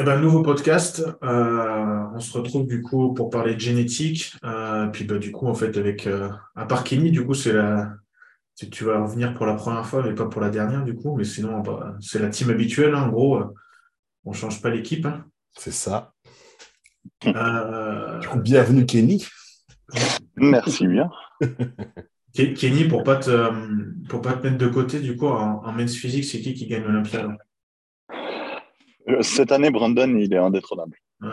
Eh ben, nouveau podcast. Euh, on se retrouve du coup pour parler de génétique. Euh, puis bah, du coup, en fait, avec euh, à part Kenny, du coup, c'est la tu vas revenir pour la première fois, mais pas pour la dernière, du coup. Mais sinon, bah, c'est la team habituelle. hein, en gros, on change pas l'équipe. hein. C'est ça. Euh, Du coup, bienvenue Kenny. Merci bien. Ke- Kenny, pour pas te pour pas te mettre de côté, du coup, en, en men's physique, c'est qui qui gagne l'Olympia là? Euh, Cette année, Brandon, il est indétrônable. Ouais.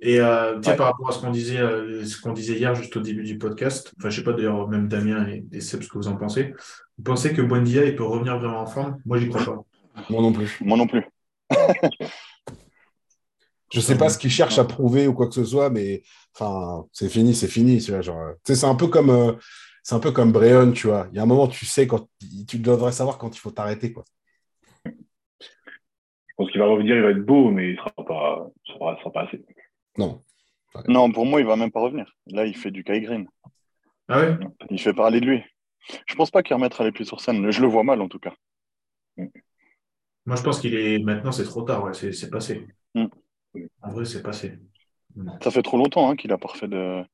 Et euh, Ouais. par rapport à ce qu'on disait, euh, ce qu'on disait hier, juste au début du podcast, enfin, je sais pas d'ailleurs, même Damien et, et Seb, ce que vous en pensez. Vous pensez que Buendia, il peut revenir vraiment en forme? Moi, j'y crois pas. Moi non plus. Moi non plus. Je sais pas ce qu'il cherche à prouver ou quoi que ce soit, mais enfin, c'est fini, c'est fini. Euh, c'est un peu comme, euh, c'est un peu comme Bréon, tu vois. Il y a un moment, tu sais quand, tu devrais savoir quand il faut t'arrêter, quoi. Je pense qu'il va revenir, il va être beau, mais il sera pas, il sera, pas assez. Non. Non, pour moi, il va même pas revenir. Là, il fait du Kai Green. Ah ouais? Il fait parler de lui. Je pense pas qu'il remettra les pieds sur scène. Je le vois mal, en tout cas. Moi, je pense qu'il est. Maintenant, c'est trop tard, ouais, c'est passé. Mm. En vrai, c'est passé. Ça fait trop longtemps hein, qu'il a pas refait de,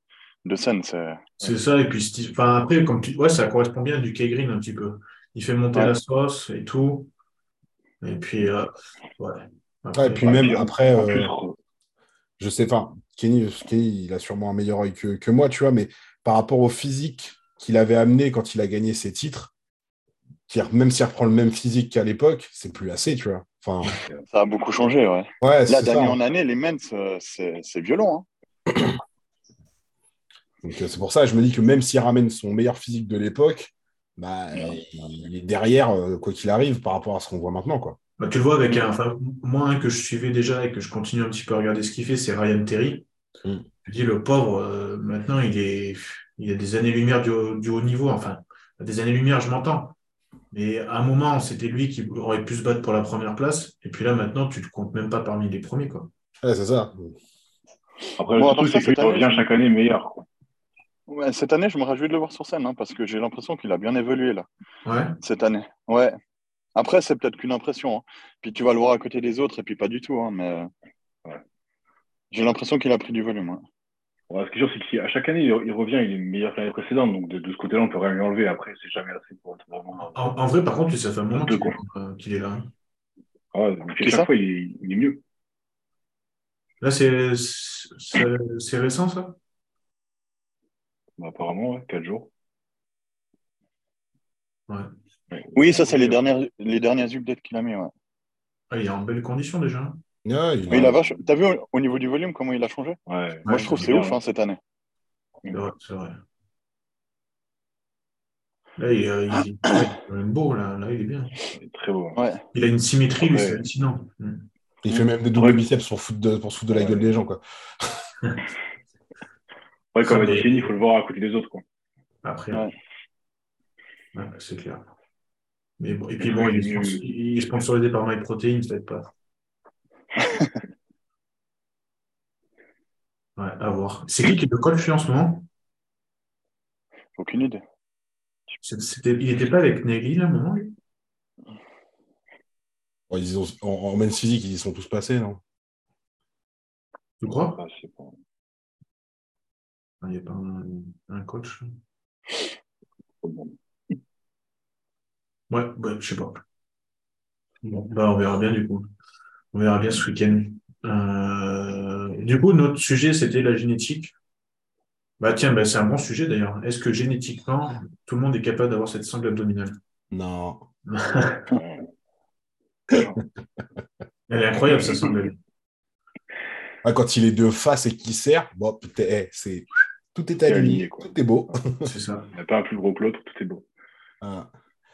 de scène. C'est... C'est ça, et puis, Steve- enfin, après, comme tu. Ouais, ça correspond bien à du K-Green un petit peu. Il fait monter Ouais. la sauce et tout. Et puis, euh, ouais. Après, Ouais, et puis Ouais, même puis, en- après, euh, je sais pas, Kenny, Kenny, il a sûrement un meilleur œil que, que moi, tu vois, mais par rapport au physique qu'il avait amené quand il a gagné ses titres, qui, même s'il reprend le même physique qu'à l'époque, c'est plus assez, tu vois. Enfin, Ça a beaucoup changé, ouais. ouais, Là, d'année en année, les men's, euh, c'est, c'est violent. Hein. Donc, c'est pour ça, je me dis que même s'il ramène son meilleur physique de l'époque, bah, il est derrière, euh, quoi qu'il arrive, par rapport à ce qu'on voit maintenant, quoi. Bah, tu le vois avec un, enfin, moi, un que je suivais déjà et que je continue un petit peu à regarder ce qu'il fait, c'est Ryan Terry. Mm. Je dis, le pauvre, euh, maintenant, il est, il a des années-lumière du, haut- du haut niveau. Enfin, des années-lumière, je m'entends. Mais à un moment, c'était lui qui aurait pu se battre pour la première place. Et puis là, maintenant, tu ne te comptes même pas parmi les premiers, quoi. Ouais, c'est ça. Après, Bon, le truc, ça, c'est qu'il revient chaque année meilleur. quoi. Ouais, cette année, je me réjouis de le voir sur scène, hein, parce que j'ai l'impression qu'il a bien évolué, là, Ouais. cette année. Ouais. Après, c'est peut-être qu'une impression. hein. Puis tu vas le voir à côté des autres, et puis pas du tout. hein, mais ouais. j'ai l'impression qu'il a pris du volume. ouais. Ouais, ce qui est sûr, c'est qu'à chaque année, il, il revient, il est meilleur que l'année précédente. Donc, de, de ce côté-là, on peut rien lui enlever. Après, c'est jamais assez pour être vraiment. En, en vrai, par contre, ça fait un moment qu'il euh, qu'il est là. hein. Ah ouais, donc, C'est chaque ça fois, il est, il est mieux. Là, c'est récent, ça? Bah, apparemment, ouais, 4 jours. Ouais. Ouais. Oui, ça, c'est les dernières, les dernières updates qu'il a mis. Ouais. Ah, il est en belle condition déjà. hein. Ouais, il Mais il a vache... T'as vu au, au niveau du volume comment il a changé? Ouais. Moi, je trouve que c'est ouf hein, cette année. C'est vrai, c'est vrai. Là, il, euh, il, il est quand même beau, là. Là, il est bien. Il est très beau. Ouais. Il a une symétrie, lui, c'est hallucinant. Mm. Il fait même des doubles biceps pour, foutre de, pour se foutre de la gueule des gens, quoi. Ouais, comme dit Kenny, il faut le voir à côté des autres. Quoi. Après, Ouais. ouais, c'est clair. Mais bon, et puis bon, il est, il est sponsorisé par MyProtein, ça aide pas. Ouais, à voir. C'est qui qui le coach en ce moment? Aucune idée. Il n'était pas avec Nelly, là, à un moment, lui? Bon, ils ont- en, en men's physique, ils y sont tous passés, non? Tu crois? Ah, c'est pas- Il n'y a pas un, un coach là Ouais, ouais, je sais pas. Bon, bah, on verra bien du coup. On verra bien ce week-end. Euh, du coup, notre sujet, c'était la génétique. Bah tiens, bah, c'est un bon sujet d'ailleurs. Est-ce que génétiquement, tout le monde est capable d'avoir cette sangle abdominale? Non. Elle est incroyable, sa sangle. Ah, quand il est de face et qu'il serre, bon, peut-être, eh, c'est tout est aligné, aligné, quoi. tout est beau. C'est ça. Il n'y a pas un plus gros que l'autre, tout est beau. Ah.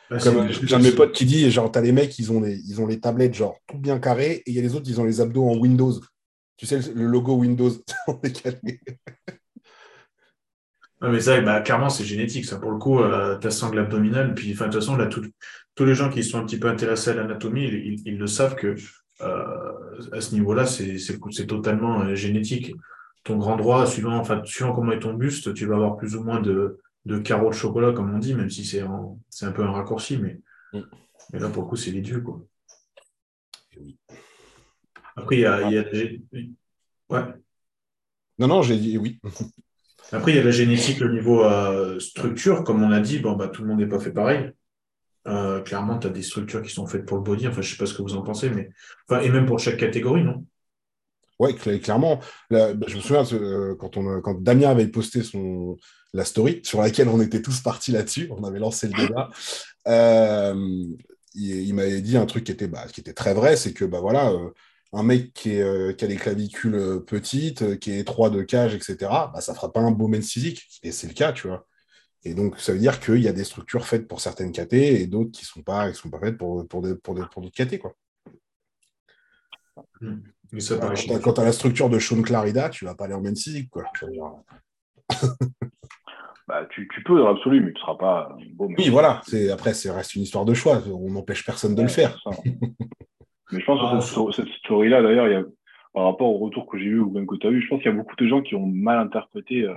Bah, Comme c'est- j'ai un de mes potes qui dit, genre, t'as les mecs, ils ont les, ils ont les tablettes, genre, tout bien carré, et il y a les autres, ils ont les abdos en Windows. Tu sais, le, le logo Windows en décalé. Non, mais ça, bah, clairement, c'est génétique. Ça, pour le coup, euh, ta sangle abdominale. Puis, enfin, de toute façon, là, tout- tous les gens qui sont un petit peu intéressés à l'anatomie, ils, ils- ils le savent que euh, à ce niveau-là, c'est totalement euh, génétique. Ton grand droit, suivant, enfin, suivant comment est ton buste, tu vas avoir plus ou moins de, de carreaux de chocolat, comme on dit, même si c'est en- c'est un peu un raccourci. Mais, Mm. mais là, pour le coup, c'est les dieux, quoi. Et oui. Après, il y a, il y a Ouais. Non, non, j'ai dit oui. Après, il y a la génétique au niveau euh, structure. Comme on a dit, bon, bah, tout le monde n'est pas fait pareil. Euh, clairement, tu as des structures qui sont faites pour le body. Enfin, je ne sais pas ce que vous en pensez, mais. Enfin, et même pour chaque catégorie, non? Oui, clairement. je me souviens euh, quand, on, quand Damien avait posté son, la story, sur laquelle on était tous partis là-dessus, on avait lancé le débat. il, m'avait dit un truc qui était, bah, qui était très vrai, c'est que bah, voilà, un mec qui, a des clavicules petites, qui est étroit de cage, etc., bah, ça ne fera pas un beau men physique. Et c'est le cas, tu vois. Et donc, ça veut dire qu'il y a des structures faites pour certaines KT et d'autres qui ne sont, pas, sont pas faites pour, pour, pour, d'autres KT. Quoi. Mmh. quand tu as la structure de Sean Clarida, tu vas pas aller en main physique. Quoi. bah, tu, tu, peux dans l'absolu, mais tu ne seras pas beau. Oui, voilà. Après, ça reste une histoire de choix. On n'empêche personne de le faire. mais je pense que ah, cette, cette story-là, d'ailleurs, par rapport au retour que j'ai eu ou même que tu as vu, je pense qu'il y a beaucoup de gens qui ont mal interprété euh,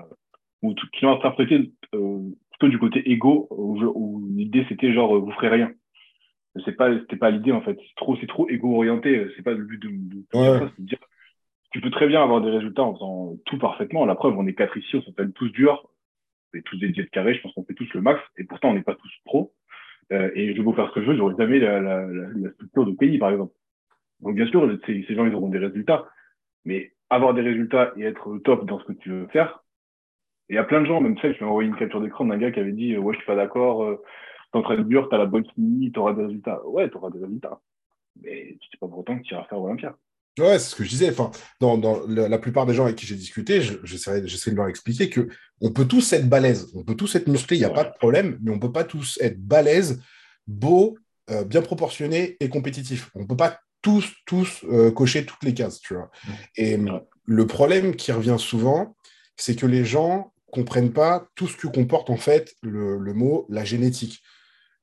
ou qui l'ont interprété euh, plutôt du côté égo, où, l'idée c'était genre vous ferez rien. C'est pas, c'était pas l'idée en fait. C'est trop, c'est trop égo orienté. C'est pas le but de, de, ça. C'est de dire, tu peux très bien avoir des résultats en faisant tout parfaitement. La preuve, on est quatre ici, on s'appelle tous durs, on fait tous des diètes carrés. Je pense qu'on fait tous le max, et pourtant on n'est pas tous pros. Euh, et je veux faire ce que je veux, j'aurais jamais la, la, la, structure de pays, par exemple. Donc bien sûr, ces, ces gens, ils auront des résultats, mais avoir des résultats et être top dans ce que tu veux faire, il y a plein de gens, même ça, je m'ai envoyé une capture d'écran d'un gars qui avait dit Ouais, je suis pas d'accord, euh, t'entraînes dur, t'as la bonne chimie, t'auras des résultats. Ouais, t'auras des résultats. Mais tu sais pas pour autant que tu iras faire Olympia. Ouais, c'est ce que je disais. Enfin, dans, dans la, plupart des gens avec qui j'ai discuté, j'essaie de leur expliquer que on peut tous être balèzes, on peut tous être musclés, il n'y a pas de problème, mais on peut pas tous être balèzes, beaux, euh, bien proportionnés et compétitifs. On peut pas tous, tous euh, cocher toutes les cases, tu vois. Et le problème qui revient souvent, c'est que les gens comprennent pas tout ce que comporte en fait le, mot la génétique.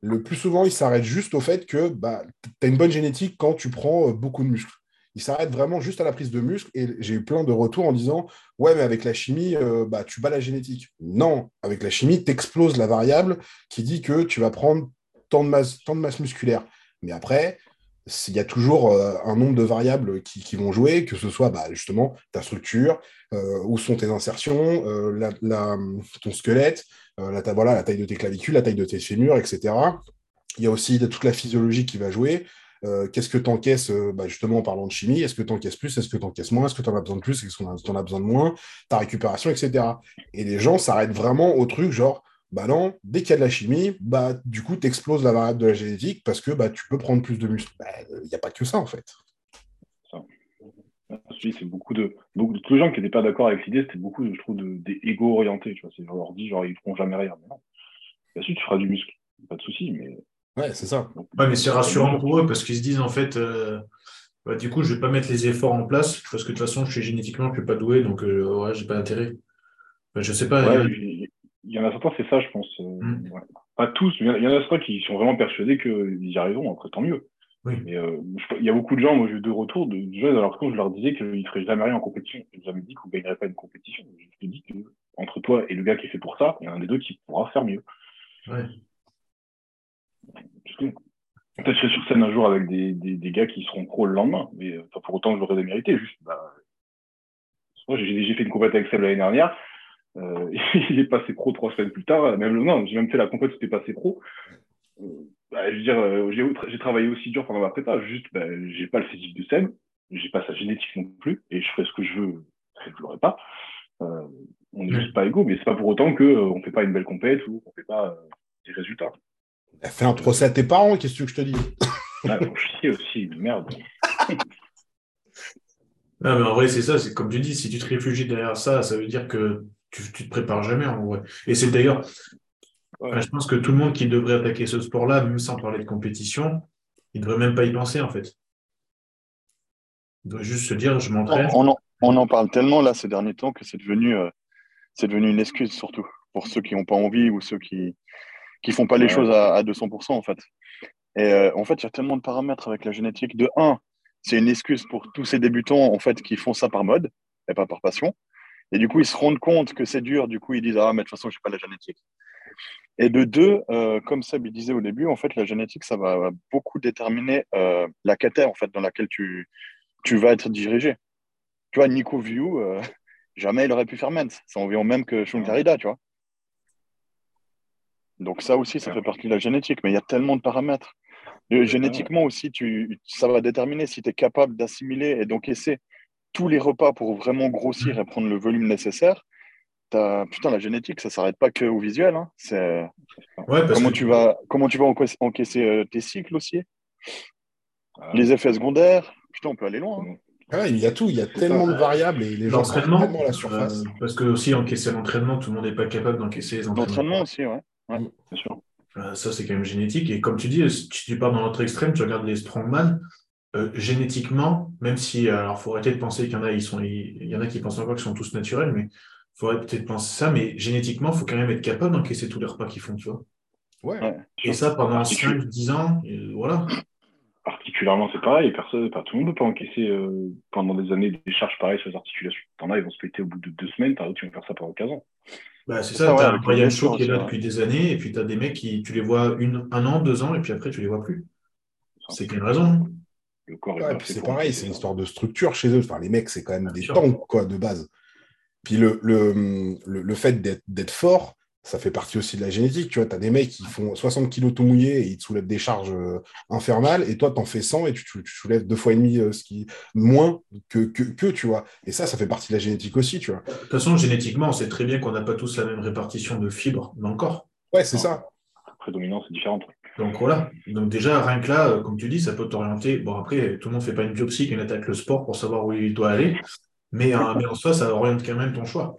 Le plus souvent, ils s'arrêtent juste au fait que bah, tu as une bonne génétique quand tu prends euh, beaucoup de muscles. Ils s'arrêtent vraiment juste à la prise de muscles et j'ai eu plein de retours en disant Ouais, mais avec la chimie, euh, bah, tu bats la génétique. Non, avec la chimie, tu exploses la variable qui dit que tu vas prendre tant de masse, tant de masse musculaire. Mais après, il y a toujours euh, un nombre de variables qui, vont jouer, que ce soit bah, justement ta structure, euh, où sont tes insertions, euh, ton squelette, la, taille de tes clavicules, la taille de tes fémurs, etc. Il y a aussi toute la physiologie qui va jouer. Qu'est-ce que tu encaisses, bah, justement en parlant de chimie? Est-ce que tu encaisses plus? Est-ce que tu encaisses moins? Est-ce que tu en as besoin de plus? Est-ce que tu en as besoin de moins? Ta récupération, etc. Et les gens s'arrêtent vraiment au truc genre bah non, dès qu'il y a de la chimie, bah, du coup, tu exploses la variable de la génétique parce que bah, tu peux prendre plus de muscles. Bah, il n'y a pas que ça, en fait. C'est beaucoup de, beaucoup de tous les gens qui n'étaient pas d'accord avec l'idée, c'était beaucoup, je trouve, des égos orientés. Tu vois, c'est leur dit, genre, ils feront jamais rien. Mais non. Bien sûr, tu feras du muscle, pas de souci, mais. Ouais, c'est ça. Ouais, mais c'est rassurant pour eux parce qu'ils se disent, en fait, euh, bah, du coup, je ne vais pas mettre les efforts en place parce que de toute façon, je suis génétiquement, je ne suis pas doué, donc euh, ouais, j'ai pas d'intérêt. Je je sais pas. Ouais, il y en a certains, c'est ça, je pense. Euh, mm. Pas tous, mais il y en a certains qui sont vraiment persuadés qu'ils y arriveront, après tant mieux. Mais euh, il y a beaucoup de gens, moi j'ai eu deux retours de, gens, alors quand je leur disais qu'ils ne feraient jamais rien en compétition. Je n'ai jamais dit qu'on ne gagnerait pas une compétition. Je te dis que entre toi et le gars qui est fait pour ça, il y en a un des deux qui pourra faire mieux. Ouais. Peut-être je serai sur scène un jour avec des, des, des, gars qui seront pro le lendemain, mais pour autant je l'aurais démérité. Juste, bah, moi j'ai fait une compétition avec Seb l'année dernière. Euh, il est passé pro trois semaines plus tard. Même non, j'ai même fait la compète, c'était passé pro. Euh, bah, je veux dire, euh, j'ai travaillé aussi dur pendant ma prépa. Juste, bah, j'ai pas le physique de scène, j'ai pas sa génétique non plus, et je ferai ce que je veux. Je l'aurais pas. Euh, on n'est juste pas égaux, mais c'est pas pour autant qu'on on fait pas une belle compète ou qu'on fait pas des résultats. Fais un procès à tes parents, qu'est-ce que je te dis ah, chier aussi, merde. non, mais en vrai, c'est ça, c'est comme tu dis, si tu te réfugies derrière ça, ça veut dire que tu, ne te prépares jamais en vrai. Et c'est d'ailleurs, je pense que tout le monde qui devrait attaquer ce sport-là, même sans parler de compétition, il ne devrait même pas y penser en fait. Il devrait juste se dire, je m'entraîne. On, en, parle tellement là ces derniers temps que c'est devenu, euh, c'est devenu une excuse surtout pour ceux qui n'ont pas envie ou ceux qui qui font pas les choses à, 200% en fait. Et euh, en fait, il y a tellement de paramètres avec la génétique. De un, c'est une excuse pour tous ces débutants en fait qui font ça par mode et pas par passion. Et du coup, ils se rendent compte que c'est dur. Du coup, ils disent Ah, mais de toute façon, je n'ai pas la génétique. Et de deux, euh, comme Seb disait au début, en fait, la génétique, ça va beaucoup déterminer euh, la catégorie en fait, dans laquelle tu, tu vas être dirigé. Tu vois, Nico View, euh, jamais il aurait pu faire Mentz. Ça en vient au même que Sean Carida, tu vois. Donc ça aussi, ça fait partie de la génétique, mais il y a tellement de paramètres. génétiquement aussi, tu, ça va déterminer si tu es capable d'assimiler et d'encaisser tous les repas pour vraiment grossir et prendre le volume nécessaire. Putain, la génétique, ça ne s'arrête pas qu'au visuel. Hein. C'est... comment, tu vas, comment tu vas encaisser euh, tes cycles aussi? Les effets secondaires. Putain, on peut aller loin. Hein. Ah il y a tout, il y a tellement de variables et les gens sont tellement à la surface. Euh, parce que aussi encaisser l'entraînement, tout le monde n'est pas capable d'encaisser les entraînements. L'entraînement aussi, ouais. ouais mm. bien sûr. Euh, ça, c'est quand même génétique. Et comme tu dis, si tu pars dans l'autre extrême, tu regardes les strongman, euh, génétiquement, même si, alors, il faut arrêter de penser qu'il y en a, ils sont, il y en a qui pensent encore qu'ils sont tous naturels, mais il faudrait peut-être penser ça, mais génétiquement, il faut quand même être capable d'encaisser tous les repas qu'ils font, tu vois. Ouais. Et ça pendant 5-10 ans, voilà. Particulièrement, c'est pareil, personne, pas tout le monde ne peut pas encaisser euh, pendant des années des charges pareilles sur les articulations. T'en as, ils vont se péter au bout de deux semaines, t'as d'autres qui vont faire ça pendant 15 ans. Bah, c'est ça, tu as Brian Shaw qui est là depuis des années, et puis tu as des mecs qui, tu les vois une, un an, deux ans, et puis après, tu les vois plus. C'est qu'il y a une raison. Le corps c'est pareil, c'est une histoire de structure chez eux. Enfin, les mecs, c'est quand même des tanks, quoi, de base. Puis le, le, le, fait d'être fort, ça fait partie aussi de la génétique. Tu vois, tu as des mecs qui font 60 kilos tout mouillé et ils te soulèvent des charges euh, infernales, et toi, tu en fais 100 et tu, tu, soulèves deux fois et demi euh, ce qui moins que, que, tu vois. Et ça, ça fait partie de la génétique aussi, tu vois. De toute façon, génétiquement, on sait très bien qu'on n'a pas tous la même répartition de fibres dans le corps. Ouais, c'est ça. La prédominance est différente. Donc voilà. Donc déjà, rien que là, euh, comme tu dis, ça peut t'orienter. Bon, après, tout le monde ne fait pas une biopsie qui attaque le sport pour savoir où il doit aller. Mais, euh, mais en soi, ça oriente quand même ton choix.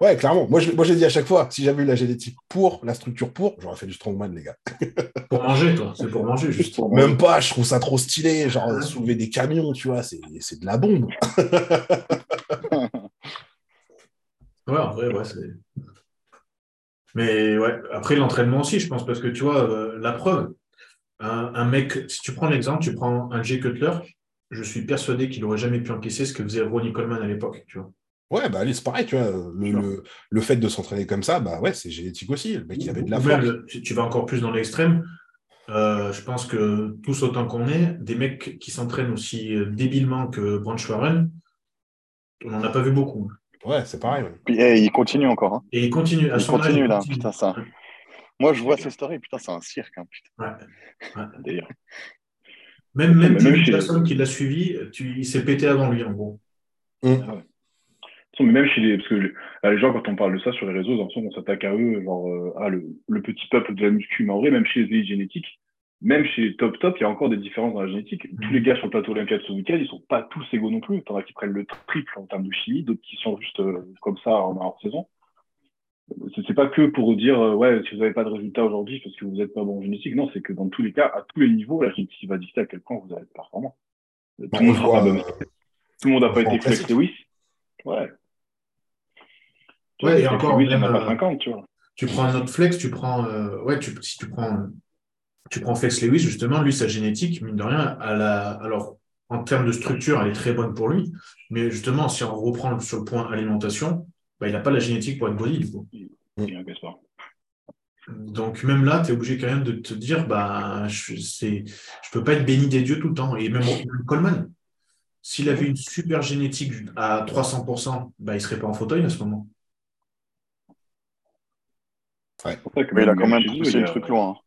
Ouais, clairement. Moi, je, moi, j'ai dit à chaque fois, si j'avais eu la génétique pour, la structure pour, j'aurais fait du strongman, les gars. pour manger, toi. C'est pour manger, juste. Même pas, je trouve ça trop stylé. Genre, soulever des camions, tu vois, c'est, c'est de la bombe. ouais, en vrai, ouais, c'est. Mais ouais, après l'entraînement aussi, je pense, parce que tu vois, euh, la preuve, un, mec, si tu prends l'exemple, tu prends un Jay Cutler, je suis persuadé qu'il n'aurait jamais pu encaisser ce que faisait Ronnie Coleman à l'époque, tu vois. Ouais, bah c'est pareil, tu vois. Le, le, fait de s'entraîner comme ça, bah ouais, c'est génétique aussi. Le mec, il avait de la force. tu vas encore plus dans l'extrême. Euh, je pense que tous autant qu'on est, des mecs qui s'entraînent aussi euh, débilement que Branch Warren, on n'en a pas vu beaucoup. Ouais, c'est pareil. Puis, eh, il continue encore. Hein. Et il continue. À il continue là, putain, ça. Moi, je vois ces stories, putain, c'est un cirque. Hein, putain. Ouais. Même, même, même personne qui l'a suivi, tu... il s'est pété avant lui, en gros. Mmh. Mais même chez les, parce que les gens, quand on parle de ça sur les réseaux, on qu'on s'attaque à eux, genre, euh, ah, le, le, petit peuple de la muscu. Mais en vrai, même chez les génétiques, même chez Top Top, il y a encore des différences dans la génétique. Tous mm. les gars sur le plateau olympique ce week-end, ils sont pas tous égaux non plus. T'en as qui prennent le triple en termes de chimie, d'autres qui sont juste euh, comme ça en hors saison. C'est pas que pour dire, euh, ouais, si vous n'avez pas de résultat aujourd'hui parce que vous n'êtes pas bon en génétique. Non, c'est que dans tous les cas, à tous les niveaux, la génétique va dicter à quel point vous allez être performant. Tout, le monde n'a pas, tout le monde n'a pas été Flex Lewis. Ouais. Ouais, et encore, même, pas 50, tu vois. Tu prends un autre flex, tu prends, euh, ouais, tu, si tu prends tu prends Flex Lewis, justement, lui, sa génétique, mine de rien, à la, alors, en termes de structure, elle est très bonne pour lui. Mais justement, si on reprend sur le point alimentation, bah, il n'a pas la génétique pour être body, du coup. Donc, même là, tu es obligé quand même de te dire, bah, je ne peux pas être béni des dieux tout le temps. Et même, Coleman, s'il avait une super génétique à 300%, bah, il ne serait pas en fauteuil à ce moment. Ouais. Mais il a quand même poussé le truc loin.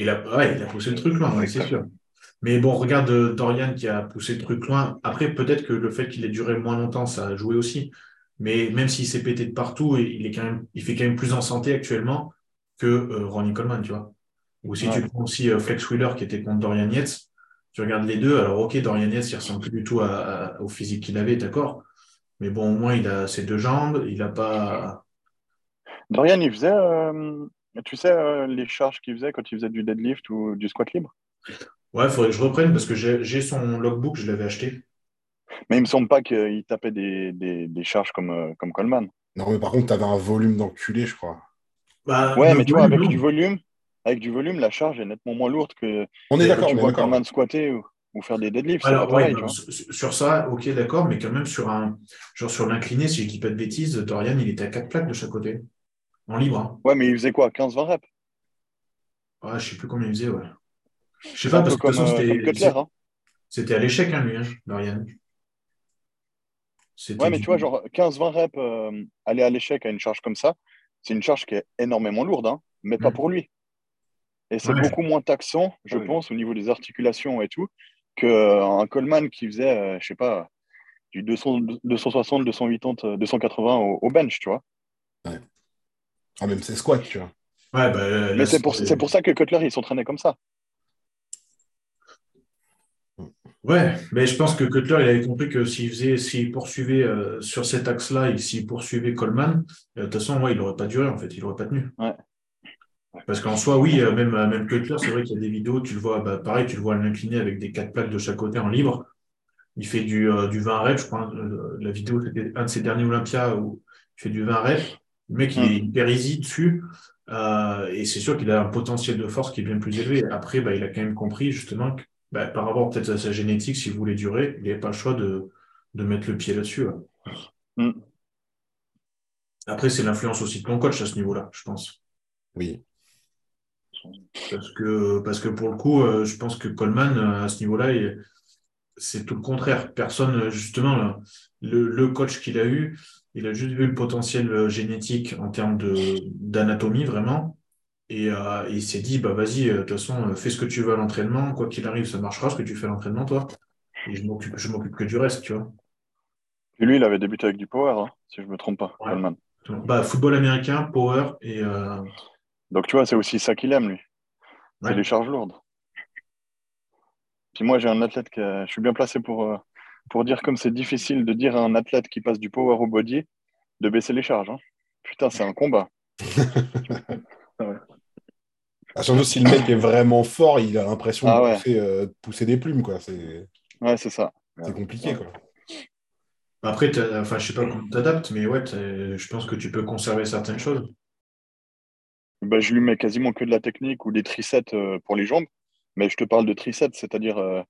Il a, ouais, il a poussé le truc loin, c'est sûr. Mais bon, regarde euh, Dorian qui a poussé le truc loin. Après, peut-être que le fait qu'il ait duré moins longtemps, ça a joué aussi. Mais même s'il s'est pété de partout, il, est quand même, il fait quand même plus en santé actuellement que euh, Ronnie Coleman, tu vois. Ou si tu prends aussi euh, Flex Wheeler qui était contre Dorian Yates, tu regardes les deux. Alors, ok, Dorian Yates, il ressemble plus du tout au physique qu'il avait, d'accord. Mais bon, au moins, il a ses deux jambes. Il n'a pas. Dorian, il faisait tu sais, euh, les charges qu'il faisait quand il faisait du deadlift ou du squat libre? Ouais, il faudrait que je reprenne parce que j'ai son logbook, je l'avais acheté. Mais il me semble pas qu'il tapait des, charges comme, euh, comme Coleman. Non, mais par contre, tu avais un volume d'enculé, je crois. Bah, ouais, mais tu vois, avec du volume, avec du volume, la charge est nettement moins lourde que. On est d'accord, tu vois Coleman squatter ou, faire des deadlifts. Alors, sur ça, ok, d'accord, mais quand même sur un genre sur l'incliné, si je dis pas de bêtises, Dorian, il était à quatre plaques de chaque côté. En libre. Hein. Ouais, mais il faisait quoi 15-20 reps? Ouais, je sais plus combien il faisait, ouais. Je sais pas, parce que de toute façon, euh, c'était. Hein. C'était à l'échec, hein, lui, hein, Ouais, mais tu vois, genre 15-20 reps, euh, aller à l'échec à une charge comme ça, c'est une charge qui est énormément lourde, hein, mais pas Mm. pour lui. Et c'est Ouais. beaucoup moins taxant, je Ouais. pense, au niveau des articulations et tout, qu'un Coleman qui faisait, euh, je sais pas, du 200, 260, 280, euh, 280 au, au bench, tu vois. Ah, même ses squats, tu vois. Ouais, bah, là, Mais c'est pour, c'est pour ça que Cutler, il s'entraînait comme ça. Ouais, mais je pense que Cutler, il avait compris que s'il faisait, s'il poursuivait euh, sur cet axe-là et s'il poursuivait Coleman, euh, de toute façon, ouais, il n'aurait pas duré, en fait, il n'aurait pas tenu. Ouais. Parce qu'en soi, oui, euh, même, euh, même Cutler, c'est vrai qu'il y a des vidéos, tu le vois, bah, pareil, tu le vois l'incliner avec des quatre plaques de chaque côté en libre. Il fait du, euh, du 20 reps, je crois. euh, la vidéo, c'était un de ses derniers Olympia où il fait du 20 reps. Le mec, il est hyper easy dessus. euh, et c'est sûr qu'il a un potentiel de force qui est bien plus élevé. Après, bah, il a quand même compris, justement, que bah, par rapport peut-être à sa génétique, s'il voulait durer, il n'avait pas le choix de, de mettre le pied là-dessus. ouais. Mm. Après, c'est l'influence aussi de ton coach à ce niveau-là, je pense. Oui. Parce que, parce que pour le coup, euh, je pense que Coleman, euh, à ce niveau-là, il- c'est tout le contraire. Personne, justement, là, le, le coach qu'il a eu, il a juste vu le potentiel euh, génétique en termes d'anatomie, vraiment. Et euh, il s'est dit, bah vas-y, euh, de toute façon, fais ce que tu veux à l'entraînement. Quoi qu'il arrive, ça marchera ce que tu fais à l'entraînement, toi. Et je m'occupe, je m'occupe que du reste, tu vois. Et lui, il avait débuté avec du power, hein, si je me trompe pas, Ouais. Coleman. Bah, football américain, power et euh, Donc, tu vois, c'est aussi ça qu'il aime, lui. C'est Ouais. les charges lourdes. Puis moi, j'ai un athlète que je suis bien placé pour, pour dire comme c'est difficile de dire à un athlète qui passe du power au body de baisser les charges. hein. Putain, c'est un combat. Ah, surtout si le mec est vraiment fort, il a l'impression Ah de, ouais. pousser, euh, de pousser des plumes, quoi. C'est Ouais, c'est ça. c'est compliqué, quoi. après, enfin, je sais pas comment t'adaptes, mais ouais, je pense que tu peux conserver certaines choses. Bah, je lui mets quasiment que de la technique ou des triceps euh, pour les jambes. Mais je te parle de triceps, c'est-à-dire euh,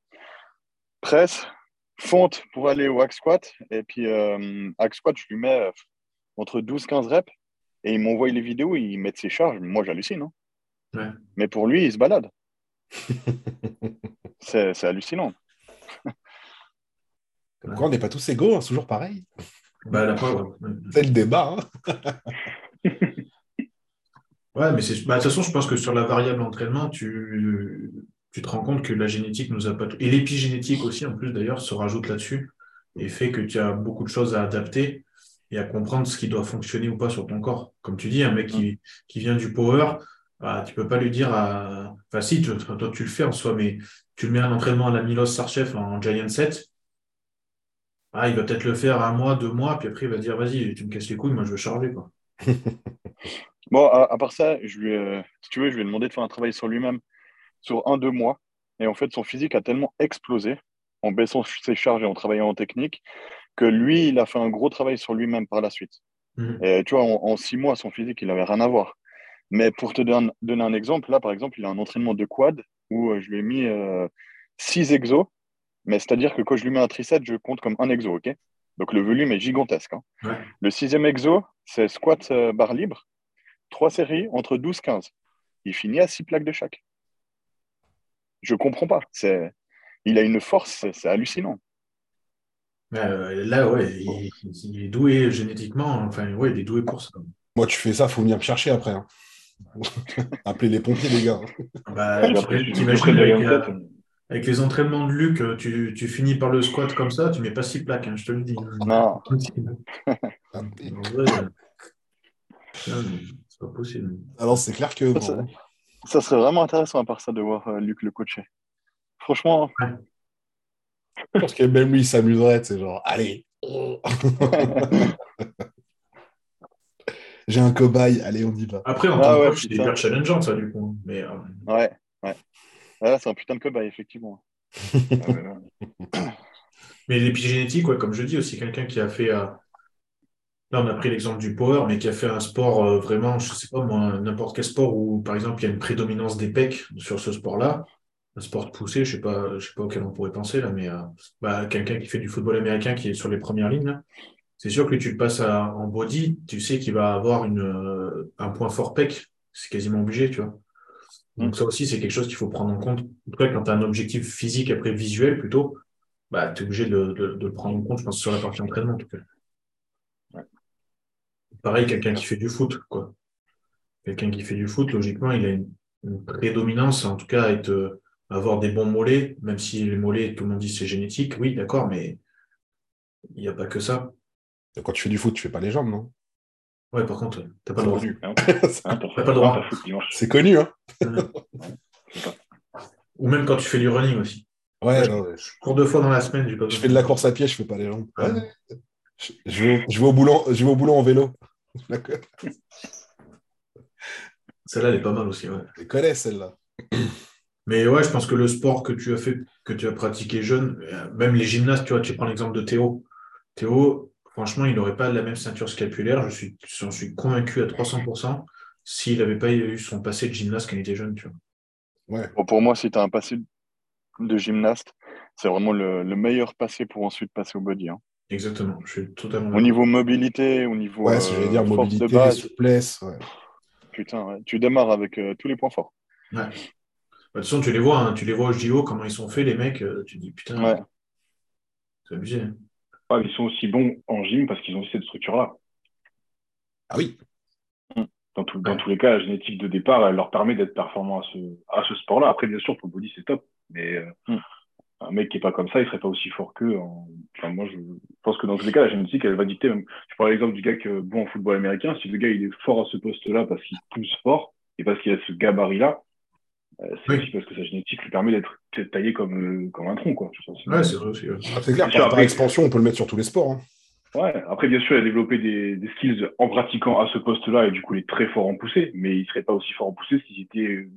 presse, fonte pour aller au hack squat. Et puis, euh, hack squat, je lui mets euh, entre 12-15 reps. Et il m'envoie les vidéos, il met ses charges. Moi, j'hallucine. hein. Ouais. Mais pour lui, il se balade. c'est c'est hallucinant. Comme quoi, on n'est pas tous égaux, hein, c'est toujours pareil. Bah, la. C'est le débat. hein. Ouais, mais c'est, bah, de toute façon, je pense que sur la variable entraînement, tu, tu te rends compte que la génétique nous a pas tout. Et l'épigénétique aussi, en plus, d'ailleurs, se rajoute là-dessus et fait que tu as beaucoup de choses à adapter et à comprendre ce qui doit fonctionner ou pas sur ton corps. Comme tu dis, un mec qui, qui vient du power, bah, tu peux pas lui dire à. Enfin, si, toi, tu le fais en soi, mais tu le mets à l'entraînement à la Milos Sarchev en Giant 7. Ah, il va peut-être le faire un mois, deux mois, puis après, il va dire, vas-y, tu me casses les couilles, moi, je veux charger, quoi. Bon, à, part ça, je si tu veux, je lui ai demandé de faire un travail sur lui-même sur un, deux mois. Et en fait, son physique a tellement explosé en baissant ses charges et en travaillant en technique que lui, il a fait un gros travail sur lui-même par la suite. Mhm. Et tu vois, en, en six mois, son physique, il n'avait rien à voir. Mais pour te don- donner un exemple, là, par exemple, il a un entraînement de quad où euh, je lui ai mis euh, six exos. Mais c'est-à-dire que quand je lui mets un tricep, je compte comme un exo, OK? Donc le volume est gigantesque. hein. Ouais. Le sixième exo, c'est squat euh, barre libre, trois séries entre 12-15. Il finit à six plaques de chaque. Je comprends pas. C'est... Il a une force, c'est, c'est hallucinant. Euh, là, ouais, il, il est doué génétiquement, enfin, ouais, il est doué pour ça. Moi, tu fais ça, faut venir me chercher après. hein. Appelez les pompiers, les gars. Bah, après, je- t'imagines avec, euh, avec les entraînements de Luc, tu, tu finis par le squat comme ça, tu mets pas six plaques, hein, je te le dis. Non. Ah, c'est pas possible. Alors, c'est clair que. Ça serait vraiment intéressant à part ça de voir euh, Luc le coacher. Franchement, Je pense que même lui, il s'amuserait, c'est genre, allez. J'ai un cobaye, allez, on y va. Après, en Ah tant que ouais, coach, c'est hyper challengeant, ça, du coup. Mais, euh, ouais, ouais. Voilà, c'est un putain de cobaye, effectivement. ah ouais, mais l'épigénétique, ouais, comme je dis, aussi quelqu'un qui a fait. euh, Là, on a pris l'exemple du power, mais qui a fait un sport euh, vraiment, je sais pas moi, n'importe quel sport où, par exemple, il y a une prédominance des pecs sur ce sport-là. Un sport poussé, je sais pas, je sais pas auquel on pourrait penser là, mais euh, bah, quelqu'un qui fait du football américain qui est sur les premières lignes, là, c'est sûr que tu le passes à- en body, tu sais qu'il va avoir une, euh, un point fort pec, c'est quasiment obligé, tu vois. Donc ça aussi, c'est quelque chose qu'il faut prendre en compte. En tout cas, quand tu as un objectif physique, après visuel plutôt, bah, tu es obligé de, de, le prendre en compte, je pense, sur la partie entraînement, en tout cas. Pareil, quelqu'un qui fait du foot, quoi. Quelqu'un qui fait du foot, logiquement, il a une, prédominance, en tout cas, à être, avoir des bons mollets, même si les mollets, tout le monde dit c'est génétique, oui, d'accord, mais il n'y a pas que ça. Quand tu fais du foot, tu fais pas les jambes, non? Ouais, par contre, t'as pas le droit. Hein, t'as pas le droit. C'est connu, hein Ou même quand tu fais du running aussi. Ouais, je cours deux fois dans la semaine. Je fais de la course à pied, je fais pas les jambes. Je, vais, je, vais, au boulot, je vais au boulot en vélo. Celle-là, elle est pas mal aussi. Ouais. Je connais celle-là. Mais ouais, je pense que le sport que tu as fait, que tu as pratiqué jeune, même les gymnastes, tu vois, tu prends l'exemple de Théo. Théo, franchement, il n'aurait pas la même ceinture scapulaire, je suis, j'en suis convaincu à 300%, s'il n'avait pas eu son passé de gymnaste quand il était jeune, tu vois. Ouais. pour moi, si tu as un passé de gymnaste, c'est vraiment le, meilleur passé pour ensuite passer au body. Hein. Exactement, je suis totalement. Au niveau mobilité, au niveau ouais, euh, dire, mobilité, de base, souplesse. Ouais. Putain, tu démarres avec euh, tous les points forts. Ouais. Bah, de toute façon, tu les vois, hein, tu les vois au JO, comment ils sont faits, les mecs, euh, tu te dis putain, ouais. c'est abusé. Hein. Ouais, ils sont aussi bons en gym parce qu'ils ont cette structure-là. Ah oui. Mm. Dans, dans, tous les cas, la génétique de départ, elle leur permet d'être performants à ce, à ce sport-là. Après, bien sûr, pour le body, c'est top. Mais euh, mm. Un mec qui n'est pas comme ça, il serait pas aussi fort qu'eux. Enfin, moi, je pense que dans tous les cas, la génétique, elle va dicter. Même... Je prends l'exemple du gars qui est bon en football américain. Si le gars il est fort à ce poste-là parce qu'il pousse fort et parce qu'il a ce gabarit-là, euh, c'est aussi parce que sa génétique lui permet d'être taillé comme, euh, comme un tronc. Quoi. Ouais, c'est vrai c'est clair, par, expansion, on peut le mettre sur tous les sports. Hein. Ouais, après, bien sûr, il a développé des, des skills en pratiquant à ce poste-là et du coup, il est très fort en poussée, mais il serait pas aussi fort en poussée s'il était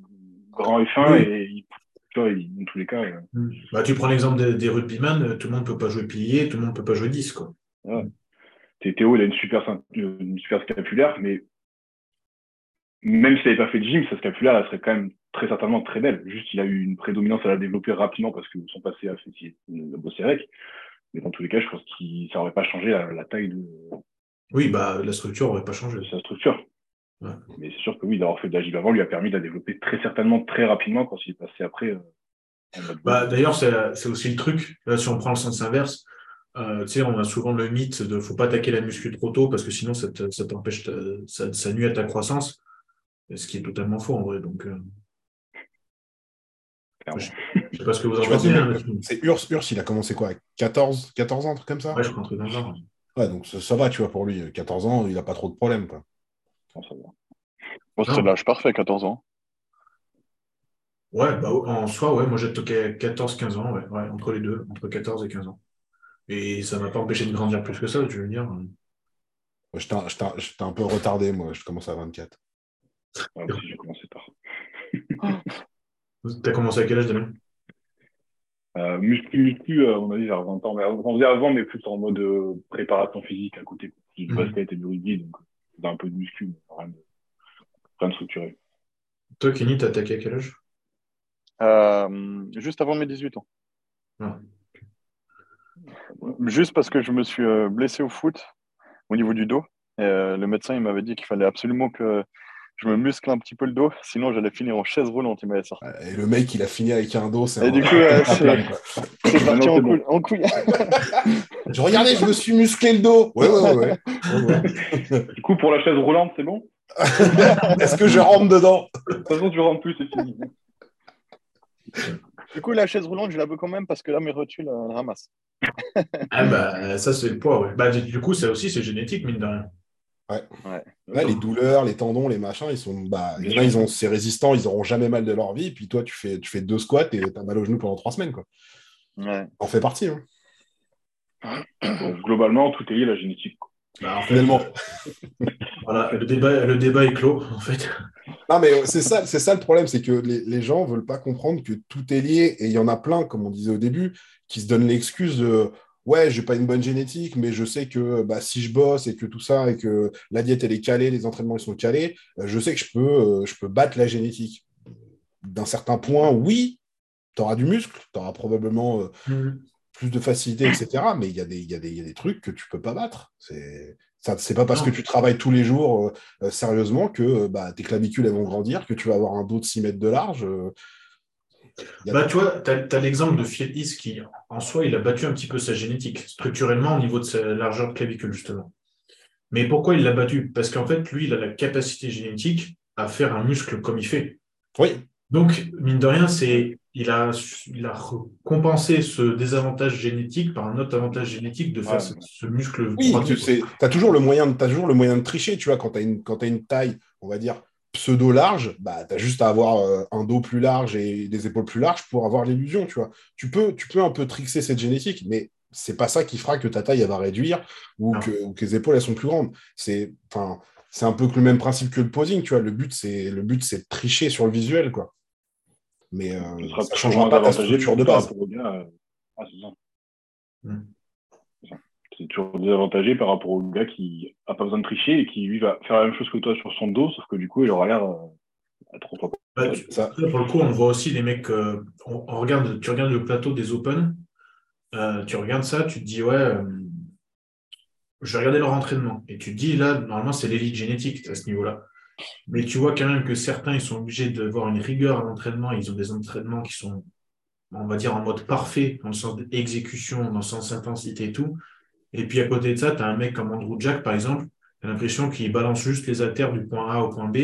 grand et fin et il, tu vois, dans tous les cas. Euh, mm. Bah, tu prends l'exemple des, des rugbyman, tout le monde peut pas jouer pilier, tout le monde peut pas jouer 10. Quoi. Ouais. Théo, il a une super, une super scapulaire, mais même s'il n'avait pas fait de gym, sa scapulaire, elle serait quand même très certainement très belle. Juste, il a eu une prédominance à la développer rapidement parce que son passé a fait bosser avec. Mais dans tous les cas, je pense que ça n'aurait pas changé la, taille de. Oui, bah, la structure n'aurait pas changé. Sa structure. Mais c'est sûr que oui, d'avoir fait de la gym avant lui a permis de la développer très certainement très rapidement quand il est passé après. Euh, bah, D'ailleurs, c'est aussi le truc. Là, si on prend le sens inverse, euh, on a souvent le mythe de faut pas attaquer la muscu trop tôt parce que sinon ça t'empêche, ça, ça, nuit à ta croissance. Ce qui est totalement faux en vrai. Donc, euh, je ne sais pas ce que vous en pensez. C'est Urs, Urs, il a commencé quoi 14, 14 ans, un truc comme ça Ouais, je crois un truc dans genre. Ouais, donc ça, va, tu vois, pour lui. 14 ans, il n'a pas trop de problèmes. Quoi. C'est l'âge parfait, 14 ans. Ouais, bah, en soi, ouais, moi j'ai toqué 14-15 ans, ouais, ouais, entre les deux, entre 14 et 15 ans. Et ça ne m'a pas empêché de grandir plus que ça, je veux dire. J'étais un peu retardé, moi, je commence à 24. Ouais, j'ai commencé tard. Tu as commencé à quel âge, Damien? Euh, muscu, muscu, on a dit vers 20 ans. Mais on faisait avant, mais plus en mode euh, préparation physique à côté. Du mmh. basket et du rugby, donc faisait un peu de muscu, mais rien de, rien de structuré. Toi, Kenny, t'as attaqué à quel âge? Euh, Juste avant mes 18 ans. Ah. Juste parce que je me suis euh, blessé au foot au niveau du dos. Et, le médecin il m'avait dit qu'il fallait absolument que je me muscle un petit peu le dos, sinon j'allais finir en chaise roulante, il m'avait sorti. Et le mec, il a fini avec un dos, c'est Et du coup, c'est parti en, couille. je regardais, je me suis musclé le dos. Ouais, ouais, ouais. du coup, pour la chaise roulante, c'est bon? Est-ce que je rentre dedans? De toute façon, tu rentres plus, c'est fini. Du coup, la chaise roulante, je la veux quand même parce que là, mes rotules, elles ramassent. ah bah, ça, c'est le poids, ouais. Bah, du coup, ça aussi, c'est génétique, mine de rien. Ouais. les douleurs, les tendons, les machins, ils sont. Bah, ils ont ces résistants, ils n'auront jamais mal de leur vie. Puis toi, tu fais, tu fais deux squats et tu as mal au genou pendant trois semaines. Quoi. En fait partie. Hein. globalement, tout est lié à la génétique. Bah, finalement. voilà, le débat, le débat est clos, en fait. Non, mais c'est ça, c'est ça le problème, c'est que les, les gens ne veulent pas comprendre que tout est lié. Et il y en a plein, comme on disait au début, qui se donnent l'excuse de ouais, j'ai pas une bonne génétique, mais je sais que bah, si je bosse et que tout ça, et que la diète elle est calée, les entraînements ils sont calés, euh, je sais que je peux, euh, je peux battre la génétique. D'un certain point, oui, tu auras du muscle, tu auras probablement euh, mmh. plus de facilité, etc. Mais il y, a des, y, a y a des trucs que tu peux pas battre. C'est c'est pas parce que tu travailles tous les jours sérieusement que bah, tes clavicules elles vont grandir, que tu vas avoir un dos de 6 mètres de large. Bah, tu vois, tu as, l'exemple de Fieldis qui, en soi, il a battu un petit peu sa génétique, structurellement au niveau de sa largeur de clavicule, justement. Mais pourquoi il l'a battu? Parce qu'en fait, lui, il a la capacité génétique à faire un muscle comme il fait. Oui. Donc, mine de rien, c'est il a, il a compensé ce désavantage génétique par un autre avantage génétique de faire ce, muscle. Oui, tu as, toujours le moyen de, as toujours le moyen de tricher, tu vois, quand tu as une taille, on va dire, pseudo large, bah, tu as juste à avoir euh, un dos plus large et des épaules plus larges pour avoir l'illusion, tu vois. Tu peux, tu peux un peu trixer cette génétique, mais c'est pas ça qui fera que ta taille elle va réduire ou que, ou que, les épaules elles sont plus grandes. C'est c'est un peu le même principe que le posing, tu vois. Le but c'est le but c'est de tricher sur le visuel, quoi. Mais euh, ça ne changera pas la structure de base. C'est toujours désavantagé par rapport au gars qui n'a pas besoin de tricher et qui lui va faire la même chose que toi sur son dos, sauf que du coup il aura l'air euh, trop trop. ça. Pour le coup, on voit aussi les mecs. on, regarde, tu regardes le plateau des Open, tu regardes ça, tu te dis ouais, je vais regarder leur entraînement. Et tu te dis là, normalement, c'est l'élite génétique à ce niveau-là. Mais tu vois quand même que certains, ils sont obligés d'avoir une rigueur à l'entraînement. Ils ont des entraînements qui sont, on va dire, en mode parfait, dans le sens d'exécution, dans le sens d'intensité et tout. Et puis à côté de ça, tu as un mec comme Andrew Jack, par exemple, tu as l'impression qu'il balance juste les haltères du point A au point B.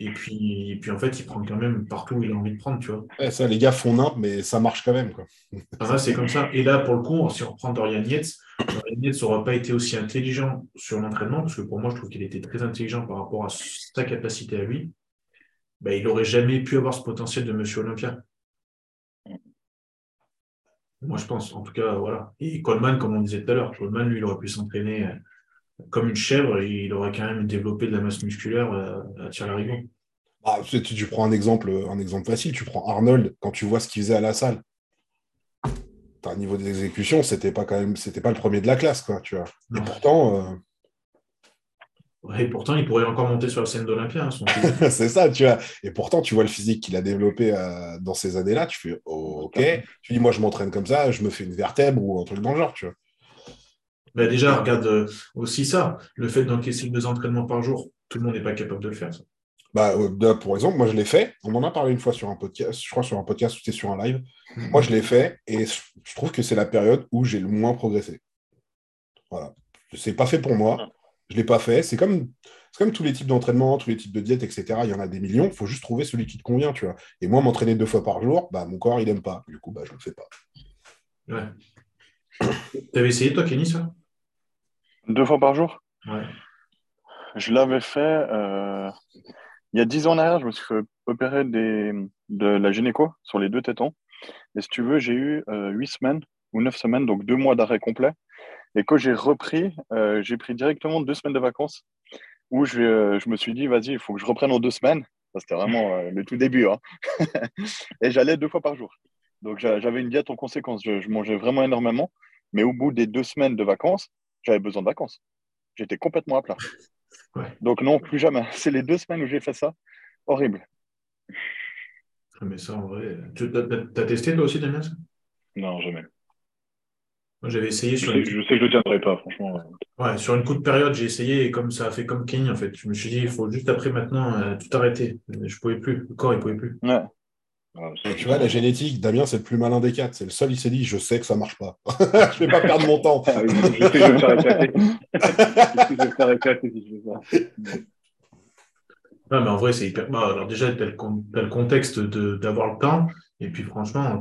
Et puis, et puis en fait, il prend quand même partout où il a envie de prendre, tu vois. ça, les gars font nimp, mais ça marche quand même. Quoi. C'est comme ça. Et là, pour le coup, si on reprend Dorian Yates, Dorian Yates n'aura pas été aussi intelligent sur l'entraînement, parce que pour moi, je trouve qu'il était très intelligent par rapport à sa capacité à lui. Ben, il n'aurait jamais pu avoir ce potentiel de Monsieur Olympia. Moi, je pense. En tout cas, voilà. Et Coleman, comme on disait tout à l'heure, Coleman, lui, il aurait pu s'entraîner euh, comme une chèvre et il aurait quand même développé de la masse musculaire euh, à tirer la bah, tu, prends un exemple, un exemple facile, tu prends Arnold, quand tu vois ce qu'il faisait à la salle. Au niveau d'exécution, c'était pas quand même, c'était pas le premier de la classe, quoi, tu vois. Et pourtant. Euh, et pourtant, il pourrait encore monter sur la scène d'Olympia. Hein, c'est ça, tu vois. Et pourtant, tu vois le physique qu'il a développé euh, dans ces années-là, tu fais OK. Tu dis, moi, je m'entraîne comme ça, je me fais une vertèbre ou un truc dans le genre, tu vois. Bah, déjà, regarde euh, aussi ça, le fait d'encaisser deux entraînements par jour, tout le monde n'est pas capable de le faire. Ça. Bah, euh, pour exemple, moi je l'ai fait, on en a parlé une fois sur un podcast, je crois sur un podcast ou c'était sur un live. Mhm. Moi je l'ai fait et je trouve que c'est la période où j'ai le moins progressé. Voilà. C'est pas fait pour moi, je l'ai pas fait. C'est comme, comme tous les types d'entraînement, tous les types de diètes, etc. Il y en a des millions, il faut juste trouver celui qui te convient, tu vois. Et moi, m'entraîner deux fois par jour, bah, mon corps il aime pas. Du coup, bah, je le fais pas. Ouais. T'avais essayé toi, Kenny, ça? Deux fois par jour? Ouais. Je l'avais fait euh, il y a dix ans en arrière, je me suis fait opérer des, de la gynéco sur les deux tétons. Et si tu veux, j'ai eu euh, huit semaines ou neuf semaines, donc deux mois d'arrêt complet. Et quand j'ai repris, euh, j'ai pris directement deux semaines de vacances où je, je me suis dit, vas-y, il faut que je reprenne en deux semaines. C'était vraiment le tout début. Hein. et j'allais deux fois par jour. Donc j'avais une diète en conséquence. je, mangeais vraiment énormément. Mais au bout des deux semaines de vacances, j'avais besoin de vacances. J'étais complètement à plat. Donc non, plus jamais. C'est les deux semaines où j'ai fait ça. Horrible. Ah, mais ça, en vrai... Tu as, testé toi aussi, Damien Non, jamais. Moi, j'avais essayé sur... Je sais, je sais, que je ne tiendrai pas, franchement. Ouais, sur une courte période, j'ai essayé et comme ça a fait comme King, en fait. Je me suis dit, il faut juste après maintenant euh, tout arrêter. Je ne pouvais plus. Le corps, il ne pouvait plus. Ouais. Ah, tu vois, la génétique, Damien, c'est le plus malin des quatre. C'est le seul, il s'est dit, je sais que ça marche pas. je vais pas perdre mon temps. Ah je sais que je vais me faire éclater. je vais me faire éclater si je fais ça. Non, mais en vrai, c'est hyper. Bah, alors, déjà, tu as, le contexte d'avoir le temps. Et puis, franchement,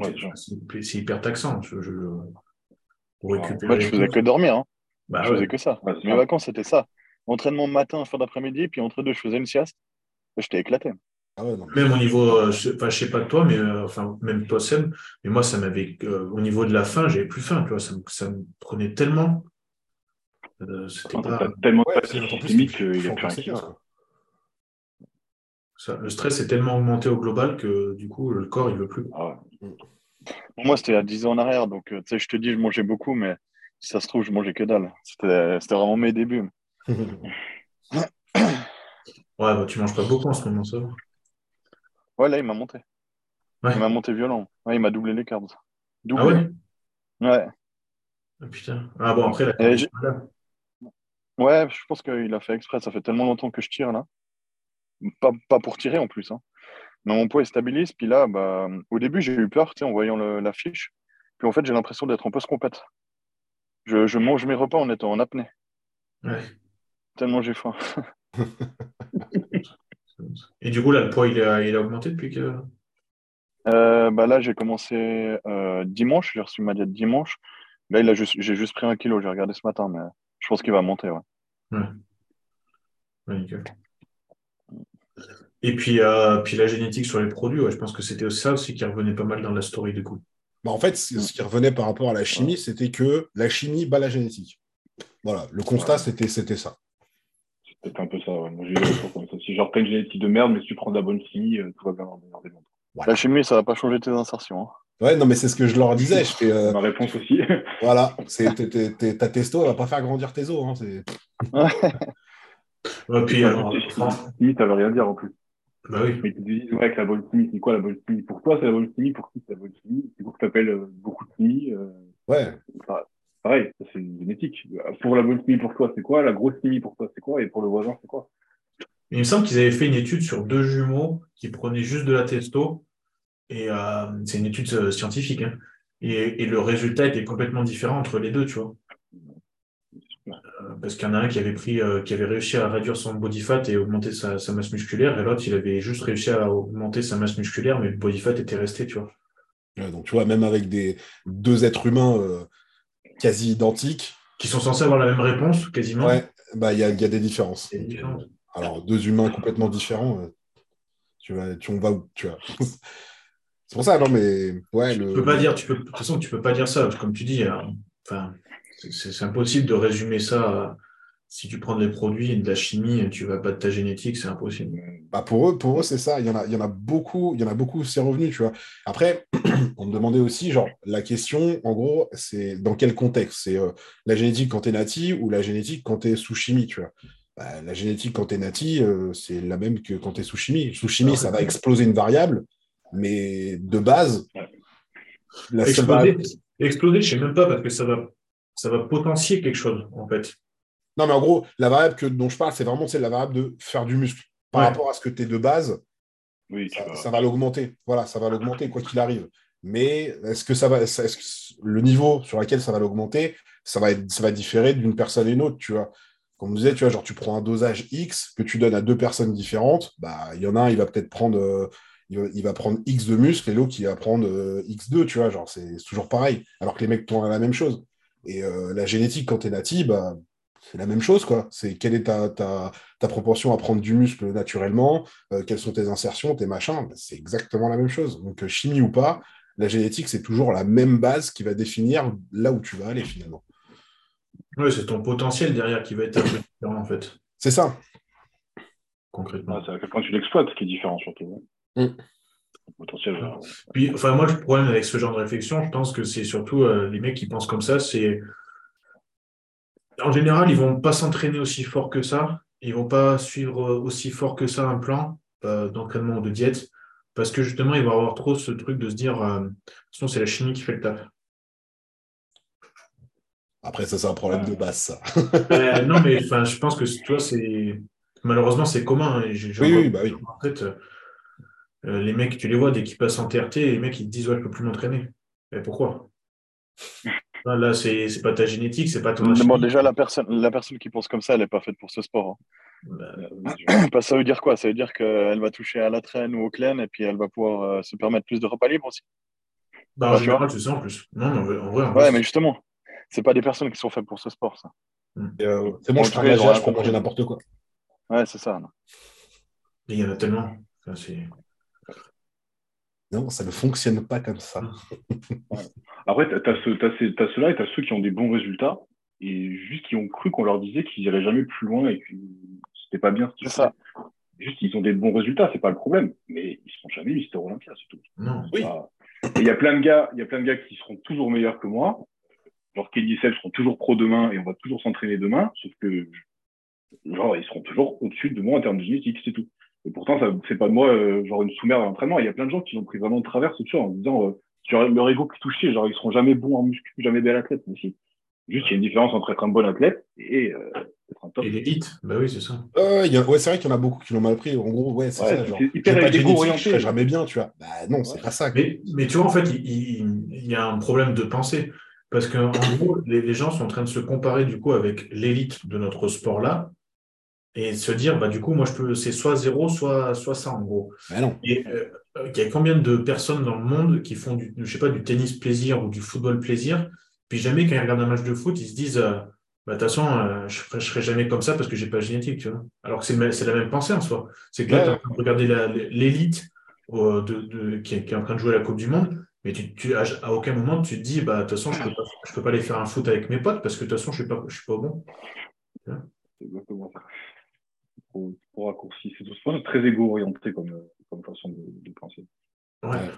c'est hyper taxant. Je, je... Pour récupérer. Moi, je faisais que dormir. Hein. Bah, je faisais que ça. Mes vacances, c'était ça. Entraînement matin, fin d'après-midi, puis entre deux, je faisais une sieste. J'étais éclaté. Ah même au niveau, euh, je, enfin, je sais pas de toi, mais euh, enfin, même toi, Seb, mais moi, ça m'avait, euh, au niveau de la faim, j'avais plus faim, tu vois, ça, ça me prenait tellement. C'était pas. tellement ouais, limite qu'il n'y a plus rien ça, le stress est tellement augmenté au global que du coup, le corps, il veut plus. Ah moi, c'était à 10 ans en arrière, donc tu sais, je te dis, je mangeais beaucoup, mais si ça se trouve, je mangeais que dalle. C'était vraiment mes débuts. ouais, bah, tu manges pas beaucoup en ce moment, ça. Ouais, là, il m'a monté. Il m'a monté violent. Ouais, il m'a doublé les cartes. Ah ouais? Ouais. Ah putain. Ah bon, après, la Ouais, je pense qu'il a fait exprès. Ça fait tellement longtemps que je tire là. Pas, pas pour tirer en plus. Hein. Mais mon poids est stabilise. Puis là, bah, au début, j'ai eu peur en voyant la fiche. Puis en fait, j'ai l'impression d'être un peu compète. Je, je, mange mes repas en étant en apnée. Ouais. Tellement j'ai faim. Et du coup, là, le poids, il a, il a augmenté depuis que. Euh, bah là, j'ai commencé euh, dimanche, j'ai reçu ma diète dimanche. Là, il a juste, j'ai juste pris un kilo, j'ai regardé ce matin, mais je pense qu'il va monter. Ouais. Ouais. Et puis, euh, puis la génétique sur les produits, ouais, je pense que c'était ça aussi qui revenait pas mal dans la story du coup. Bah, en fait, ce ce qui revenait par rapport à la chimie, c'était que la chimie bat la génétique. Voilà, le constat, c'était c'était ça. C'est peut-être un peu ça. ouais. Moi, j'ai comme ça. Si genre, t'as une génétique de merde, mais si tu prends de la bonne chimie, euh, tout va bien dans le meilleur des mondes. La chimie, ça va pas changer tes insertions. hein. Ouais, non, mais c'est ce que je leur disais. Je fais, euh, Ma réponse aussi. voilà, c'est t'es- t'es- t'es- ta testo, elle va pas faire grandir tes os. hein, c'est- Ouais, puis, alors, Chimie, ça veut rien dire en plus. Bah oui. Mais ils te disent, ouais, que la bonne chimie, c'est quoi la bonne chimie Pour toi, c'est la bonne chimie. Pour qui c'est la bonne chimie C'est pour que tu appelles beaucoup de chimie. euh, Ouais, pareil, ça, c'est une génétique. Pour la bonne chimie pour toi, c'est quoi? La grosse chimie pour toi, c'est quoi? Et pour le voisin, c'est quoi? Il me semble qu'ils avaient fait une étude sur deux jumeaux qui prenaient juste de la testo. Et euh, c'est une étude euh, scientifique. hein. Et, et le résultat était complètement différent entre les deux, tu vois. Parce qu'il y en a un qui avait pris, euh, qui avait réussi à réduire son body fat et augmenter sa, sa masse musculaire, et l'autre, il avait juste réussi à augmenter sa masse musculaire, mais le body fat était resté, tu vois. Ouais, donc tu vois, même avec des deux êtres humains euh, quasi identiques, Qui sont censés avoir la même réponse, quasiment. ouais, bah il y a, il y a des différences. Alors deux humains complètement différents, euh, tu vas, tu on va où, tu vois. c'est pour ça, non mais ouais, Tu le. peux pas dire, tu peux, de toute façon, tu peux pas dire ça, comme tu dis, enfin, c'est- impossible de résumer ça. à- si tu prends des produits et de la chimie, tu vas battre ta génétique, c'est impossible. Bah pour eux, pour eux, c'est ça. Il y en a, il y en a beaucoup, il y en a beaucoup, c'est revenu, tu vois. Après, on me demandait aussi, genre, la question, en gros, c'est dans quel contexte? C'est euh, la génétique quand t'es nati ou la génétique quand t'es sous chimie, tu vois? Bah, la génétique quand t'es nati, euh, c'est la même que quand t'es sous chimie. Sous chimie, ça va exploser une variable, mais de base, la seule Exploser, variable- exploser, je sais même pas, parce que ça va, ça va potentier quelque chose, en fait. Non, mais en gros, la variable que, dont je parle, c'est vraiment c'est la variable de faire du muscle. Par Ouais. rapport à ce que tu es de base, Oui, ça, va l'augmenter. Voilà, ça va l'augmenter quoi qu'il arrive. Mais est-ce que ça va, est-ce que le niveau sur lequel ça va l'augmenter, ça va être, ça va différer d'une personne à une autre, tu vois? Comme on disait, tu vois, genre tu prends un dosage X que tu donnes à deux personnes différentes, bah il y en a un, il va peut-être prendre, euh, il, va, il va prendre X de muscle et l'autre il va prendre euh, X2, tu vois, genre c'est toujours pareil. Alors que les mecs prennent la même chose. Et euh, la génétique quand tu es nati, bah c'est la même chose, quoi. C'est quelle est ta, ta, ta proportion à prendre du muscle naturellement, euh, quelles sont tes insertions, tes machins, bah, c'est exactement la même chose. Donc, euh, chimie ou pas, la génétique, c'est toujours la même base qui va définir là où tu vas aller finalement. Ouais, c'est ton potentiel derrière qui va être un peu différent, en fait, C'est ça. concrètement. Ah, c'est à quel point tu l'exploites qui est différent, surtout. ouais. Potentiel. euh, Puis, enfin, moi, le problème avec ce genre de réflexion, je pense que c'est surtout euh, les mecs qui pensent comme ça, c'est. En général, ils vont pas s'entraîner aussi fort que ça. Ils vont pas suivre euh, aussi fort que ça un plan euh, d'entraînement ou de diète. Parce que justement, ils vont avoir trop ce truc de se dire, euh, de toute façon, c'est la chimie qui fait le taf. Après, ça, c'est un problème de base, ça. Euh, non, mais enfin, je pense que tu vois, c'est malheureusement c'est commun. hein, Oui, oui, bah oui. En fait, euh, euh, les mecs, tu les vois dès qu'ils passent en TRT, les mecs ils te disent ouais, je peux plus m'entraîner. Mais pourquoi? Là, là, c'est c'est pas ta génétique, c'est pas ton. Bon, déjà, la personne, la personne qui pense comme ça, elle n'est pas faite pour ce sport. Bah, hein. Parce que ça veut dire quoi? Ça veut dire qu'elle va toucher à la traîne ou au clen et puis elle va pouvoir euh, se permettre plus de repas libres aussi. bah, en général, c'est ça en plus. Non, mais en vrai, en vrai, Ouais, mais justement, c'est pas des personnes qui sont faites pour ce sport, ça. Euh, c'est bon, je ont je peux manger n'importe quoi. Ouais, c'est ça. il y en a tellement. Enfin, c'est- Non, ça ne fonctionne pas comme ça. Après, ce, t'as, ces- t'as ceux-là et t'as ceux qui ont des bons résultats et juste qui ont cru qu'on leur disait qu'ils iraient jamais plus loin et que c'était pas bien ce qu'ils C'est ça. faisaient. Juste, ils ont des bons résultats, c'est pas le problème, mais ils seront jamais Mister Olympia, c'est tout. Non. Oui. Pas- Et il y a plein de gars, il y a plein de gars qui seront toujours meilleurs que moi. Genre Kelly et Seb seront toujours pro demain et on va toujours s'entraîner demain, sauf que genre ils seront toujours au-dessus de moi en termes de génétique, c'est tout. Et pourtant, ça c'est pas de moi euh, genre une sous-merde à l'entraînement. Il y a plein de gens qui l'ont pris vraiment de travers ce en disant euh, genre, leur ego qui touché, genre ils seront jamais bons en muscu, jamais bel athlète. Mais si. Juste, il y a une différence entre être un bon athlète et euh, d'être un top. Et l'élite, bah oui, c'est ça. Euh, il y a- ouais, c'est vrai qu'il y en a beaucoup qui l'ont mal pris. En gros, ouais, c'est Ouais, ça. Genre, hyper pas de génétique, égo-orienté. je serai jamais bien, tu vois. Bah non, c'est Ouais. pas ça. Mais, mais tu vois, en fait, il, il- il y a un problème de pensée. Parce qu'en gros, les, les gens sont en train de se comparer du coup avec l'élite de notre sport-là et se dire, bah, du coup, moi, je peux, c'est soit zéro, soit, soit ça, en gros. Bah non. Et euh, euh, il y a combien de personnes dans le monde qui font du, je sais pas, du tennis plaisir ou du football plaisir, puis jamais quand ils regardent un match de foot, ils se disent, euh, bah, de toute façon, euh, je ne serai jamais comme ça parce que j'ai pas de génétique, tu vois. Alors que c'est la même pensée en soi. C'est que là, Ouais. tu es en train de regarder la- l'élite euh, de, de- qui, est, qui est en train de jouer la Coupe du Monde, mais tu, tu, à, à aucun moment tu te dis, bah, de toute façon, je peux pas, je peux pas aller faire un foot avec mes potes parce que de toute façon, je suis pas, je suis pas bon. C'est exactement ça. Pour, pour raccourci, c'est tout très égo-orienté comme, comme façon de, de penser. Ouais. Ouais.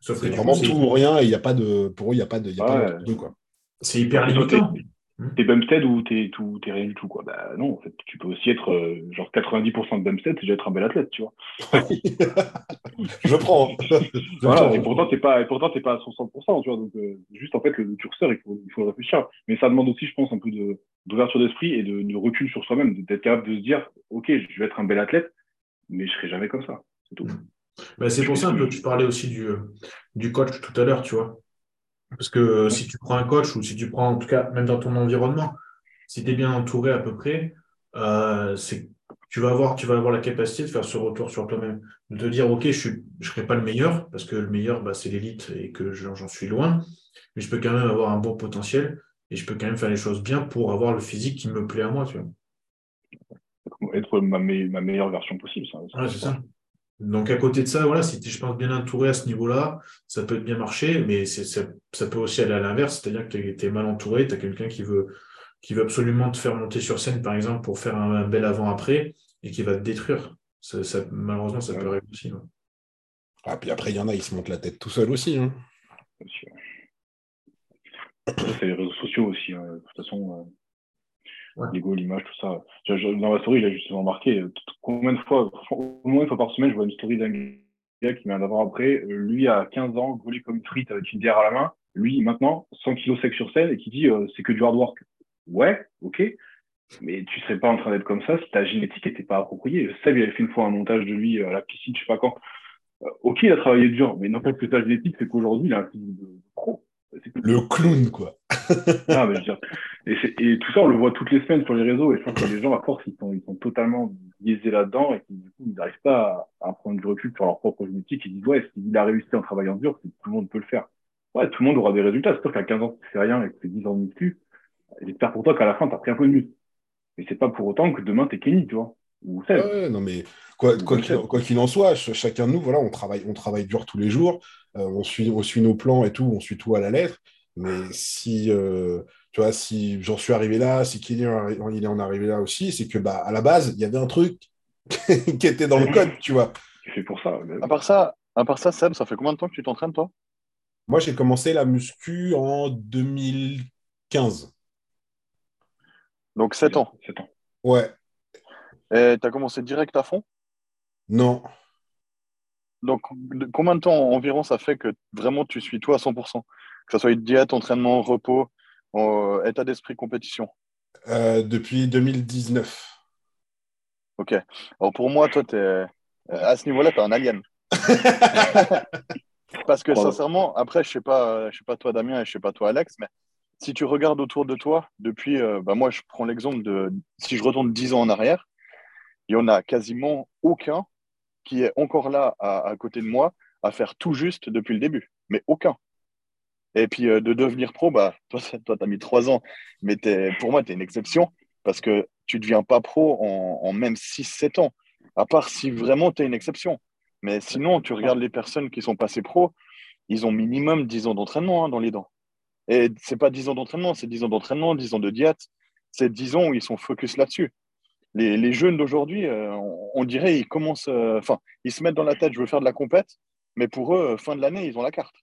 Sauf que vraiment coup, tout ou rien et il n'y a pas de. Pour eux, il n'y a pas de. il Y a pas Ouais. d'entre-deux, quoi. c'est hyper limitant. T'es Bumstead ou t'es tout, t'es rien du tout, quoi. Bah non, en fait, tu peux aussi être euh, genre 90% de Bumstead, c'est déjà être un bel athlète, tu vois. je prends. Je Voilà, prends. et pourtant, t'es pas, et pourtant, t'es pas à 60%, tu vois. Donc, euh, juste, en fait, le, le curseur, il faut, il faut réfléchir. Mais ça demande aussi, je pense, un peu de, d'ouverture d'esprit et de, de recul sur soi-même, d'être capable de se dire, OK, je vais être un bel athlète, mais je serai jamais comme ça. C'est tout. Ben, c'est pour ça que tu parlais aussi du, euh, du coach tout à l'heure, tu vois. Parce que si tu prends un coach ou si tu prends, en tout cas, même dans ton environnement, si tu es bien entouré à peu près, euh, c'est, tu, vas avoir, tu vas avoir la capacité de faire ce retour sur toi-même. De te dire, OK, je ne je serai pas le meilleur, parce que le meilleur, bah, c'est l'élite et que j'en j'en suis loin, mais je peux quand même avoir un bon potentiel et je peux quand même faire les choses bien pour avoir le physique qui me plaît à moi, tu vois. Être ma, me- ma meilleure version possible. Ça, Ouais, c'est ça. Donc, à côté de ça, voilà, si tu es, je pense, bien entouré à ce niveau-là, ça peut bien marcher, mais c'est, ça, ça peut aussi aller à l'inverse, c'est-à-dire que tu es, mal entouré, tu as quelqu'un qui veut, qui veut absolument te faire monter sur scène, par exemple, pour faire un, un bel avant-après, et qui va te détruire. Ça, ça- malheureusement, ça peut arriver aussi. ouais. Ah, puis après, il y en a, ils se montent la tête tout seul aussi. hein. C'est les réseaux sociaux aussi. hein. De toute façon, euh, Ouais. l'ego, l'image, tout ça. Dans ma story, j'ai justement marqué euh, combien de fois, au moins une fois par semaine, je vois une story d'un gars qui un avant après. Euh, Lui, à 15 ans, gaulé comme une frite avec une bière à la main. Lui, maintenant, 100 kilos sec sur scène et qui dit euh, c'est que du hard work. Ouais, ok. Mais tu serais pas en train d'être comme ça si ta génétique n'était pas appropriée. Seb, il avait fait une fois un montage de lui à la piscine, je sais pas quand. Euh, ok, il a travaillé dur, mais n'empêche que ta génétique, c'est qu'aujourd'hui, il a un physique de pro. Le clown, quoi. Ah, mais je veux dire, et, tout ça, on le voit toutes les semaines sur les réseaux, et je pense que les gens, à force, ils sont, ils sont totalement biaisés là-dedans, et qui, du coup, ils n'arrivent pas à, à prendre du recul sur leur propre génétique, ils disent, ouais, s'il a réussi en travaillant dur, c'est que tout le monde peut le faire. Ouais, tout le monde aura des résultats. C'est sûr qu'à 15 ans, tu fais rien et que tu fais 10 ans de muscu, j'espère pour toi qu'à la fin, tu as pris un peu de muscle. Mais c'est pas pour autant que demain, t'es Kenny, tu vois. Ou. Ouais, non, mais quoi qu'il quoi en soit, ch- chacun de nous, voilà, on travaille, on travaille dur tous les jours, euh, on, suit, on suit nos plans et tout, on suit tout à la lettre. Mais si, euh, tu vois, si j'en suis arrivé là, si Kylian il est en arrivé là aussi, c'est que bah, à la base, il y avait un truc qui était dans le code, tu vois. Fais pour ça. À part ça, à part ça, Seb, ça fait combien de temps que tu t'entraînes, toi? Moi, j'ai commencé la muscu en 2015. Donc 7 ans. Sept ans. Ouais, Et tu as commencé direct à fond? Non. Donc, de- combien de temps environ ça fait que vraiment tu suis tout à 100% Que ce soit une diète, entraînement, repos, euh, état d'esprit, compétition. Euh, depuis 2019. Ok. Alors pour moi, toi, t'es, à ce niveau-là, tu es un alien. Parce que sincèrement, après, je sais pas, je sais pas toi, Damien, et je sais pas toi, Alex, mais si tu regardes autour de toi, depuis, euh, bah, moi, je prends l'exemple de, si je retourne 10 ans en arrière, il y en a quasiment aucun qui est encore là à, à côté de moi à faire tout juste depuis le début. Mais aucun. Et puis euh, de devenir pro, bah, toi, tu as mis trois ans, mais pour moi, tu es une exception parce que tu ne deviens pas pro en, en même 6-7 ans, à part si vraiment tu es une exception. Mais sinon, tu regardes les personnes qui sont passées pro, ils ont minimum 10 ans d'entraînement hein, dans les dents. Et c'est pas 10 ans d'entraînement, c'est 10 ans d'entraînement, 10 ans de diète, c'est 10 ans où ils sont focus là-dessus. Les, les jeunes d'aujourd'hui, euh, on, on dirait, ils commencent, euh, enfin, ils se mettent dans la tête, je veux faire de la compète, mais pour eux, fin de l'année, ils ont la carte.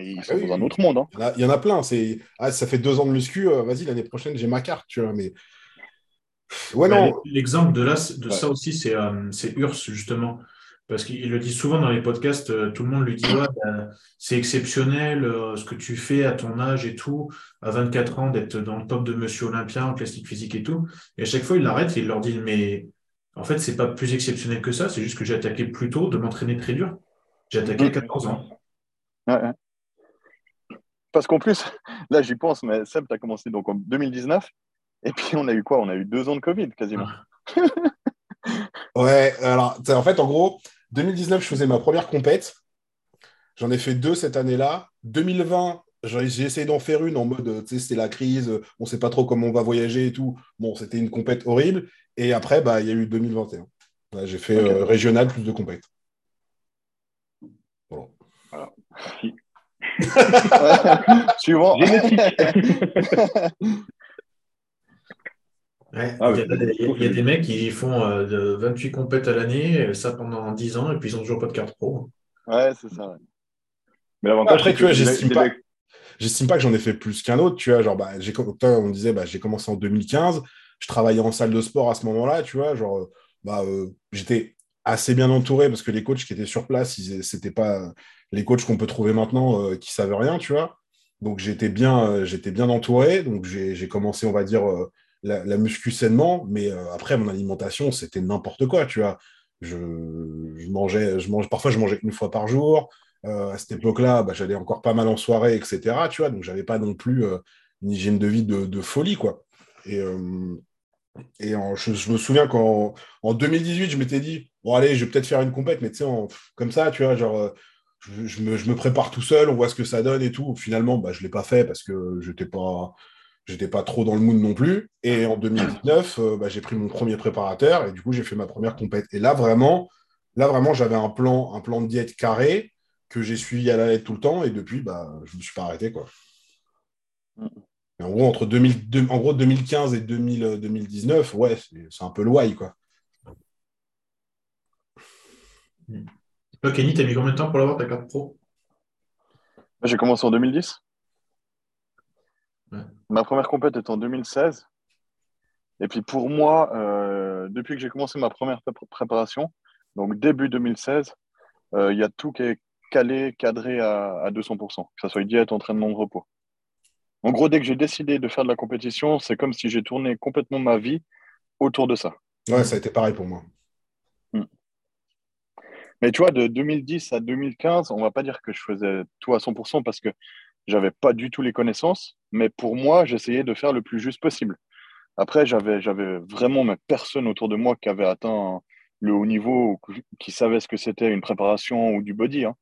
Mais ils sont oui, dans un autre monde. hein. Il y en a, il y en a plein. C'est, ah, ça fait deux ans de muscu, euh, vas-y, l'année prochaine, j'ai ma carte, tu vois. Mais ouais, Ouais, non. L'exemple de, là, de Ouais. ça aussi, c'est euh, c'est URSS, justement. parce qu'il le dit souvent dans les podcasts, euh, tout le monde lui dit ouais, ben, c'est exceptionnel euh, ce que tu fais à ton âge et tout, à 24 ans, d'être dans le top de Monsieur Olympia en plastique physique et tout. Et à chaque fois, il l'arrête et il leur dit mais en fait, c'est pas plus exceptionnel que ça, c'est juste que j'ai attaqué plus tôt de m'entraîner très dur. J'ai attaqué à 14 ans. Parce qu'en plus, là j'y pense, mais Seb, tu as commencé donc en 2019, et puis on a eu quoi? On a eu deux ans de Covid quasiment. ouais, alors en fait, en gros, 2019, je faisais ma première compète. J'en ai fait deux cette année-là. 2020, j'ai essayé d'en faire une en mode, tu sais, c'était la crise, on ne sait pas trop comment on va voyager et tout. Bon, c'était une compète horrible. Et après, bah, il y a eu 2021. j'ai fait euh, régional plus de compète. Bon. Voilà. Merci. Suivant. Ah, il, y a, des mecs qui font euh, de 28 compètes à l'année, ça pendant 10 ans, et puis ils n'ont toujours pas de carte pro. Ouais, c'est ça. Mais l'avantage, Après, tu vois, j'estime pas, j'estime pas que j'en ai fait plus qu'un autre. Tu vois, genre, bah, on disait, bah, j'ai commencé en 2015, je travaillais en salle de sport à ce moment-là, tu vois, genre, bah, euh, j'étais assez bien entouré parce que les coachs qui étaient sur place, c'était pas les coachs qu'on peut trouver maintenant euh, qui savent rien, tu vois. Donc j'étais bien, j'étais bien entouré. Donc j'ai commencé, on va dire, la, la, muscu sainement, mais euh, après, mon alimentation, c'était n'importe quoi, tu vois. Je, mangeais, je parfois, je mangeais une fois par jour. Euh, à cette époque-là, bah, j'allais encore pas mal en soirée, etc. Tu vois, donc j'avais pas non plus euh, une hygiène de vie de, folie, quoi. Et, et je, me souviens qu'en en 2018, je m'étais dit, bon, allez, je vais peut-être faire une compète, mais tu sais, comme ça, tu vois, genre, je, me, prépare tout seul, on voit ce que ça donne et tout. Finalement, bah, je ne l'ai pas fait parce que je n'étais pas, pas trop dans le mood non plus. Et en 2019, euh, bah, j'ai pris mon premier préparateur et du coup, j'ai fait ma première compète. Et là, vraiment, là, vraiment, j'avais un plan, un plan de diète carré que j'ai suivi à la lettre tout le temps. Et depuis, bah, je me suis pas arrêté. Quoi. en gros, entre 2000, en gros, 2015 et 2019, ouais, c'est un peu le quoi. Toi, Kenny, t'as mis combien de temps pour l'avoir ta carte pro J'ai commencé en 2010. Ma première compète est en 2016. Et puis pour moi, euh, depuis que j'ai commencé ma première préparation, donc début 2016, euh, il y a tout qui est calé, cadré à, 200%, que ce soit diète, entraînement, repos. En gros, dès que j'ai décidé de faire de la compétition, c'est comme si j'ai tourné complètement ma vie autour de ça. Ouais, ça a été pareil pour moi. Hmm. Mais tu vois, de 2010 à 2015, on va pas dire que je faisais tout à 100% parce que j'avais pas du tout les connaissances, mais pour moi, j'essayais de faire le plus juste possible. Après, j'avais, vraiment personne autour de moi qui avait atteint le haut niveau, qui savait ce que c'était une préparation ou du body. Hein.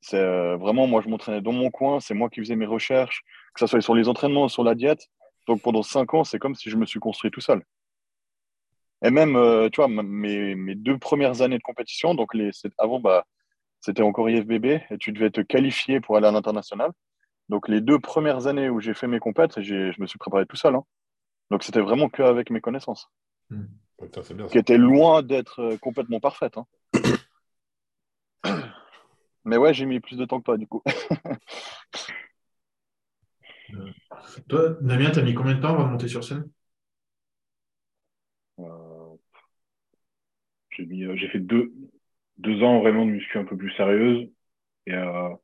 C'est euh, vraiment, moi, je m'entraînais dans mon coin, c'est moi qui faisais mes recherches, que ce soit sur les entraînements, sur la diète. Donc pendant cinq ans, c'est comme si je me suis construit tout seul. Et même, euh, tu vois, mes, mes, deux premières années de compétition, donc les, avant, bah, c'était encore IFBB, et tu devais te qualifier pour aller à l'international. Donc les deux premières années où j'ai fait mes compètes, je me suis préparé tout seul. Hein. Donc c'était vraiment qu'avec mes connaissances. Hmm. qui étaient loin d'être euh, complètement parfaites. Hein. Mais ouais, j'ai mis plus de temps que toi du coup. Euh, toi, Damien, t'as mis combien de temps avant de monter sur scène? J'ai fait deux, deux ans vraiment de muscu un peu plus sérieuse. Et je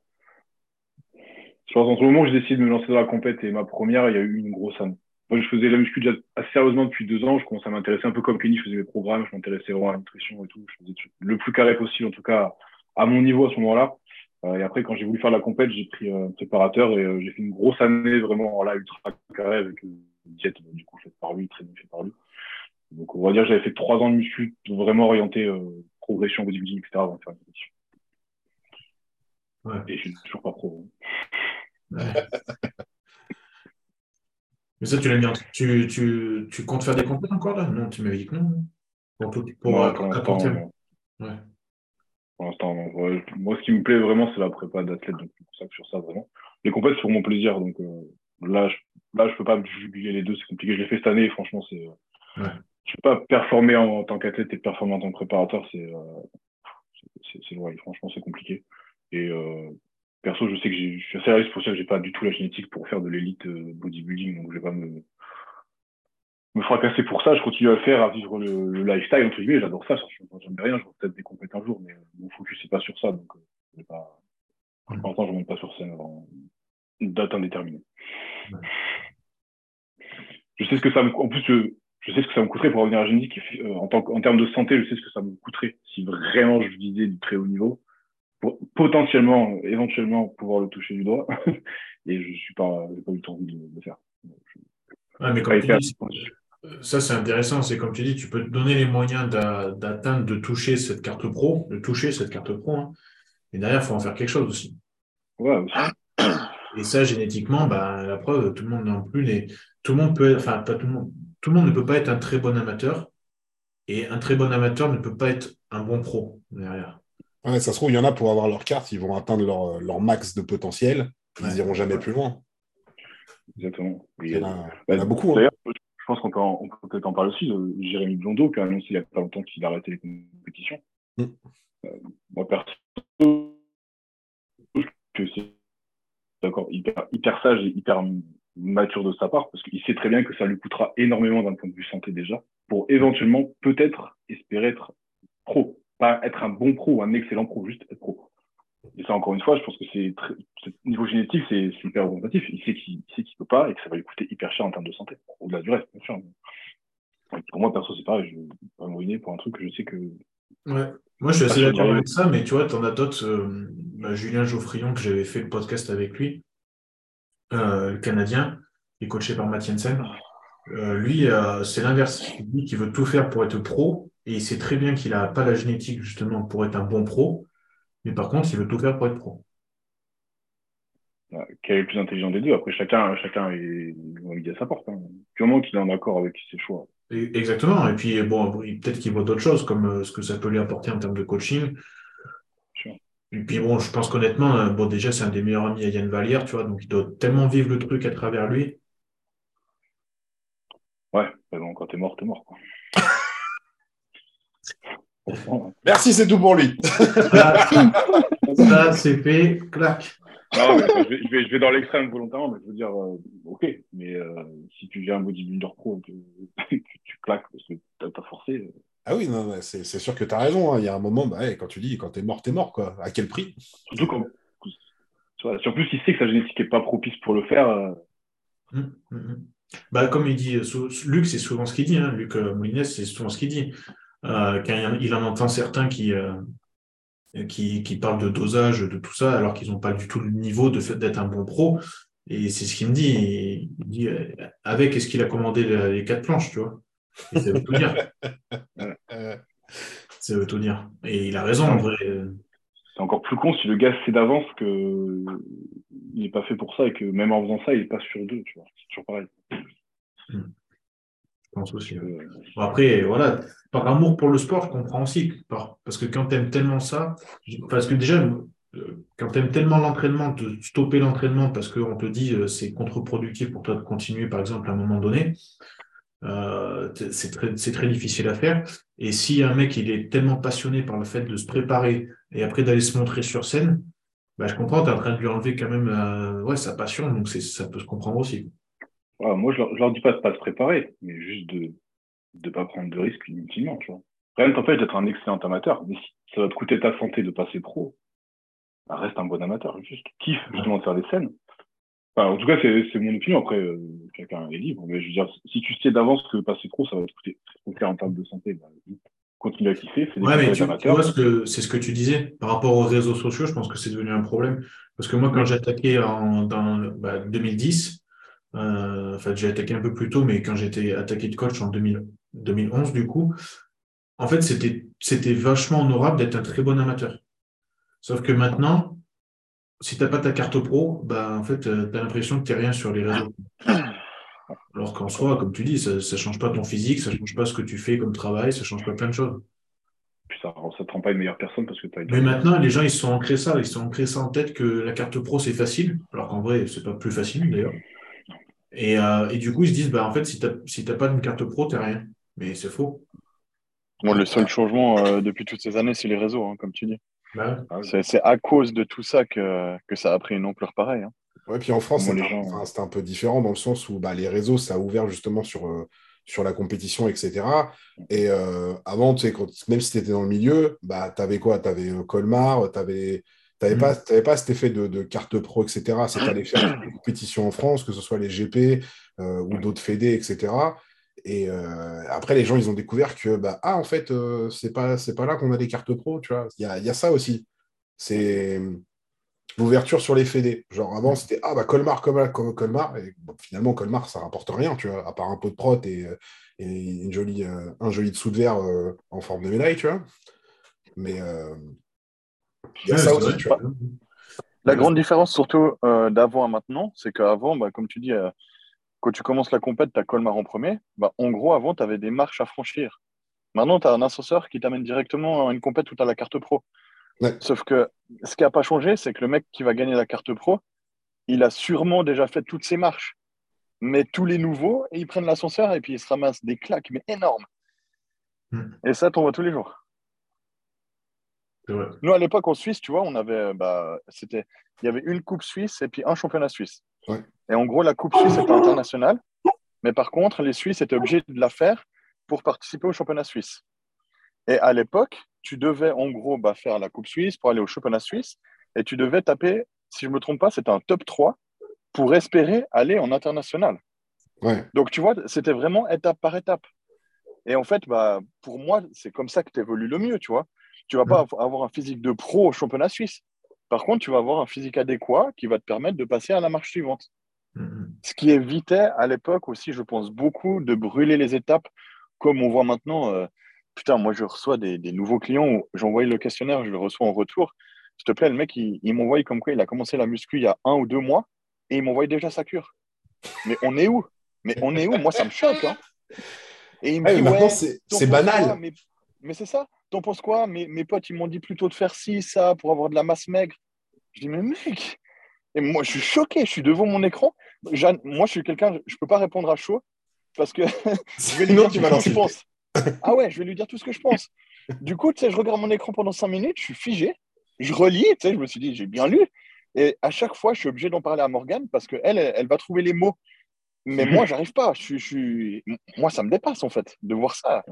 pense entre le moment où j'ai décidé de me lancer dans la compète et ma première, il y a eu une grosse année. Moi, je faisais la muscu déjà assez sérieusement depuis deux ans. Je commençais à m'intéresser un peu comme Kenny. Je faisais mes programmes, je m'intéressais vraiment à la nutrition et tout. Je faisais le plus carré possible, en tout cas à mon niveau à ce moment-là. Euh, et après, quand j'ai voulu faire la compète, j'ai pris un préparateur et euh, j'ai fait une grosse année vraiment là ultra carré avec une diète du coup faite par lui, très bien faite par lui. Donc on va dire que j'avais fait trois ans de muscu vraiment orienté euh, progression, bodybuilding, etc. avant de faire une. Ouais. Et je suis toujours pas pro. Hein. Mais ça, tu l'as bien. Tu, tu, tu, comptes faire des comptes encore là? Non, tu m'avais dit que non. Pour, pour, pour, euh, pour l'instant, ouais. Pour l'instant, moi, ce qui me plaît vraiment, c'est la prépa d'athlète. Donc, ça que sur ça, vraiment. Les compètes, c'est pour mon plaisir. Donc, euh, là, je, là, je peux pas juguler les deux. C'est compliqué. Je l'ai fait cette année. franchement, c'est. Ouais. Je peux pas performer en, tant qu'athlète et performer en tant que préparateur. C'est. c'est ouais, franchement, c'est compliqué. Et perso, je sais que je suis assez réaliste pour ça que j'ai pas du tout la génétique pour faire de l'élite euh, bodybuilding, donc je vais pas me me fracasser pour ça, je continue à le faire, à vivre le, lifestyle, entre guillemets, j'adore ça, ai rien, je vais peut-être des compétences un jour, mais mon focus n'est pas sur ça, donc euh, pas... pour l'instant, je ne monte pas sur scène avant une date indéterminée. Je sais ce que ça me... En plus, je, je sais ce que ça me coûterait pour revenir à Génique. Euh, en, en termes de santé, je sais ce que ça me coûterait si vraiment je visais du très haut niveau pour potentiellement, éventuellement, pouvoir le toucher du doigt. Et je suis pas, pas eu envie de le faire. mais comme tu dis, ça c'est intéressant, c'est comme tu dis, tu peux te donner les moyens d'atteindre, de toucher cette carte pro, de toucher cette carte pro, hein. et derrière, il faut en faire quelque chose aussi. Ouais, aussi. Et ça, génétiquement, bah, la preuve, tout le monde non plus. Tout le monde peut enfin, pas tout le monde, tout le monde ne peut pas être un très bon amateur et un très bon amateur ne peut pas être un bon pro derrière. ça se trouve, il y en a pour avoir leur carte, ils vont atteindre leur, max de potentiel, ils n'iront jamais plus loin. Exactement. Il y en a, beaucoup. Hein. D'ailleurs, je pense qu'on peut, peut être en parler aussi de Jérémy Blondeau qui a annoncé il n'y a pas longtemps qu'il a arrêté les compétitions. Mm. Euh, moi, perso, que c'est d'accord, hyper, hyper sage et hyper mature de sa part, parce qu'il sait très bien que ça lui coûtera énormément d'un point de vue santé déjà, pour éventuellement peut-être espérer être pro. Pas être un bon pro ou un excellent pro, juste être pro. Et ça, encore une fois, je pense que c'est niveau génétique, c'est super représentatif. Il sait qu'il sait qu'il peut pas et que ça va lui coûter hyper cher en termes de santé, au-delà du reste, bien sûr. Pour moi, perso, c'est pareil, je vais pas me ruiner pour un truc que je sais que. Ouais. Moi, je suis assez d'accord avec ça, mais tu vois, tu en as d'autres. Euh, bah, Julien Geoffrion, que j'avais fait le podcast avec lui, le Canadien, qui est coaché par Mathiensen. Euh, lui, euh, c'est l'inverse. Lui qui veut tout faire pour être pro, et il sait très bien qu'il n'a pas la génétique justement pour être un bon pro, mais par contre, il veut tout faire pour être pro. Quel est le plus intelligent des deux? Après, chacun, chacun est midi à sa porte. Hein. Du moment qu'il est en accord avec ses choix. Exactement. Et puis, bon, peut-être qu'il voit d'autres choses, comme ce que ça peut lui apporter en termes de coaching. Et puis bon, je pense qu'honnêtement, euh, bon, déjà, c'est un des meilleurs amis à Yann Vallière, tu vois, donc il doit tellement vivre le truc à travers lui. Ouais, mais bon, quand t'es mort, t'es mort. Quoi. Merci, c'est tout pour lui. ça, c'est fait, clac. Non, mais je, vais, je, vais, dans l'extrême volontairement, mais je veux dire, euh, ok, mais euh, si tu viens un bodybuilder pro, tu, tu, claques parce que t'as pas forcé. Ah oui, non, c'est sûr que tu as raison. Hein. Il y a un moment, bah, quand tu dis quand tu es mort, tu es mort. Quoi. À quel prix? Surtout quand. En plus, il sait que sa génétique n'est pas propice pour le faire. Euh. Hum, hum, hum. Bah, comme il dit, Luc, c'est souvent ce qu'il dit. Hein. Luc euh, Moulines, c'est souvent ce qu'il dit. Euh, quand il en entend certains qui, qui, qui, parlent de dosage, de tout ça, alors qu'ils n'ont pas du tout le niveau d'être un bon pro. Et c'est ce qu'il me dit. Il dit avec, est-ce qu'il a commandé les quatre planches, tu vois? Ça veut tout dire. ça veut tout dire. Et il a raison, en vrai. C'est encore plus con si le gars sait d'avance qu'il n'est pas fait pour ça et que même en faisant ça, il n'est pas sur deux. Tu vois. C'est toujours pareil. Hmm. Je pense aussi. après, voilà, par amour pour le sport, je comprends aussi. Parce que quand tu aimes tellement ça, parce que déjà, euh, quand tu aimes tellement l'entraînement, de stopper l'entraînement parce qu'on te dit euh, c'est contre-productif pour toi de continuer, par exemple, à un moment donné, euh, c'est très, très, difficile à faire. Et si un mec il est tellement passionné par le fait de se préparer et après d'aller se montrer sur scène, bah, je comprends, tu es en train de lui enlever quand même euh, ouais, sa passion, donc ça peut se comprendre aussi. moi, je leur, leur dis pas de pas se préparer, mais juste de ne pas prendre de risques inutilement. Tu vois. Rien ne t'empêche d'être un excellent amateur, mais si ça va te coûter ta santé de passer pro, bah, reste un bon amateur. Juste kiffe justement de faire des scènes en tout cas, c'est mon opinion. Après, euh, chacun est libre. Mais je veux dire, si tu sais d'avance que passer trop, ça va te coûter trop en termes de santé, bah, continue à kiffer. Ouais, mais tu, vois, c'est ce que tu disais. Par rapport aux réseaux sociaux, je pense que c'est devenu un problème. Parce que moi, quand j'ai attaqué en dans, 2010, bah, euh, enfin, j'ai attaqué un peu plus tôt, mais quand j'étais attaqué de coach en 2011, du coup, en fait, c'était vachement honorable d'être un très bon amateur. Sauf que maintenant, si tu n'as pas ta carte pro, bah, en fait, euh, tu as l'impression que tu n'es rien sur les réseaux. Alors qu'en soi, comme tu dis, ça ne change pas ton physique, ça ne change pas ce que tu fais comme travail, ça ne change pas plein de choses. Puis ça ne te rend pas une meilleure personne parce que tu as Mais maintenant, les gens, ils se sont ancrés ça, ils se sont ancrés ça en tête que la carte pro, c'est facile, alors qu'en vrai, c'est pas plus facile d'ailleurs. Et, euh, et, du coup, ils se disent, bah, en fait, si tu n'as si pas une carte pro, tu rien. Mais c'est faux. le seul changement euh, depuis toutes ces années, c'est les réseaux, hein, comme tu dis. Bah ah c'est à cause de tout ça que, que, ça a pris une ampleur pareille. Hein. Ouais, puis en France, c'était un, peu différent dans le sens où bah, les réseaux, ça a ouvert justement sur, euh, sur la compétition, etc. Et euh, avant, tu sais, quand, même si tu étais dans le milieu, bah, tu avais quoi? Tu avais Colmar, tu n'avais mm. pas, pas cet effet de, carte pro, etc. C'est aller faire des compétitions en France, que ce soit les GP ou d'autres fédés, etc. Et après, les gens, ils ont découvert que, bah, ah, en fait, c'est pas, pas là qu'on a des cartes pro, tu vois. Il y a, y a, ça aussi. C'est l'ouverture sur les fédés. Genre avant, c'était ah bah Colmar, Colmar, Colmar. Et finalement, Colmar, ça rapporte rien, tu vois, à part un pot de prot et, euh, une jolie, euh, un joli dessous de verre euh, en forme de médaille, tu vois. Mais il y a ça aussi, tu vois. La grande différence, surtout d'avant à maintenant, c'est qu'avant, bah, comme tu dis, quand tu commences la compète, tu as Colmar en premier. Bah, en gros, avant, tu avais des marches à franchir. Maintenant, tu as un ascenseur qui t'amène directement à une compète où tu as la carte pro. Sauf que ce qui n'a pas changé, c'est que le mec qui va gagner la carte pro, il a sûrement déjà fait toutes ses marches. Mais tous les nouveaux, ils prennent l'ascenseur et puis ils se ramassent des claques, mais énormes. Hmm. Et ça, on voit tous les jours. Nous, à l'époque, en Suisse, tu vois, on avait, bah, c'était, il y avait une coupe suisse et puis un championnat suisse. Et en gros, la coupe suisse était internationale. Mais par contre, les Suisses étaient obligés de la faire pour participer au championnat suisse. Et à l'époque, tu devais en gros bah, faire la Coupe Suisse pour aller au championnat suisse et tu devais taper, si je ne me trompe pas, c'était un top 3 pour espérer aller en international. Donc tu vois, c'était vraiment étape par étape. Et en fait, bah, pour moi, c'est comme ça que tu évolues le mieux, tu vois. Tu vas pas avoir un physique de pro au championnat suisse. Par contre, tu vas avoir un physique adéquat qui va te permettre de passer à la marche suivante. Mm-hmm. Ce qui évitait à l'époque aussi, je pense, beaucoup de brûler les étapes, comme on voit maintenant. Euh, putain, moi, je reçois des, nouveaux clients où j'envoie le questionnaire, je le reçois en retour. S'il te plaît, le mec, il, m'envoie comme quoi il a commencé la muscu il y a un ou deux mois et il m'envoie déjà sa cure. Mais on est où? Mais on est où? Moi, ça me choque. Hein. et il me dit, maintenant, c'est banal. mais, c'est ça. T'en penses quoi? Mes, mes potes, ils m'ont dit plutôt de faire ci, ça, pour avoir de la masse maigre. Je dis, mais mec Et moi, je suis choqué. Je suis devant mon écran. moi, je suis quelqu'un, je ne peux pas répondre à chaud parce que je vais lui dire tu vas je pense ah ouais, je vais lui dire tout ce que je pense. Du coup, tu sais, je regarde mon écran pendant cinq minutes, je suis figé, je relis, tu sais, je me suis dit, j'ai bien lu. Et à chaque fois, je suis obligé d'en parler à Morgane parce qu'elle, elle, elle va trouver les mots. Mais moi, j'arrive pas. Je, je, Moi, ça me dépasse, en fait, de voir ça.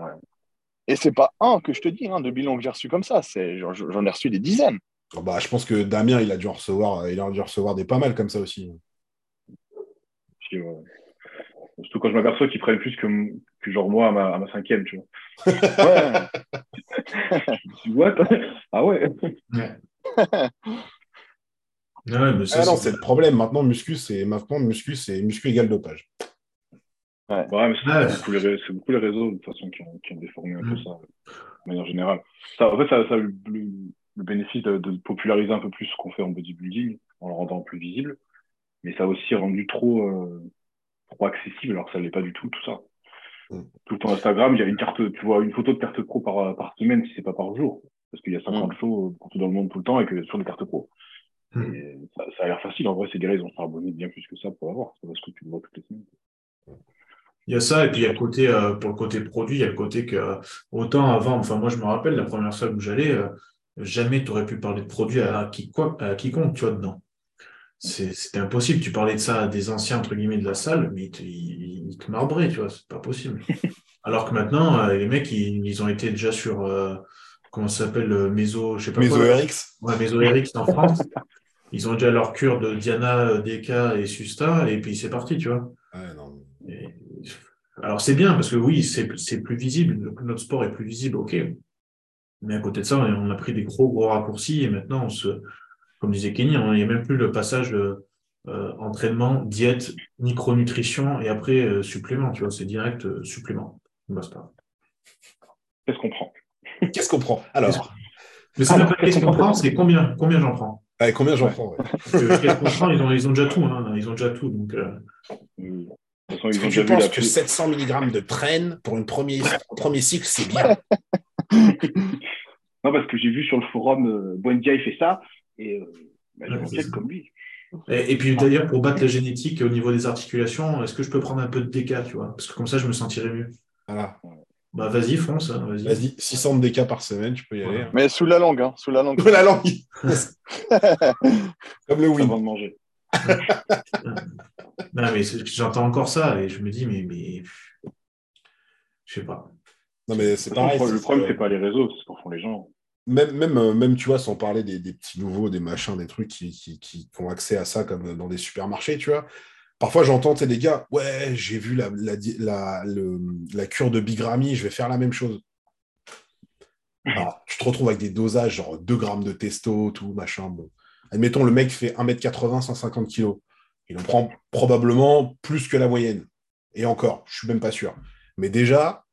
Et c'est pas un que je te dis, hein, de bilan que j'ai reçu comme ça. C'est, j'en ai reçu des dizaines. Bah, je pense que Damien, il a dû recevoir, il a dû recevoir des pas mal comme ça aussi. Surtout quand je m'aperçois qu'ils prennent plus que, que genre moi à ma, à ma cinquième, tu vois. ouais. ah ouais. ah non, c'est le problème. Maintenant, muscu, c'est maintenant muscu, c'est muscu égal dopage. Ouais, ouais mais c'est beaucoup, beaucoup, les réseaux de toute façon qui ont, qui ont déformé un peu mm. ça, de manière générale. Ça, en fait, ça, ça a eu le, bénéfice de, de, populariser un peu plus ce qu'on fait en bodybuilding en le rendant plus visible, mais ça a aussi rendu trop, euh, trop accessible alors que ça l'est pas du tout, tout ça. Mm. Tout ton Instagram, il y a une carte, tu vois une photo de carte pro par, par semaine si c'est pas par jour. Parce qu'il y a 50 mm. shows partout dans le monde tout le temps et que sur des cartes pro. Mm. ça, ça, a l'air facile. En vrai, c'est des raisons de s'abonner bien plus que ça pour avoir. C'est parce que tu le vois toutes les semaines. Il y a ça, et puis il y a le côté, euh, pour le côté produit, il y a le côté que, autant avant, enfin, moi, je me rappelle, la première fois où j'allais, euh, jamais tu aurais pu parler de produit à, qui, quoi, à quiconque, tu vois, dedans c'était impossible. Tu parlais de ça à des anciens, entre guillemets, de la salle, mais ils, te marbraient, tu vois, c'est pas possible. Alors que maintenant, euh, les mecs, ils, ont été déjà sur, euh, comment ça s'appelle, le Méso, je sais pas Méso RX. Ouais, Méso RX en France. Ils ont déjà leur cure de Diana, DK et Susta, et puis c'est parti, tu vois. Alors c'est bien, parce que oui, c'est plus visible, notre sport est plus visible, ok. Mais à côté de ça, on a pris des gros, gros raccourcis, et maintenant, on se, comme disait Kenny, hein, il n'y a même plus le passage de euh, entraînement, diète, micronutrition et après euh, supplément, tu vois, c'est direct euh, supplément. Qu'est-ce qu'on prend? Qu'est-ce qu'on prend? Alors. Mais pas qu'est-ce qu'on prend, c'est combien, combien j'en prends? combien j'en prends ils, ont, ils ont déjà tout, hein, ils ont déjà tout. Donc, façon, je pense que 700 mg de traîne pour une premier, un premier cycle, c'est bien. non, parce que j'ai vu sur le forum, euh, Buendia, il fait ça, et euh, bah, je comme lui. Et, puis d'ailleurs, pour battre la génétique au niveau des articulations, est-ce que je peux prendre un peu de DK, tu vois? Parce que comme ça, je me sentirais mieux. Voilà. Bah vas-y, fonce. Hein, vas-y. vas-y, 600 DK par semaine, tu peux y aller. Hein. Mais sous la langue, hein, sous la langue. Sous la langue. Comme le win. Avant de manger. Non, mais j'entends encore ça et je me dis, mais, mais Je sais pas. Non, mais c'est pareil. Le problème, c'est pas les réseaux, c'est ce qu'en font les gens. même, même, euh, même, tu vois, sans parler des, des petits nouveaux, des machins, des trucs qui, qui, qui- ont accès à ça comme dans des supermarchés, tu vois. Parfois, j'entends, des gars, ouais, j'ai vu la, la, le- la cure de Bigrami, je vais faire la même chose. Alors, tu te retrouves avec des dosages, genre 2 grammes de testo, tout, machin. Bon. Admettons, le mec fait 1m80, 150 kg. Il en prend probablement plus que la moyenne. Et encore, je suis même pas sûr. Mais déjà,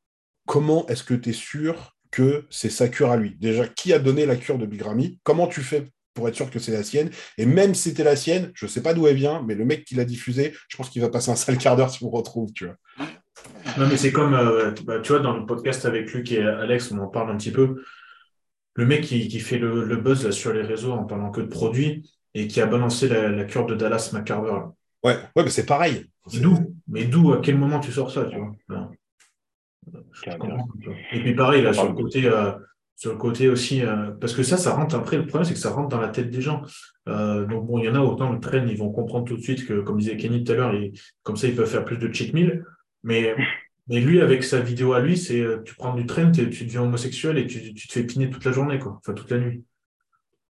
comment est-ce que tu es sûr que c'est sa cure à lui? Déjà, qui a donné la cure de Bigrami? Comment tu fais pour être sûr que c'est la sienne? Et même si c'était la sienne, je sais pas d'où elle vient, mais le mec qui l'a diffusée, je pense qu'il va passer un sale quart d'heure si on retrouve, tu vois. Non, mais c'est comme, euh, bah, tu vois, dans le podcast avec Luc et Alex, on en parle un petit peu. Le mec qui, qui fait le, le buzz là, sur les réseaux en parlant que de produits et qui a balancé la, la cure de Dallas McCarver. Ouais, ouais, mais c'est pareil. C'est- D'où? Mais d'où? À quel moment tu sors ça, tu vois? Et puis pareil, là, sur le côté, euh, sur le côté aussi, euh, parce que ça, ça rentre après, le problème, c'est que ça rentre dans la tête des gens. Euh, donc bon, il y en a autant le train, ils vont comprendre tout de suite que, comme disait Kenny tout à l'heure, comme ça, ils peuvent faire plus de cheat meal. Mais, mais lui, avec sa vidéo à lui, c'est euh, tu prends du train, tu deviens homosexuel et tu, tu te fais piner toute la journée, quoi. Enfin, toute la nuit.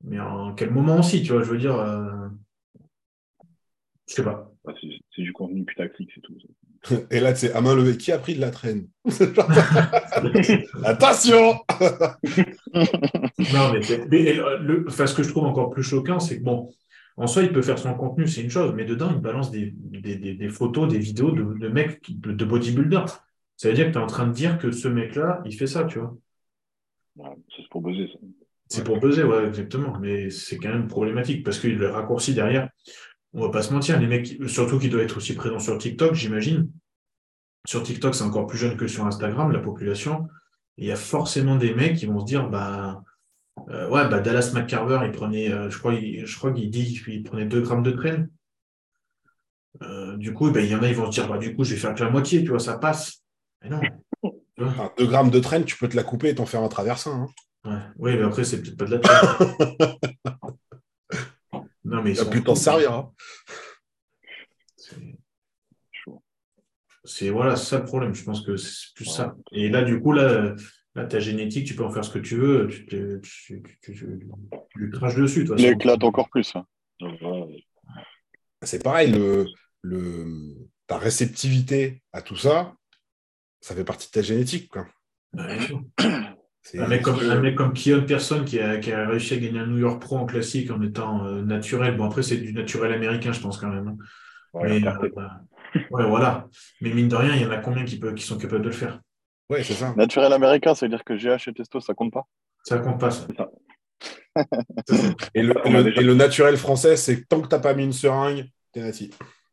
Mais en quel moment aussi, tu vois, je veux dire. euh, Je sais pas. Bah, c'est du contenu putaclic, c'est tout. Et là, c'est à main levée. Qui a pris de la traîne? Attention Non, mais, mais, euh, le, enfin, ce que je trouve encore plus choquant, c'est que bon, en soi, il peut faire son contenu, c'est une chose, mais dedans, il balance des, des, des- des photos, des vidéos de, de mecs, de, de bodybuilders. Ça veut dire que tu es en train de dire que ce mec-là, il fait ça, tu vois. Ouais, c'est pour buzzer, ça. C'est pour buzzer, ouais, exactement. Mais c'est quand même problématique parce qu'il le raccourci derrière. On va pas se mentir, les mecs, surtout qui doivent être aussi présents sur TikTok, j'imagine. Sur TikTok, c'est encore plus jeune que sur Instagram, la population. Il y a forcément des mecs qui vont se dire, bah, euh, ouais, bah, Dallas McCarver, il prenait, euh, je crois, il, je crois qu'il dit qu'il prenait 2 grammes de traîne. Euh, du coup, bah, il y en a, ils vont se dire, bah, du coup, je vais faire que la moitié, tu vois, ça passe. Mais non. Tu vois Enfin, 2 grammes de traîne, tu peux te la couper et t'en faire un traversin. hein. Ouais. Oui, mais après, c'est peut-être pas de la traîne. non, mais Il a pu t'en servir. hein. C'est- voilà, c'est ça le problème. Je pense que c'est plus ça. Et là, du coup, là, là, ta génétique, tu peux en faire ce que tu veux. Tu, te- tu, tu, tu- tu- tu lui craches dessus. façon. éclate encore plus. hein. C'est pareil, le, le, ta réceptivité à tout ça, ça fait partie de ta génétique. Quoi. Ouais. C'est- Un mec comme, un mec comme Keon Pearson qui a, qui a réussi à gagner un New York Pro en classique en étant euh, naturel. Bon, après, c'est du naturel américain, je pense, quand même. hein. Ouais, Mais, euh, ouais, voilà. Mais mine de rien, il y en a combien qui, qui sont capables de le faire? Ouais, c'est ça. Naturel américain, ça veut dire que GH et testo, ça compte pas Ça compte pas, ça. Et le, On a le- déjà- et le naturel français, c'est que tant que t'as pas mis une seringue, t'es nati.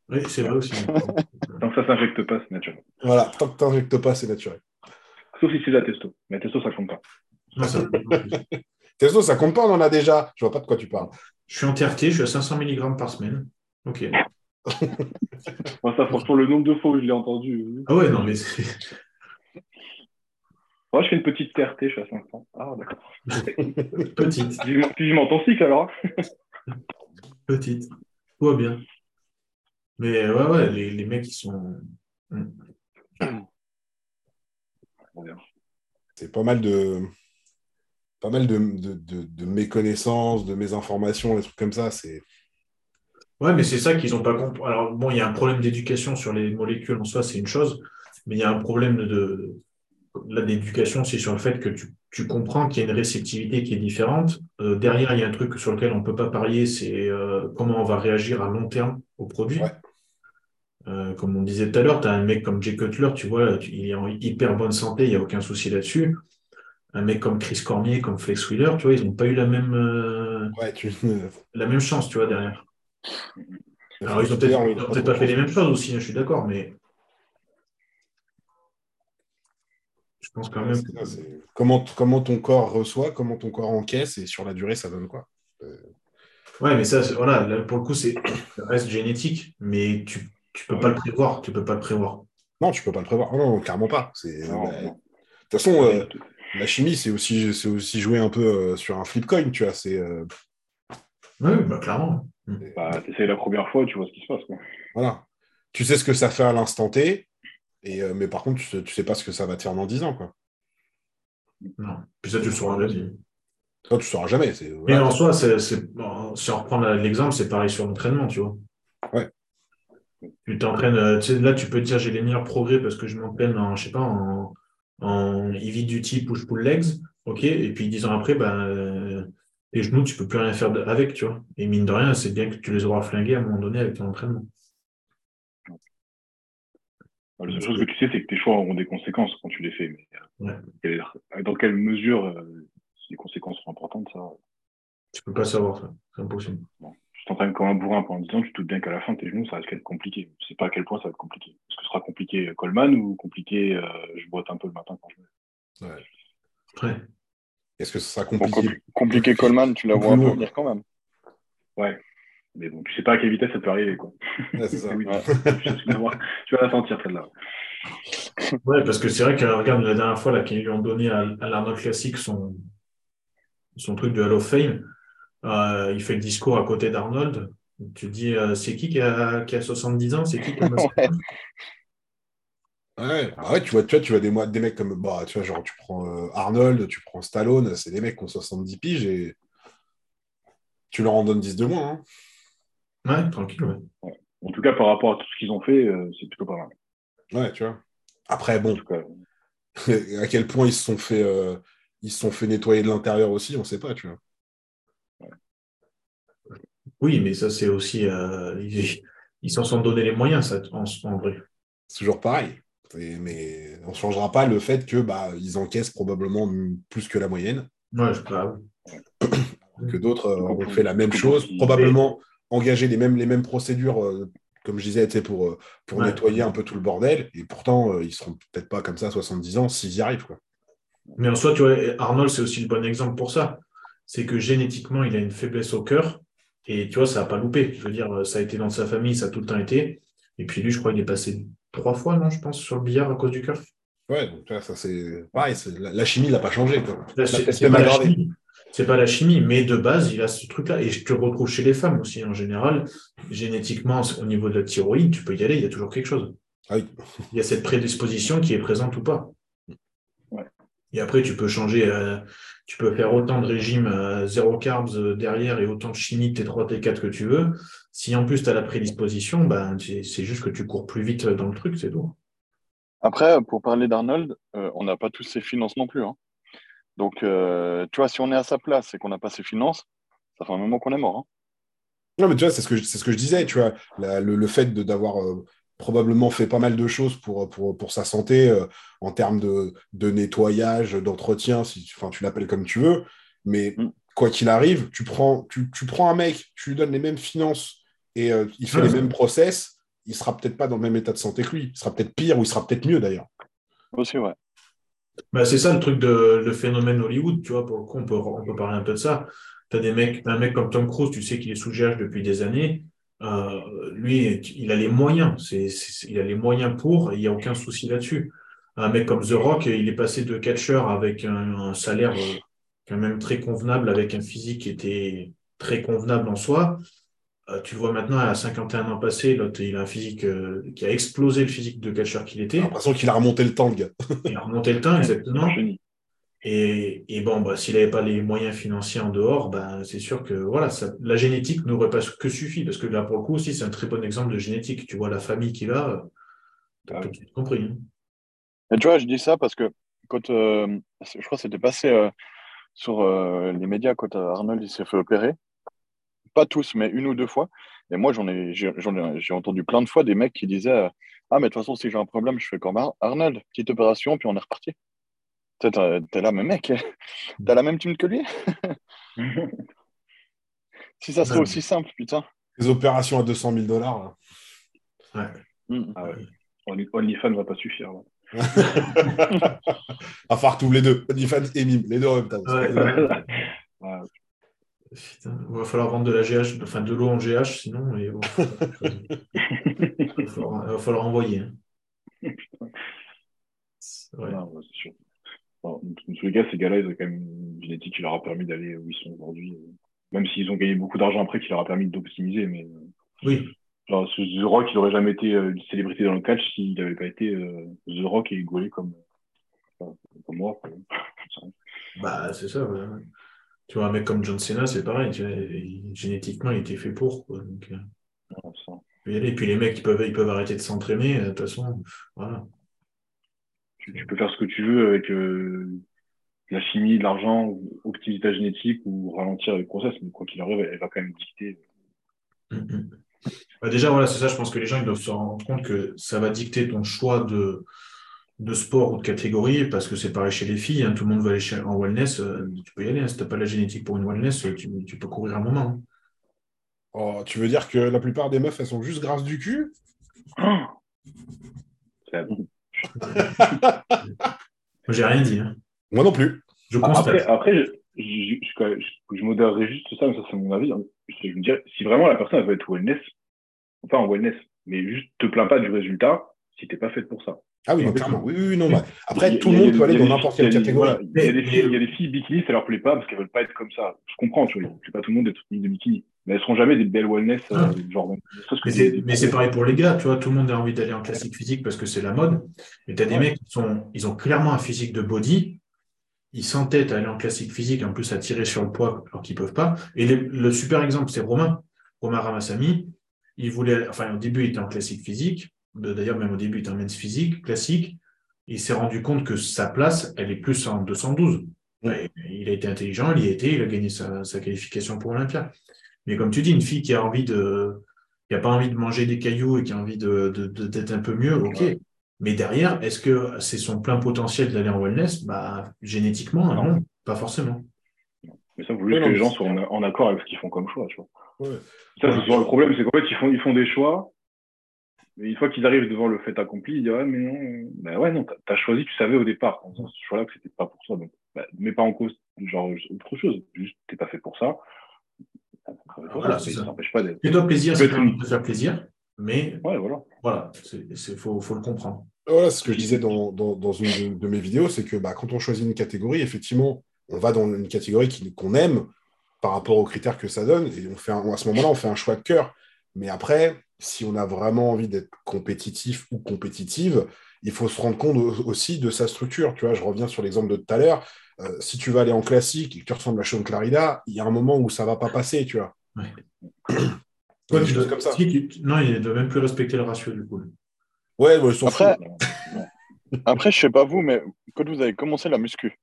Oui, c'est vrai aussi. Tant que ça s'injecte pas, c'est naturel. Voilà, tant que t'injectes pas, c'est naturel. Sauf si c'est la testo. Mais la testo, ça compte pas. Non, ça- Testo, ça compte pas, on en a déjà. Je vois pas de quoi tu parles. Je suis en TRT, je suis à 500 mg par semaine. Ok. Moi, ça, franchement, le nombre de fois où je l'ai entendu. Ah ouais, non, mais Moi, je fais une petite TRT, je suis à 500. Ah, d'accord. petite, Vivement vivement ton cycle, alors. petite. Tout va bien. Mais ouais, ouais, les, les mecs, ils sont. On verra. C'est pas mal de pas mal de, de, de, de méconnaissances, de mésinformations, des trucs comme ça. C'est Ouais, mais c'est ça qu'ils n'ont pas compris. Alors, bon, il y a un problème d'éducation sur les molécules en soi, c'est une chose, mais il y a un problème de, là, d'éducation aussi sur le fait que tu, tu comprends qu'il y a une réceptivité qui est différente. Euh, derrière, il y a un truc sur lequel on ne peut pas parier, c'est euh, comment on va réagir à long terme au produit. Ouais. Euh, comme on disait tout à l'heure, tu as un mec comme Jay Cutler, tu vois, il est en hyper bonne santé, il n'y a aucun souci là-dessus. Un mec comme Chris Cormier, comme Flex Wheeler, tu vois, ils n'ont pas eu la même, ouais, tu la même chance, tu vois, derrière. Alors, ils n'ont peut-être pas fait les mêmes choses aussi, hein, je suis d'accord, mais pense quand même. C'est ça, c'est comment, comment ton corps reçoit, comment ton corps encaisse et sur la durée, ça donne quoi Ouais, mais ça, voilà, là, pour le coup, c'est ça reste génétique, mais tu tu peux pas le prévoir, tu peux pas le prévoir. Non, tu peux pas le prévoir. Oh non, clairement pas. Bah, non. De toute façon, euh, la chimie, c'est aussi, c'est aussi jouer un peu euh, sur un flip coin, tu vois. C'est euh, Oui, bah clairement. Bah, t'essayes la première fois, tu vois ce qui se passe. Quoi. voilà. Tu sais ce que ça fait à l'instant T, Et, euh, mais par contre, tu sais, tu sais pas ce que ça va te faire dans 10 ans. Quoi. Non. Puis ça, tu le sauras jamais. Ça, tu sauras jamais. c'est- Mais en soi, c'est, c'est- bon, si on reprend l'exemple, c'est pareil sur l'entraînement, tu vois. Ouais. Tu t'entraînes, euh, là, tu peux te dire j'ai les meilleurs progrès parce que je m'entraîne en, je sais pas, en, en heavy duty push-pull legs, ok, et puis dix ans après, ben, euh, les genoux, tu peux plus rien faire avec, tu vois. Et mine de rien, c'est bien que tu les auras flingués à un moment donné avec ton entraînement. La seule chose que tu sais, c'est que tes choix auront des conséquences quand tu les fais. Mais euh, Ouais. dans quelle mesure euh, les conséquences seront importantes, ça. Tu peux pas savoir ça, c'est impossible. Tu t'entraînes comme un bourrin pendant 10 ans, tu te doutes bien qu'à la fin, tes genoux, ça risque d'être compliqué. Je sais pas à quel point ça va être compliqué. Est-ce que ce sera compliqué euh, Coleman ou compliqué euh, je boite un peu le matin quand je Ouais. Ouais. Est-ce que ce sera Bon, compliqué? compli- compliqué Coleman, tu la vois un peu venir quand même. Ouais. Mais bon, tu sais pas à quelle vitesse ça peut arriver, quoi. Ouais, c'est ça. Oui, Ouais. tu vas voir- tu vas la sentir, celle-là. Ouais, parce que c'est vrai que, regarde, la dernière fois, là, qu'ils lui ont donné à, à l'Arnold Classic son, son truc de Hall of Fame, euh, il fait le discours à côté d'Arnold. Tu te dis, euh, c'est qui qui a, qui a 70 ans? C'est qui qui a Ouais. Ouais, bah ouais, tu vois, tu vois, tu vois des, des mecs comme, bah, tu vois, genre, tu prends euh, Arnold, tu prends Stallone, c'est des mecs qui ont 70 piges et tu leur en donnes 10 de moins. hein. Ouais, tranquille, ouais. En tout cas, par rapport à tout ce qu'ils ont fait, euh, c'est plutôt pas mal. Ouais, tu vois. Après, En bon, tout cas, à quel point ils se sont fait, euh, ils se sont fait nettoyer de l'intérieur aussi, on sait pas, tu vois. Oui, mais ça, c'est aussi. euh, ils ils s'en sont donné les moyens, ça, en, en vrai. C'est toujours pareil. Et- mais on ne changera pas le fait que bah, ils encaissent probablement plus que la moyenne, Ouais, je oui. que d'autres ont fait la même chose, probablement engager les mêmes, les mêmes procédures, euh, comme je disais, pour, euh, pour Ouais. nettoyer un peu tout le bordel. Et pourtant, euh, ils seront peut-être pas comme ça à 70 ans s'ils y arrivent. Quoi. Mais en soi, tu vois, Arnold, c'est aussi le bon exemple pour ça. C'est que génétiquement, il a une faiblesse au cœur. Et tu vois, ça n'a pas loupé. Je veux dire, ça a été dans sa famille, ça a tout le temps été. Et puis lui, je crois qu'il est passé trois fois, non, je pense, sur le billard à cause du cœur. Ouais, donc vois, ça c'est pareil, la, la chimie n'a pas changé. Quoi. La pas, la aggravée. chimie. C'est pas la chimie, mais de base, il a ce truc-là. Et je te retrouve chez les femmes aussi, en général. Génétiquement, au niveau de la thyroïde, tu peux y aller, il y a toujours quelque chose. Ah oui. Il y a cette prédisposition qui est présente ou pas. Ouais. Et après, tu peux changer, euh, tu peux faire autant de régimes euh, zéro carbs euh, derrière et autant de chimie T3, T4 que tu veux. Si en plus tu as la prédisposition, ben, c'est c'est juste que tu cours plus vite dans le truc, c'est tout. Après, pour parler d'Arnold, euh, on n'a pas tous ses finances non plus. hein. Donc, euh, tu vois, si on est à sa place et qu'on n'a pas ses finances, ça fait un moment qu'on est mort. hein. Non, mais tu vois, c'est ce que je, c'est ce que je disais, tu vois, la- le, le fait de- d'avoir euh, probablement fait pas mal de choses pour, pour, pour sa santé euh, en termes de, de nettoyage, d'entretien, si tu, enfin, tu l'appelles comme tu veux, mais Mm. quoi qu'il arrive, tu prends, tu, tu prends un mec, tu lui donnes les mêmes finances et euh, il fait Ouais. les mêmes process, il sera peut-être pas dans le même état de santé que lui, il sera peut-être pire ou il sera peut-être mieux d'ailleurs. Aussi, ouais. Ben, c'est ça le truc de le phénomène Hollywood, tu vois, pour le coup, on peut, on peut parler un peu de ça. Tu des mecs, un mec comme Tom Cruise, tu sais qu'il est sous GH depuis des années. Euh, lui, il a les moyens. C'est, il a les moyens pour, il n'y a aucun souci là-dessus. Un mec comme The Rock, il est passé de catcher avec un, un salaire euh, quand même très convenable, avec un physique qui était très convenable en soi. Euh, tu vois maintenant, à 51 ans passés, l'autre, il a un physique euh, qui a explosé le physique de catcher qu'il J'ai était. l'impression qu'il a remonté le temps, le gars. Il a remonté le temps, exactement. Et, et bon, bah, s'il n'avait pas les moyens financiers en dehors, bah, c'est sûr que voilà, ça, la génétique n'aurait pas que suffi, parce que là, pour le coup, aussi, c'est un très bon exemple de génétique. Tu vois la famille qu'il a, Ah oui. tout compris. hein. Et tu vois, je dis ça parce que quand euh, je crois que c'était passé euh, sur euh, les médias quand Arnold il s'est fait opérer, pas tous, mais une ou deux fois. Et moi, j'en ai, j'ai, j'en ai, j'ai entendu plein de fois des mecs qui disaient euh, Ah, mais de toute façon, si j'ai un problème, je fais comme Ar- Arnold, petite opération, puis on est reparti. T'es, là, mais mec, t'as la même team que lui? Si ça serait aussi simple, putain. Les opérations à 200 000 dollars. Ouais. Mm. Ah ouais. OnlyFans va pas suffire. là. À faire tous les deux, OnlyFans et Mime, les deux en même temps. Ouais. Putain, il va falloir vendre de la GH, enfin de l'eau en GH, sinon, et bon, il va falloir, il va falloir envoyer. hein. C'est vrai. Non, ouais, c'est sûr. Dans tous les cas, ces gars-là, ils ont quand même une génétique qui leur a permis d'aller où ils sont aujourd'hui. euh, Même s'ils ont gagné beaucoup d'argent après, qui leur a permis d'optimiser. Mais euh, Oui, Genre, The Rock, il n'aurait jamais été euh, une célébrité dans le catch s'il n'avait pas été euh, The Rock et gaulé comme, comme moi. Bah, c'est ça. ouais. Tu vois, un mec comme John Cena, c'est pareil. tu vois, il- génétiquement, il était fait pour. Quoi, donc, euh. Et puis les mecs, ils peuvent, ils peuvent arrêter de s'entraîner. euh, De toute façon, voilà. Tu, tu peux faire ce que tu veux avec euh, la chimie, de l'argent, optimiser ta génétique ou ralentir les process, mais quoi qu'il arrive, elle, elle va quand même dicter. Mm, mm. Bah, déjà, voilà, c'est ça. Je pense que les gens ils doivent se rendre compte que ça va dicter ton choix de, de sport ou de catégorie, parce que c'est pareil chez les filles. hein, tout le monde veut aller chez- en wellness. euh, tu peux y aller. hein, si tu n'as pas la génétique pour une wellness, euh, tu, tu peux courir un moment. hein. Oh, tu veux dire que la plupart des meufs, elles sont juste grasses du cul? C'est- Moi, j'ai rien dit. hein. Moi non plus. Je constate. Après, après je, je, je, je, je modérerai juste ça, mais ça c'est mon avis. hein. Je, je me dirais, si vraiment la personne elle veut être wellness, enfin en wellness, mais juste te plains pas du résultat si t'es pas faite pour ça. Ah oui, clairement. Oui, oui, non. bah, Après, Il tout le il monde peut aller il dans n'importe quelle il catégorie. Il y a des filles, il y a des filles bikini, ça leur plaît pas parce qu'elles veulent pas être comme ça. Je comprends, tu vois. C'est pas tout le monde d'être de bikini. Mais elles seront jamais des belles wellness, euh, Ah. genre. ne Mais c'est, pareil pour les gars, tu vois, tout le monde a envie d'aller en classique physique parce que c'est la mode. Mais tu as des Ouais. mecs qui sont, ils ont clairement un physique de body, ils s'entêtent à aller en classique physique, en plus à tirer sur le poids alors qu'ils peuvent pas. Et les- le super exemple, c'est Romain. Romain Ramassami, il voulait, enfin, au début, il était en classique physique. D'ailleurs, même au début, il était en men's physique, classique. Il s'est rendu compte que sa place, elle est plus en 212. Ouais, il a été intelligent, il y a été, il a gagné sa, sa qualification pour Olympia. Mais comme tu dis, une fille qui a envie de, qui a pas envie de manger des cailloux et qui a envie de, de- de- d'être un peu mieux, ok. Ouais. Mais derrière, est-ce que c'est son plein potentiel d'aller en wellness? Bah, génétiquement, Non. non, pas forcément. Mais ça, faut Ouais, juste non, que les gens soient en, en accord avec ce qu'ils font comme choix, tu vois. Ouais. Ça, Ouais. c'est souvent le problème, c'est qu'en fait, ils font, ils font des choix. Mais une fois qu'ils arrivent devant le fait accompli, ils disent Ouais, mais non, ben ouais, non, t'as as choisi, tu savais au départ, en faisant ce choix-là, que c'était pas pour toi. Donc, bah, mets pas en cause, genre, autre chose. Juste, t'es pas fait pour ça. Voilà, ça c'est ça. t'empêche pas d'être. Fais-toi plaisir, Tu c'est de te faire plaisir, mais Ouais, voilà. voilà, c'est, c'est, faut, faut le comprendre. Voilà ce que je disais dans, dans- dans une de, de mes vidéos, c'est que bah, quand on choisit une catégorie, effectivement, on va dans une catégorie qu'on aime par rapport aux critères que ça donne, et on fait un- à ce moment-là, on fait un choix de cœur. Mais après, si on a vraiment envie d'être compétitif ou compétitive, il faut se rendre compte au- aussi de sa structure. Tu vois, je reviens sur l'exemple de tout à l'heure. Euh, si tu vas aller en classique et que tu ressembles à Sean Clarida, il y a un moment où ça va pas passer, tu vois. Ouais. Des Toi, tu choses dois- comme ça. si tu- non, il ne doit même plus respecter le ratio du coup. Ouais, ouais, ils Après. Après, je sais pas vous, mais quand vous avez commencé la muscu,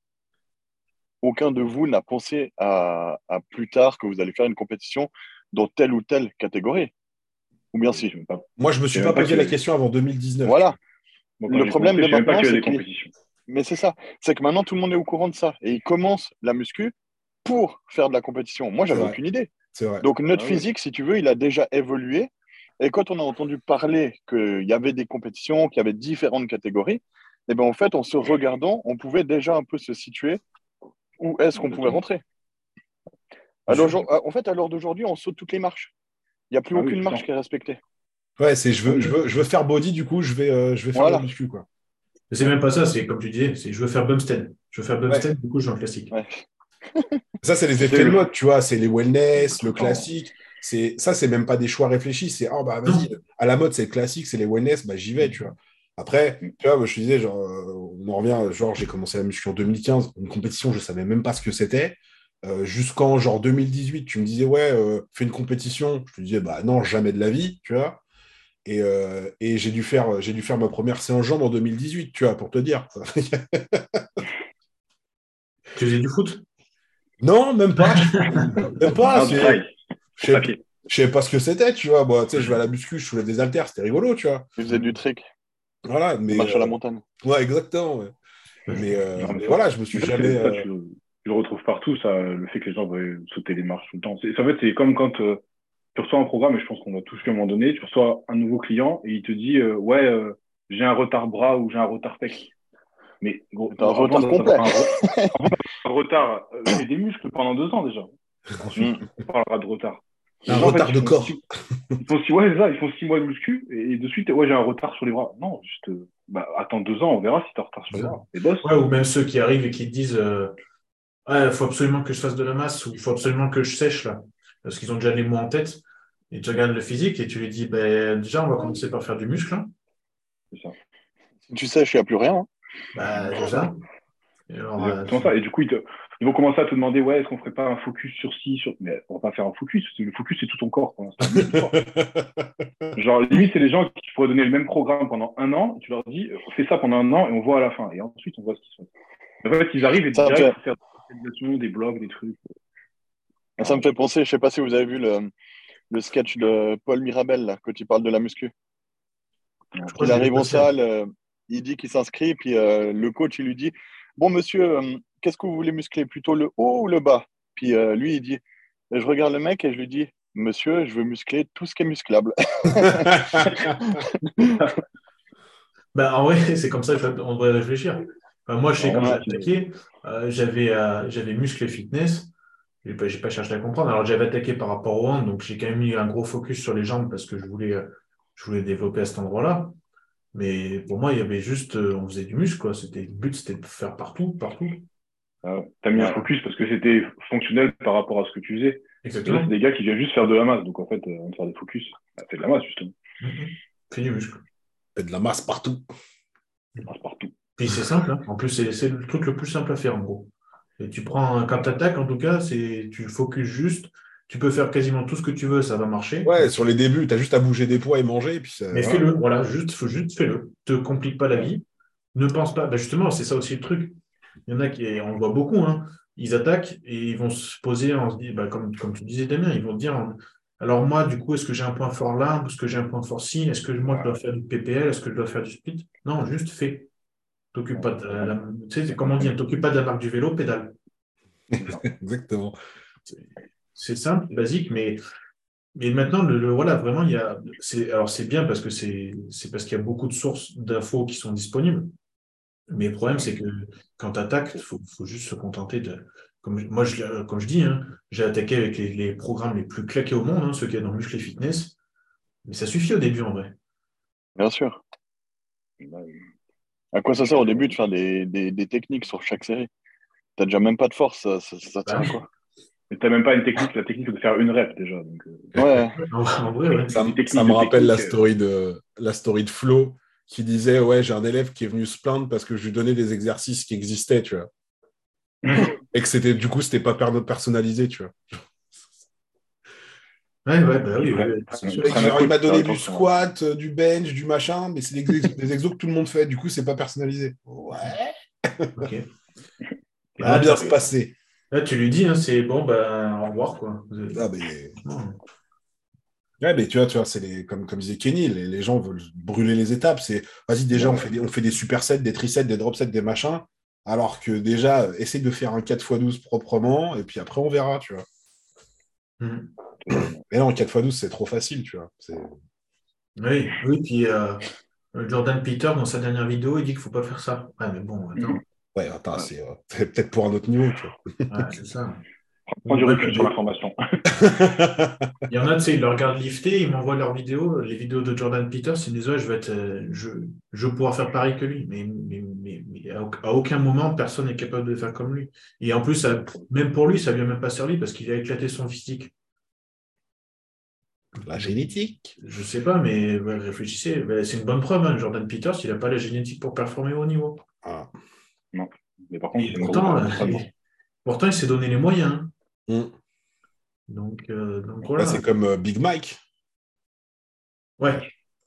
aucun de vous n'a pensé à, à plus tard que vous allez faire une compétition dans telle ou telle catégorie. Ou bien si. Je pas. Moi, je me suis pas posé que- la question avant 2019. Voilà. Le problème de maintenant, c'est compétitions. Mais c'est ça. C'est que maintenant, tout le monde est au courant de ça. Et ils commencent la muscu pour faire de la compétition. Moi, j'avais aucune idée. C'est vrai. Donc, notre Ah oui. physique, si tu veux, il a déjà évolué. Et quand on a entendu parler qu'il y avait des compétitions, qu'il y avait différentes catégories, eh ben, en fait, en se regardant, on pouvait déjà un peu se situer où est-ce qu'on pouvait rentrer. Alors, en fait, à l'heure d'aujourd'hui, on saute toutes les marches. Il n'y a plus Ah aucune marche qui est respectée. Ouais, c'est je veux, je veux, je veux faire body, du coup, je vais, euh, je vais faire Voilà. la muscu, quoi. Mais c'est même pas ça, c'est comme tu disais, c'est je veux faire Bumstead. Je veux faire Bumstead, du coup, je suis en classique. Ouais. Ça, c'est les effets de mode, tu vois, c'est les wellness, le classique. C'est ça, c'est même pas des choix réfléchis. C'est ah bah vas-y, à la mode c'est le classique, c'est les wellness, bah j'y vais, tu vois. Après, tu vois, moi, je te disais, genre, euh, on en revient, genre, j'ai commencé la muscu en 2015, une compétition, je savais même pas ce que c'était. Euh, Jusqu'en genre 2018, tu me disais, ouais, euh, fais une compétition. Je te disais, bah non, jamais de la vie, tu vois. Et, euh, et j'ai dû, faire, j'ai dû faire ma première séance jambes en 2018, tu vois, pour te dire. Tu faisais du foot? Non, même pas. même pas. Je savais pas ce que c'était, tu vois. Moi, tu sais, je vais à la muscu, je soulève des haltères, c'était rigolo, tu vois. Tu faisais du trick, Voilà, mais. marche à la montagne. Ouais, exactement. ouais. Mais, euh, Non, mais mais ça- voilà, je me suis jamais. Tu, tu le retrouves partout, ça, le fait que les gens veuillent sauter les marches tout le temps. C'est- En fait, c'est comme quand euh, tu reçois un programme, et je pense qu'on a tous eu à un moment donné, tu reçois un nouveau client et il te dit euh, Ouais, euh, j'ai un retard bras ou j'ai un retard pec. Mais gros, T'as un avant retard complet. un un retard, euh, fais des muscles pendant deux ans déjà. Ensuite, Mm. on parlera de retard. Un en fait, retard de corps. six- Ils font six, ouais, c'est ça, ils font six mois de muscu et, et de suite, ouais, j'ai un retard sur les bras. Non, juste, bah, attends deux ans, on verra si t'as un retard sur les bras. Et bosse. Ouais, ou même ceux qui arrivent et qui te disent Ouais, il faut absolument que je fasse de la masse ou il faut absolument que je sèche là, parce qu'ils ont déjà les mots en tête. Et tu regardes le physique et tu lui dis, ben, déjà, on va commencer par faire du muscle. hein. C'est ça. Si tu sais, je n'y a plus rien. hein. Bah, déjà. Et alors, euh, ça. Et du coup, ils, te- ils vont commencer à te demander ouais, est-ce qu'on ferait pas un focus sur ci, sur. Mais on va pas faire un focus. parce que Le focus, c'est tout ton corps. l'instant. Genre, limite, c'est les gens qui pourraient donner le même programme pendant un an. Tu leur dis, on fait ça pendant un an et on voit à la fin. Et ensuite, on voit ce qu'ils sont. En fait, ils arrivent et Ça direct, il faire des blogs, des trucs. Ça me fait penser, je sais pas si vous avez vu le, le sketch de Paul Mirabel, là, quand il parle de la muscu. je crois Il arrive en salle, euh, il dit qu'il s'inscrit, puis euh, le coach, il lui dit Bon, monsieur, euh, qu'est-ce que vous voulez muscler Plutôt le haut ou le bas? Puis euh, lui, il dit Je regarde le mec et je lui dis Monsieur, je veux muscler tout ce qui est musclable. Bah, en vrai, c'est comme ça qu'on devrait réfléchir. Enfin, moi, je sais quand j'ai attaqué, euh, j'avais euh, j'avais muscle et fitness. J'ai pas, j'ai pas cherché à comprendre. Alors, j'avais attaqué par rapport au hand, donc j'ai quand même mis un gros focus sur les jambes parce que je voulais, euh, je voulais développer à cet endroit-là. Mais pour moi, il y avait juste, euh, on faisait du muscle, quoi. C'était, le but, c'était de faire partout, partout. Euh, T'as mis un focus parce que c'était fonctionnel par rapport à ce que tu faisais. Exactement. c'est des gars qui viennent juste faire de la masse. Donc, en fait, euh, on te faire des focus. Bah, c'est de la masse, justement. Mhm. Fais du muscle. Fais de la masse partout. Masse partout. Puis c'est simple, hein. En plus, c'est le truc le plus simple à faire, en gros. Et tu prends, quand tu attaques, en tout cas, tu focus juste. Tu peux faire quasiment tout ce que tu veux, ça va marcher. Ouais, sur les débuts, tu as juste à bouger des poids et manger. Et puis ça- Mais voilà. fais-le, voilà, juste, faut juste fais-le. Te complique pas la vie. Ne pense pas. Ben justement, c'est ça aussi le truc. Il y en a qui, et on le voit beaucoup, hein, ils attaquent et ils vont se poser en ben, comme, comme tu disais Damien, ils vont te dire alors moi, du coup, est-ce que j'ai un point fort là Est-ce que j'ai un point fort ci Est-ce que moi, je dois faire du PPL Est-ce que je dois faire du split? Non, juste fais. T'occupes pas de la, tu sais, c'est comme on dit, t'occupes pas de la marque du vélo, pédale. Exactement. C'est simple, basique, mais, mais maintenant, le, le- voilà, vraiment, il y a. c'est- Alors, c'est bien parce que c'est c'est parce qu'il y a beaucoup de sources d'infos qui sont disponibles. Mais le problème, c'est que quand tu attaques, il faut, faut juste se contenter de. Comme, moi, je, comme je dis, hein, j'ai attaqué avec les, les programmes les plus claqués au monde, hein, ceux qu'il y a dans Muscle et Fitness. Mais ça suffit au début, en vrai. Bien sûr. À quoi ça sert au début de faire des, des, des techniques sur chaque série? T'as déjà même pas de force, ça, ça, ça tient à quoi? Mais t'as même pas une technique. La technique, de faire une rep déjà. Donc, euh, Ouais, En, vrai, ouais. Ça, ça me rappelle la technique, story, de, la story de Flo qui disait Ouais, j'ai un élève qui est venu se plaindre parce que je lui donnais des exercices qui existaient, tu vois. Et que c'était, du coup, c'était pas per- personnalisé, tu vois. Ouais, ouais, bah oui, Ouais. il m'a donné du squat, euh, du bench, du machin, mais c'est des, ex- des exos que tout le monde fait, du coup, c'est pas personnalisé. Ouais. Ok. Ça va là, bien tu- se passer. là, tu lui dis, hein, c'est bon, ben, au revoir, quoi. Ah, mais... Ouais, mais tu vois, tu vois c'est les, comme, comme disait Kenny, les, les gens veulent brûler les étapes. C'est vas-y, déjà, on fait, des, on fait des supersets, des trisets, des dropsets, des machins. Alors que déjà, euh, essaye de faire un 4x12 proprement, et puis après, on verra, tu vois. Mais non, 4x12, c'est trop facile, tu vois. Oui, oui, puis euh, Jordan Peter, dans sa dernière vidéo, il dit qu'il ne faut pas faire ça. Ouais, mais bon, attends, Ouais, attends, c'est euh, peut-être pour un autre niveau, tu vois. ouais, c'est ça. prends du recul sur l'information. Il y en a, tu sais, ils le regardent lifter, ils m'envoient leurs vidéos, les vidéos de Jordan Peters, ils me disent, ouais, je vais être, euh, je, je vais pouvoir faire pareil que lui. Mais, mais, mais, mais à, au- à aucun moment, personne n'est capable de faire comme lui. Et en plus, ça- même pour lui, ça ne vient même pas servi parce qu'il a éclaté son physique. La génétique. Je sais pas, mais ouais, réfléchissez. Ouais, C'est une bonne preuve, hein, Jordan Peters, il n'a pas la génétique pour performer au haut niveau. Ah. Mais par contre, pourtant, euh, entraînement. pourtant, il s'est donné les moyens. Mm. Donc, euh, donc Là, voilà. c'est comme euh, Big Mike. Ouais,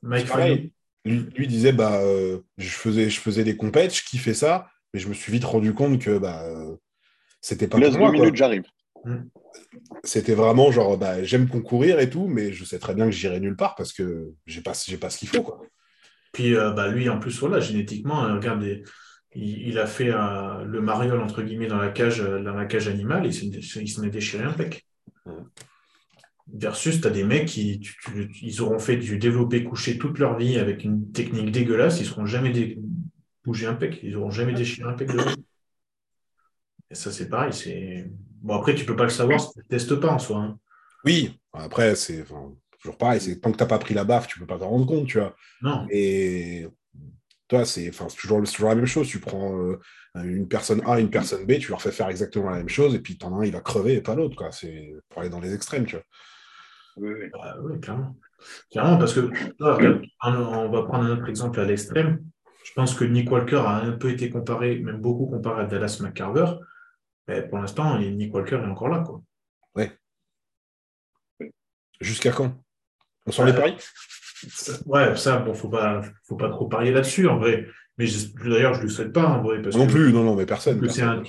Mike pareil. Lui, lui disait bah euh, je faisais je faisais des compètes, je kiffais ça, mais je me suis vite rendu compte que bah euh, c'était pas laisse pour deux moi. quoi. minutes, j'arrive. C'était vraiment genre bah, j'aime concourir et tout, mais je sais très bien que j'irai nulle part parce que j'ai pas j'ai pas ce qu'il faut quoi. Puis euh, bah, lui, en plus, voilà, génétiquement, euh, regarde, il, il a fait euh, le mariole, entre guillemets, dans la cage, dans la cage animale, et il s'en est déchiré un pec. Ouais. Versus, tu as des mecs qui tu- tu- ils auront fait du développé couché toute leur vie avec une technique dégueulasse, ils ne seront jamais dé- bougé un pec, ils n'auront jamais déchiré un pec de. Et ça, c'est pareil. c'est Bon, après, tu peux pas le savoir si tu ne testes pas en soi. hein. Oui, après c'est enfin, toujours pareil, c'est tant que t'as pas pris la baffe, tu peux pas t'en rendre compte, tu vois. Non. Et toi, c'est enfin, c'est toujours, c'est toujours la même chose. Tu prends euh, une personne A, une personne B, tu leur fais faire exactement la même chose, et puis t'en as un, il va crever et pas l'autre, quoi. C'est pour aller dans les extrêmes, tu vois. Oui, oui. Bah, oui, clairement. Clairement, parce que là, on va prendre un autre exemple à l'extrême. Je pense que Nick Walker a un peu été comparé, même beaucoup comparé à Dallas McCarver. Mais pour l'instant, Nick Walker est encore là. Quoi. Jusqu'à quand? On sort les paris? Ouais, ça, bon, faut pas, faut pas trop parier là-dessus, en vrai. Mais d'ailleurs, je ne le souhaite pas, en vrai. Parce Non que- plus, non, non, mais personne. c'est un-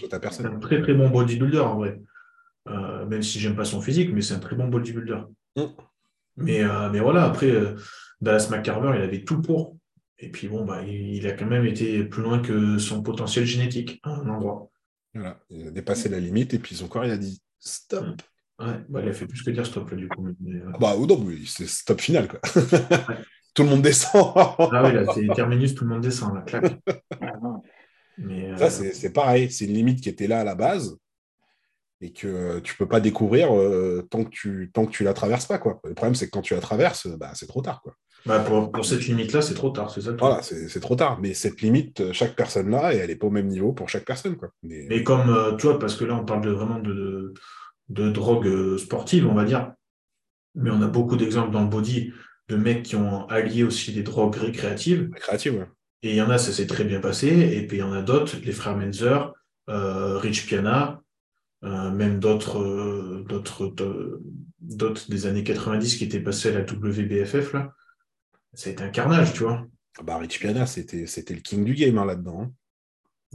très très bon bodybuilder en vrai. Euh, même si j'aime pas son physique, mais c'est un très bon bodybuilder. Mm. Mais, euh, mais voilà, après, euh, Dallas McCarver, il avait tout pour. Et puis bon, bah, il, il a quand même été plus loin que son potentiel génétique à un endroit. Voilà. Il a dépassé la limite et puis son corps, il a dit stop. Ouais, bah, il a fait plus que dire stop là du coup. Mais, Bah, ou non, mais c'est stop final, quoi. Tout le monde descend. Ah oui, là, c'est terminus, tout le monde descend, non. Mais, euh, Ça, c'est c'est pareil. C'est une limite qui était là à la base et que tu peux pas découvrir euh, tant que tu tant que tu la traverses pas, quoi. Le problème, c'est que quand tu la traverses, bah, c'est trop tard, quoi. Bah, pour, pour cette limite-là, c'est trop tard, c'est ça. Voilà, c'est trop tard. Mais cette limite, chaque personne là, et elle est pas au même niveau pour chaque personne, quoi. Mais, Mais comme, euh, tu vois, parce que là, on parle de, vraiment de, de, de drogue euh, sportive, on va dire. Mais on a beaucoup d'exemples dans le body de mecs qui ont allié aussi des drogues récréatives. créative, ouais. Et il y en a, ça s'est très bien passé. Et puis il y en a d'autres, les frères Menzer, euh, Rich Piana, euh, même d'autres d'autres des années 90 qui étaient passés à la WBFF. Là. Ça a été un carnage, tu vois. Bah, Rich Piana, c'était c'était le king du game hein, là-dedans. hein.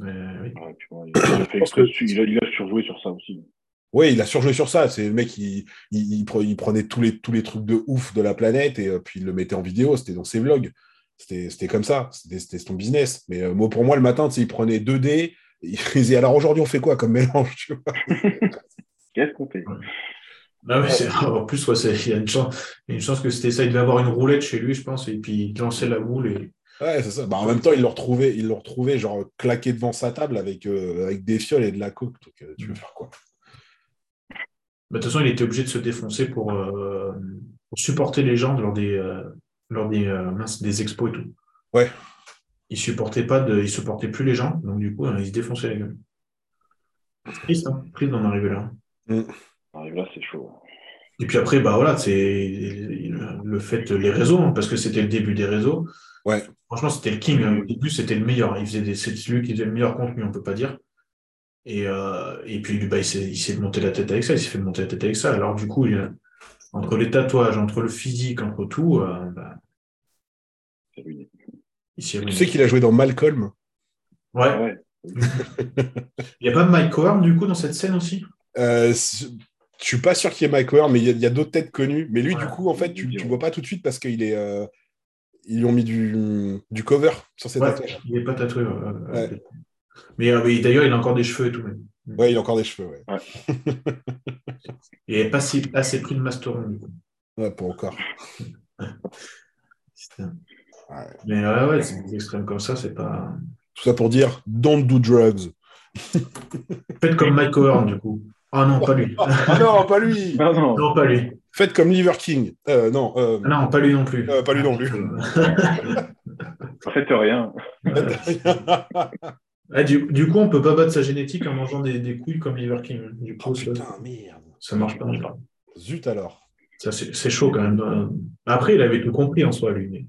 Euh, oui. Ouais, puis bon, il, a fait exprès dessus, il, a, il a surjoué sur ça aussi. Oui, il a surjoué sur ça. C'est le mec, il, il, il pre- il prenait tous les, tous les trucs de ouf de la planète et euh, puis il le mettait en vidéo. C'était dans ses vlogs. C'était c'était comme ça. C'était c'était son business. Mais euh, moi, pour moi, le matin, tu sais, il prenait 2D. Il disait alors aujourd'hui, on fait quoi comme mélange tu vois? Qu'est-ce qu'on fait? Ah ouais, c'est- en plus, ouais, c'est- il y a une chance, il y a une chance que c'était ça. Il devait avoir une roulette chez lui, je pense, et puis il lançait la boule. Et... Ouais, c'est ça. Bah, en même temps, il le retrouvait, il le retrouvait genre claqué devant sa table avec, euh, avec des fioles et de la coke. Donc, euh, tu veux faire quoi? Bah, de toute façon, il était obligé de se défoncer pour, euh, pour supporter les gens lors des, lors des, mince, des expos et tout. Ouais. Il supportait pas de, il supportait plus les gens, donc du coup, euh, il se défonçait les gueules. C'est triste, hein, triste d'en arriver là. Arrive là, c'est chaud. Et puis après, bah voilà, c'est le fait, les réseaux, hein, parce que c'était le début des réseaux. Ouais. Franchement, c'était le king. hein. Au début, c'était le meilleur. Il faisait des, c'est celui qui faisait le meilleur contenu, on peut pas dire. Et, euh, et puis, bah, il s'est il s'est monté la tête avec ça. Il s'est fait monter la tête avec ça. Alors, du coup, il a- entre les tatouages, entre le physique, entre tout, euh, bah, ruiné. il Tu ruiné. sais qu'il a joué dans Malcolm? Ouais. Ouais. Il n'y a pas Mike Cohen, du coup, dans cette scène aussi? Euh, je suis pas sûr qu'il y ait Mike Ware, mais il y a, d'autres têtes connues. Mais lui, Ouais. du coup, en fait, tu ne vois pas tout de suite parce qu'il est. euh, ils lui ont mis du, du cover sur ses Ouais, tatouages. il n'est pas tatoué. ouais, ouais, Ouais. ouais. Mais, euh, mais d'ailleurs, il a encore des cheveux et tout. Même. Ouais, il a encore des cheveux, ouais. Il n'est pas si, assez pris de Masteron, du coup. Ouais, pour encore. Ouais. Mais ouais, ouais, c'est des extrêmes comme ça, c'est pas. Tout ça pour dire, don't do drugs. Faites comme Mike Cohen, du coup. Ah non, pas lui. Ah non, pas lui Non, non. non, pas lui. Faites comme Liver King. Euh, non, euh, Ah non, pas lui non plus. Euh, pas lui non plus. Faites rien. Ah, du, du coup, on peut pas battre sa génétique en mangeant des, des couilles comme Liver King. Du coup, Oh, ça, putain, merde. ça marche pas. Zut alors. Ça, c'est c'est chaud quand même. Après, il avait tout compris en soi, lui. mais-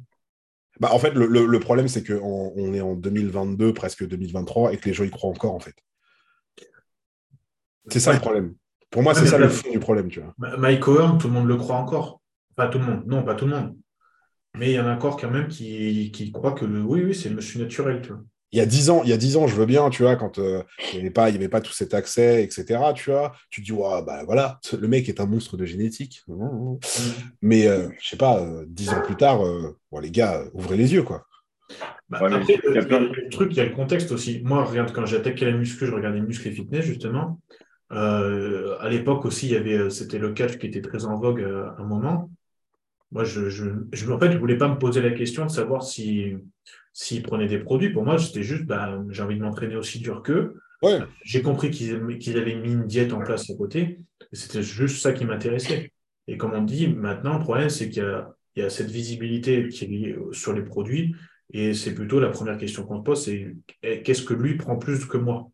Bah, en fait, le, le- le problème, c'est qu'on on est en 2022, presque 2023, et que les gens y croient encore, en fait. C'est ça le problème. Pour moi, Ouais, c'est ça le fond du problème, tu vois. Mike Cohen, tout le monde le croit encore. Pas tout le monde. Non, pas tout le monde. Mais il y en a encore quand même qui, qui croient que oui, oui, c'est monsieur naturel, tu vois. Il y a dix ans, il y a 10 ans, je veux bien, tu vois, quand euh, il n'y avait, pas- il y avait pas tout cet accès, etc., tu vois, tu te dis, ouais, bah voilà, le mec est un monstre de génétique. Mais, euh, je sais pas, euh, dix ans plus tard, euh, bon, les gars, ouvrez les yeux, quoi. Bah, Ouais, mais après, il y a le, le truc, il y a le contexte aussi. Moi, regarde, quand j'ai attaqué la muscu, je regardais muscle et fitness, justement. Euh, à l'époque aussi, il y avait, euh, c'était le catch qui était très en vogue euh, à un moment. Moi, je, je, je, en fait, je voulais pas me poser la question de savoir si s'ils prenaient des produits. Pour moi, c'était juste, bah, j'ai envie de m'entraîner aussi dur qu'eux. Ouais. J'ai compris qu'ils qu'ils avaient mis une diète en place à côté. C'était juste ça qui m'intéressait. Et comme on dit, maintenant, le problème, c'est qu'il y a, il y a cette visibilité qui est liée sur les produits. Et c'est plutôt la première question qu'on se pose, c'est eh, qu'est-ce que lui prend plus que moi?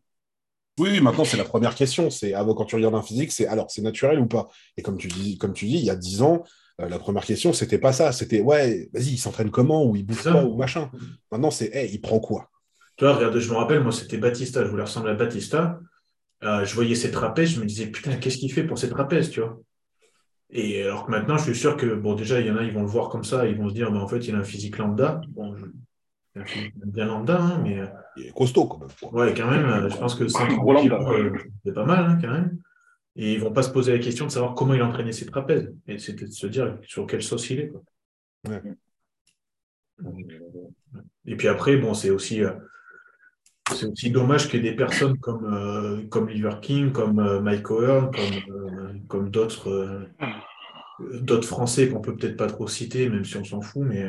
Oui, maintenant, c'est la première question. C'est avant, quand tu regardes un physique, c'est alors, c'est naturel ou pas? Et comme tu dis, comme tu dis il y a 10 ans, euh, la première question, c'était pas ça. C'était, ouais, vas-y, il s'entraîne comment Ou il bouffe quoi Ou machin. Maintenant, c'est, hey, il prend quoi? Tu vois, regarde, je me rappelle, moi, c'était Batista. Je voulais ressembler à Batista. Euh, je voyais ses trapèzes. Je me disais, putain, qu'est-ce qu'il fait pour ses trapèzes, tu vois? Et alors que maintenant, je suis sûr que, bon, déjà, il y en a, ils vont le voir comme ça. Ils vont se dire, bah, en fait, il a un physique lambda. Bon, un bien lambda, hein, mais. Euh, il est costaud, quand même. Ouais, quand même. je pense que c'est pas mal, hein, quand même. Et ils vont pas se poser la question de savoir comment il entraînait ses trapèzes. Et c'était de se dire sur quelle sauce il est. Et puis après, bon, c'est aussi, euh, c'est aussi dommage qu'il y ait des personnes comme, euh, comme Liver King, comme euh, Mike O'Hearn, comme, comme d'autres, d'autres Français qu'on peut peut-être pas trop citer, même si on s'en fout, mais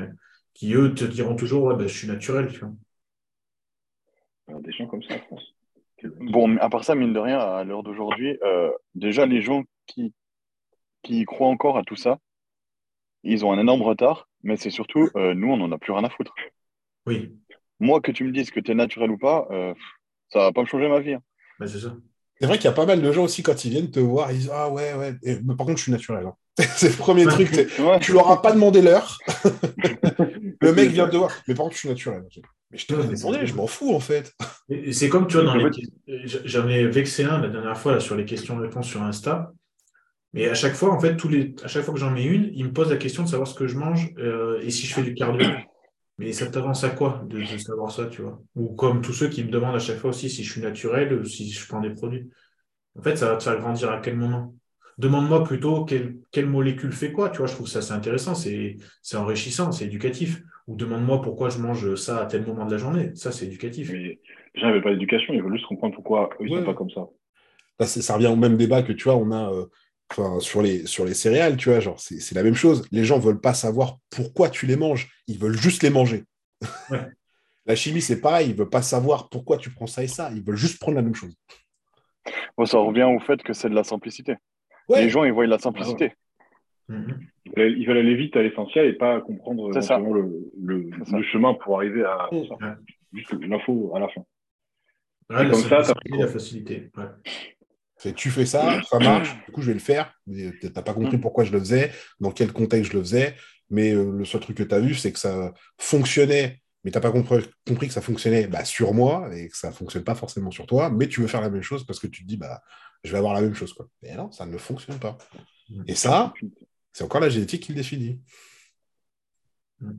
qui eux te diront toujours ouais, ben, je suis naturel. Tu vois. des gens comme ça en France. Bon, à part ça, mine de rien, à l'heure d'aujourd'hui, euh, déjà, les gens qui, qui croient encore à tout ça, ils ont un énorme retard, mais c'est surtout, euh, nous, on n'en a plus rien à foutre. Oui. Moi, que tu me dises que tu es naturel ou pas, euh, ça va pas me changer ma vie. Hein. Bah, c'est ça. C'est vrai qu'il y a pas mal de gens aussi, quand ils viennent te voir, ils disent Ah ouais, ouais, mais par contre, je suis naturel. Hein. c'est le premier truc. Tu leur as pas demandé l'heure. le mec vient te voir, mais par contre, je suis naturel. Mais je t'ai demandé, je m'en fous en fait. C'est comme, tu vois, dans les... j'en ai vexé un la dernière fois là, sur les questions-réponses sur Insta. Mais à chaque fois, en fait, tous les... à chaque fois que j'en mets une, il me pose la question de savoir ce que je mange euh, et si je fais du cardio. Mais ça t'avance à quoi de, savoir ça, tu vois? Ou comme tous ceux qui me demandent à chaque fois aussi si je suis naturel ou si je prends des produits. En fait, ça va te faire grandir à quel moment? Demande-moi plutôt quelle, molécule fait quoi, tu vois Je trouve ça assez intéressant, c'est enrichissant, c'est éducatif. Ou demande-moi pourquoi je mange ça à tel moment de la journée. Ça, c'est éducatif. Mais les gens n'avaient pas d'éducation, ils veulent juste comprendre pourquoi eux, ils ne sont pas comme ça. ça revient au même débat que, tu vois, on a... Euh, Enfin, sur les, sur les céréales, tu vois, genre, c'est la même chose. Les gens veulent pas savoir pourquoi tu les manges. Ils veulent juste les manger. la chimie, c'est pareil. Ils veulent pas savoir pourquoi tu prends ça et ça. Ils veulent juste prendre la même chose. ça revient au fait que c'est de la simplicité. Les gens, ils voient la simplicité. Mhm. Ils veulent aller vite à l'essentiel et pas comprendre le, le, chemin pour arriver à juste l'info à la fin. comme ça, la facilité. Tu fais ça, ça marche, du coup je vais le faire. Tu n'as pas compris mm. pourquoi je le faisais, dans quel contexte je le faisais, mais euh, le seul truc que tu as vu, c'est que ça fonctionnait, mais tu n'as pas compris, que ça fonctionnait bah, sur moi et que ça ne fonctionne pas forcément sur toi, mais tu veux faire la même chose parce que tu te dis, bah, je vais avoir la même chose. Quoi. Mais non, ça ne fonctionne pas. Mm. Et ça, c'est encore la génétique qui le définit. Mm.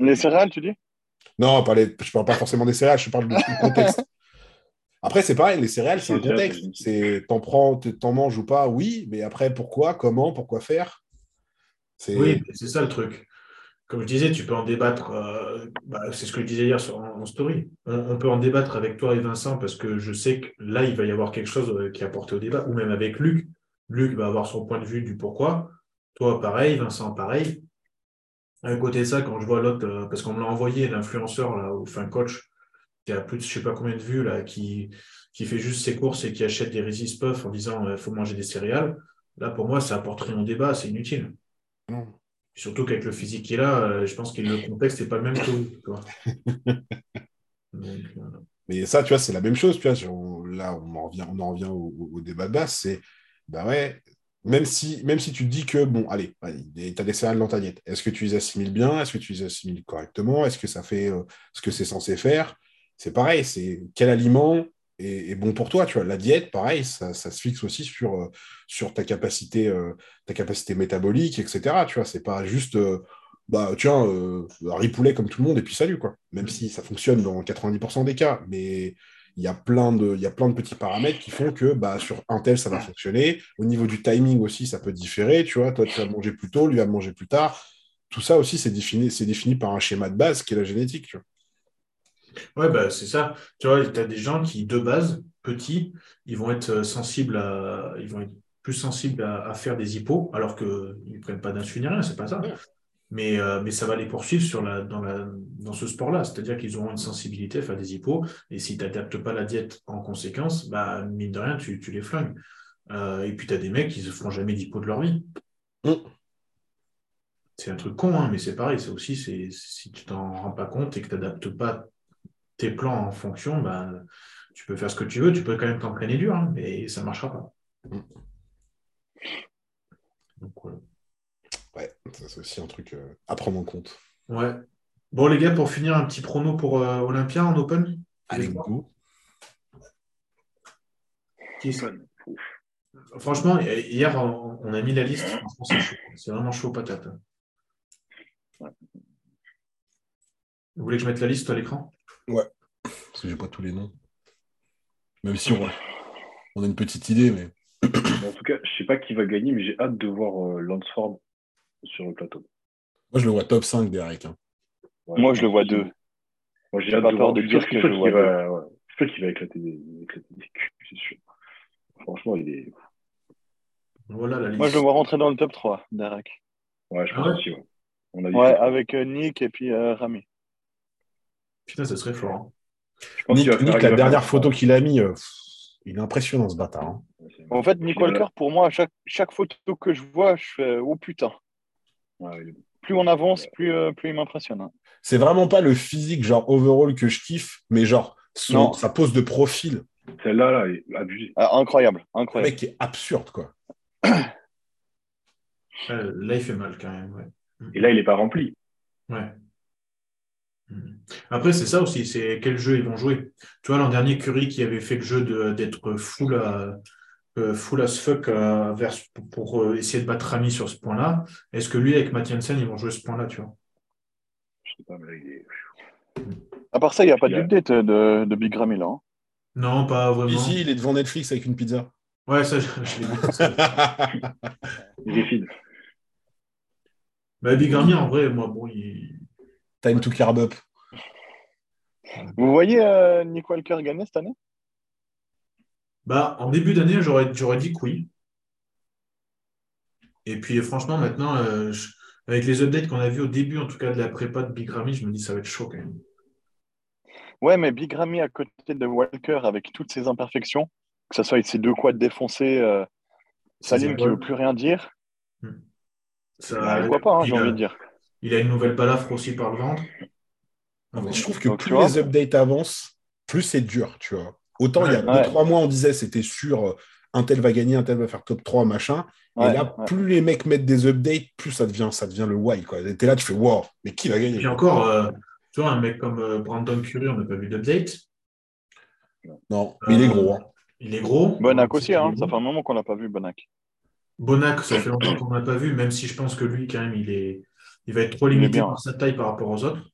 Les céréales, tu dis? Non, pas je ne parle pas forcément des céréales, je parle du contexte. Après, c'est pareil, les céréales, c'est un contexte. C'est t'en prends, t'en manges ou pas, oui, mais après, pourquoi, comment, pourquoi faire? Oui, c'est ça le truc. Comme je disais, tu peux en débattre. Euh, bah, c'est ce que je disais hier sur, en, story. On, peut en débattre avec toi et Vincent parce que je sais que là, il va y avoir quelque chose euh, qui est apporté au débat, ou même avec Luc. Luc va avoir son point de vue du pourquoi. Toi, pareil, Vincent, pareil. À côté de ça, quand je vois l'autre, euh, parce qu'on me l'a envoyé, l'influenceur, ou enfin coach, qui a plus de je sais pas combien de vues, là, qui, qui fait juste ses courses et qui achète des Puff en disant il faut manger des céréales, là, pour moi, ça apporte rien au débat, c'est inutile. Surtout qu'avec le physique qu'il a, euh, je pense que le contexte n'est pas le même que Mais ça, tu vois, c'est la même chose. Tu vois, là, on en revient, on en revient au, débat de base. C'est, bah ouais, même si, même si tu te dis que, bon, allez, tu as des céréales dans ta diète, est-ce que tu les assimiles bien Est-ce que tu les assimiles correctement Est-ce que ça fait euh, ce que c'est censé faire c'est pareil, c'est quel aliment est, bon pour toi, tu vois. La diète, pareil, ça, se fixe aussi sur, euh, ta capacité, euh, ta capacité métabolique, etc. Tu vois, c'est pas juste, euh, bah, tiens, poulet comme tout le monde et puis salut, quoi. Même si ça fonctionne dans 90% des cas, mais il y a plein de, petits paramètres qui font que, bah, sur un tel, ça va fonctionner. Au niveau du timing aussi, ça peut différer, tu vois. Toi, tu vas manger plus tôt, lui va manger plus tard. Tout ça aussi, c'est défini, défini par un schéma de base qui est la génétique. Ouais, bah, c'est ça. Tu vois, tu as des gens qui, de base, petits, ils vont être euh, sensibles à. Ils vont être plus sensibles à, faire des hippos, alors qu'ils ne prennent pas d'insuline, rien, c'est pas ça. Mais, euh, mais ça va les poursuivre sur la, dans, la, dans ce sport-là. C'est-à-dire qu'ils auront une sensibilité à faire des hippos. Et si tu n'adaptes pas la diète en conséquence, bah, mine de rien, tu, tu les flingues. Euh, et puis tu as des mecs qui ne se feront jamais d'hypo de leur vie. Mm. C'est un truc con, hein, mais c'est pareil. C'est aussi, si tu t'en rends pas compte et que tu n'adaptes pas tes plans en fonction, ben, tu peux faire ce que tu veux, tu peux quand même t'entraîner dur, hein, mais ça ne marchera pas. Mm. Ouais, ça c'est aussi un truc euh, à prendre en compte. Ouais. Bon, les gars, pour finir, un petit prono pour euh, Olympia en Open Allez, go. Franchement, hier, on a mis la liste. c'est vraiment chaud patate. Vous voulez que je mette la liste à l'écran? Ouais, parce que j'ai pas tous les noms. Même si on, on a une petite idée, mais. En tout cas, je sais pas qui va gagner, mais j'ai hâte de voir euh, Lansford sur le plateau. Moi, je le vois top 5 Derek. Hein. Moi, je le vois 2. Moi, j'ai hâte de voir de dire que je le va, ouais. Je sais qu'il va éclater des, éclater des culs, c'est sûr. Franchement, il est. Voilà la liste. Moi, je le vois rentrer dans le top 3, Derek. Ouais, je pense ah ouais aussi. Ouais, On a ouais avec euh, Nick et puis euh, Rami. Putain, ça serait fort. Hein. Nick, Nick la dernière photo qu'il a mis, euh, il est impressionnant ce bâtard. Hein. En fait, Nick Walker, pour moi, chaque, chaque photo que je vois, je fais oh putain. Plus on avance, plus, euh, plus il m'impressionne. Hein. C'est vraiment pas le physique, genre overall, que je kiffe, mais genre son, sa pose de profil. Celle-là, là, est abusée. Ah, incroyable, incroyable. Le mec est absurde, quoi. Là, il fait mal quand même. Ouais. Et là, il n'est pas rempli. Ouais. Hmm. Après, c'est ça aussi, c'est quel jeu ils vont jouer. Tu vois, l'an dernier, Curry qui avait fait le jeu d'être full à, euh, full as fuck euh, vers, pour, euh, essayer de battre Rami sur ce point-là. Est-ce que lui, avec Mathiansen, ils vont jouer ce point-là, tu vois? Je sais pas, mais il est... À part ça, il n'y a pas d'update de, de Big Rami là. Hein. non, pas vraiment. Ici, il est devant Netflix avec une pizza. Ouais, ça, je, l'ai vu. il est fine. Bah, Big Rami, en vrai, moi, bon, il. Time to carb up. Vous voyez euh, Nick Walker gagner cette année? Bah, En début d'année, j'aurais, dit que oui. Et puis franchement, maintenant, euh, avec les updates qu'on a vus au début, en tout cas de la prépa de Big Ramy, je me dis ça va être chaud quand même. Ouais, mais Big Ramy à côté de Walker avec toutes ses imperfections, que ce soit avec ses deux quads défoncés, euh, Salim qui ne veut plus rien dire. Hmm. Ça, bah, je vois pas, hein, j'ai envie de dire. Il a une nouvelle balafre aussi par le ventre. je trouve que plus les updates avancent, plus c'est dur, tu vois. Autant il y a 2-3 mois, on disait c'était sûr, euh, un tel va gagner, un tel va faire top 3, machin. et là, plus les mecs mettent des updates, plus ça devient, ça devient le why. Tu es là, tu fais wow, mais qui va gagner? Et encore, euh, tu vois, un mec comme euh, Brandon Curry, on n'a pas vu d'update. Non, mais il est gros. Hein. Il est gros. Bonac aussi, hein, ça fait un moment qu'on n'a pas vu Bonac. Bonac, ça fait longtemps qu'on n'a pas vu, même si je pense que lui, quand même, il, est, il va être trop limité par sa taille par rapport aux autres.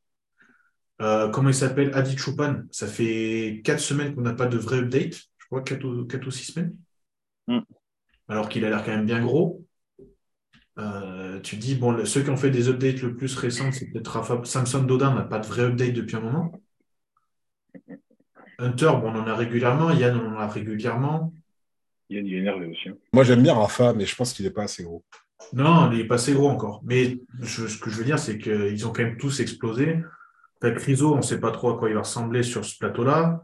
Euh, comment il s'appelle? Adi Choupan. Ça fait quatre semaines qu'on n'a pas de vrai update. Je crois 4 ou, ou 6 semaines. Mm. Alors qu'il a l'air quand même bien gros. Euh, tu dis, bon, ceux qui ont fait des updates le plus récents, c'est peut-être Rafa. Samson Dodin n'a pas de vrai update depuis un moment. Hunter, bon, on en a régulièrement. Yann, on en a régulièrement. Yann, il est énervé aussi. Hein. Moi, j'aime bien Rafa, mais je pense qu'il n'est pas assez gros. Non, il n'est pas assez gros encore? Mais ce que je veux dire, c'est qu'ils ont quand même tous explosé. Criso, on ne sait pas trop à quoi il va ressembler sur ce plateau-là.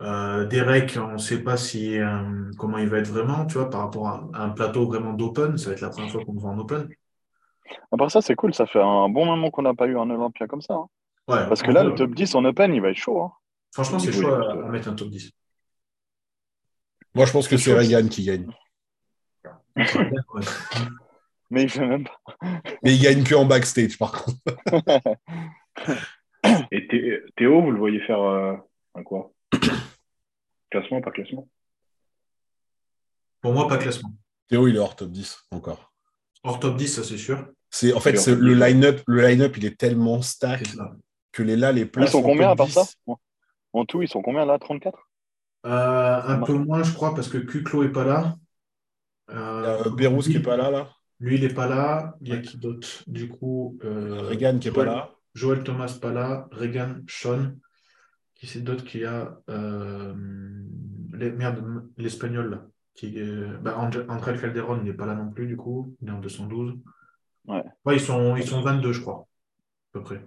Euh, Derek, on ne sait pas si, euh, comment il va être vraiment, tu vois, par rapport à, un plateau vraiment d'open. Ça va être la première fois qu'on le voit en open. Après ça, c'est cool. Ça fait un bon moment qu'on n'a pas eu un Olympia comme ça. Hein. Parce que là, le top 10 en open, il va être chaud. Hein. Franchement, c'est chaud à, mettre un top 10. Moi, je pense que c'est Reagan qui gagne. Mais il fait même pas. Mais il gagne que en backstage, par contre. Et Théo, vous le voyez faire euh, un quoi? Classement, pas classement? Pour moi, pas classement. Théo, il est hors top 10 encore. Hors top 10, ça c'est sûr. C'est en fait le line-up, le line-up, il est tellement stack que les là les places. Ils sont combien à part ça? En tout, ils sont combien là 34 euh, Un peu moins, je crois, parce que Kuclo est pas là. Euh, euh qui est pas là là. Lui, il est pas là. Il y a qui d'autre? Du coup, Regan qui est pas là. Joël Thomas pas là, Regan, Sean, qui c'est d'autres qui a euh, l'espagnol qui bah, André Calderon n'est pas là non plus du coup, il est en 212. Ouais. ils sont ils sont 22 je crois à peu près.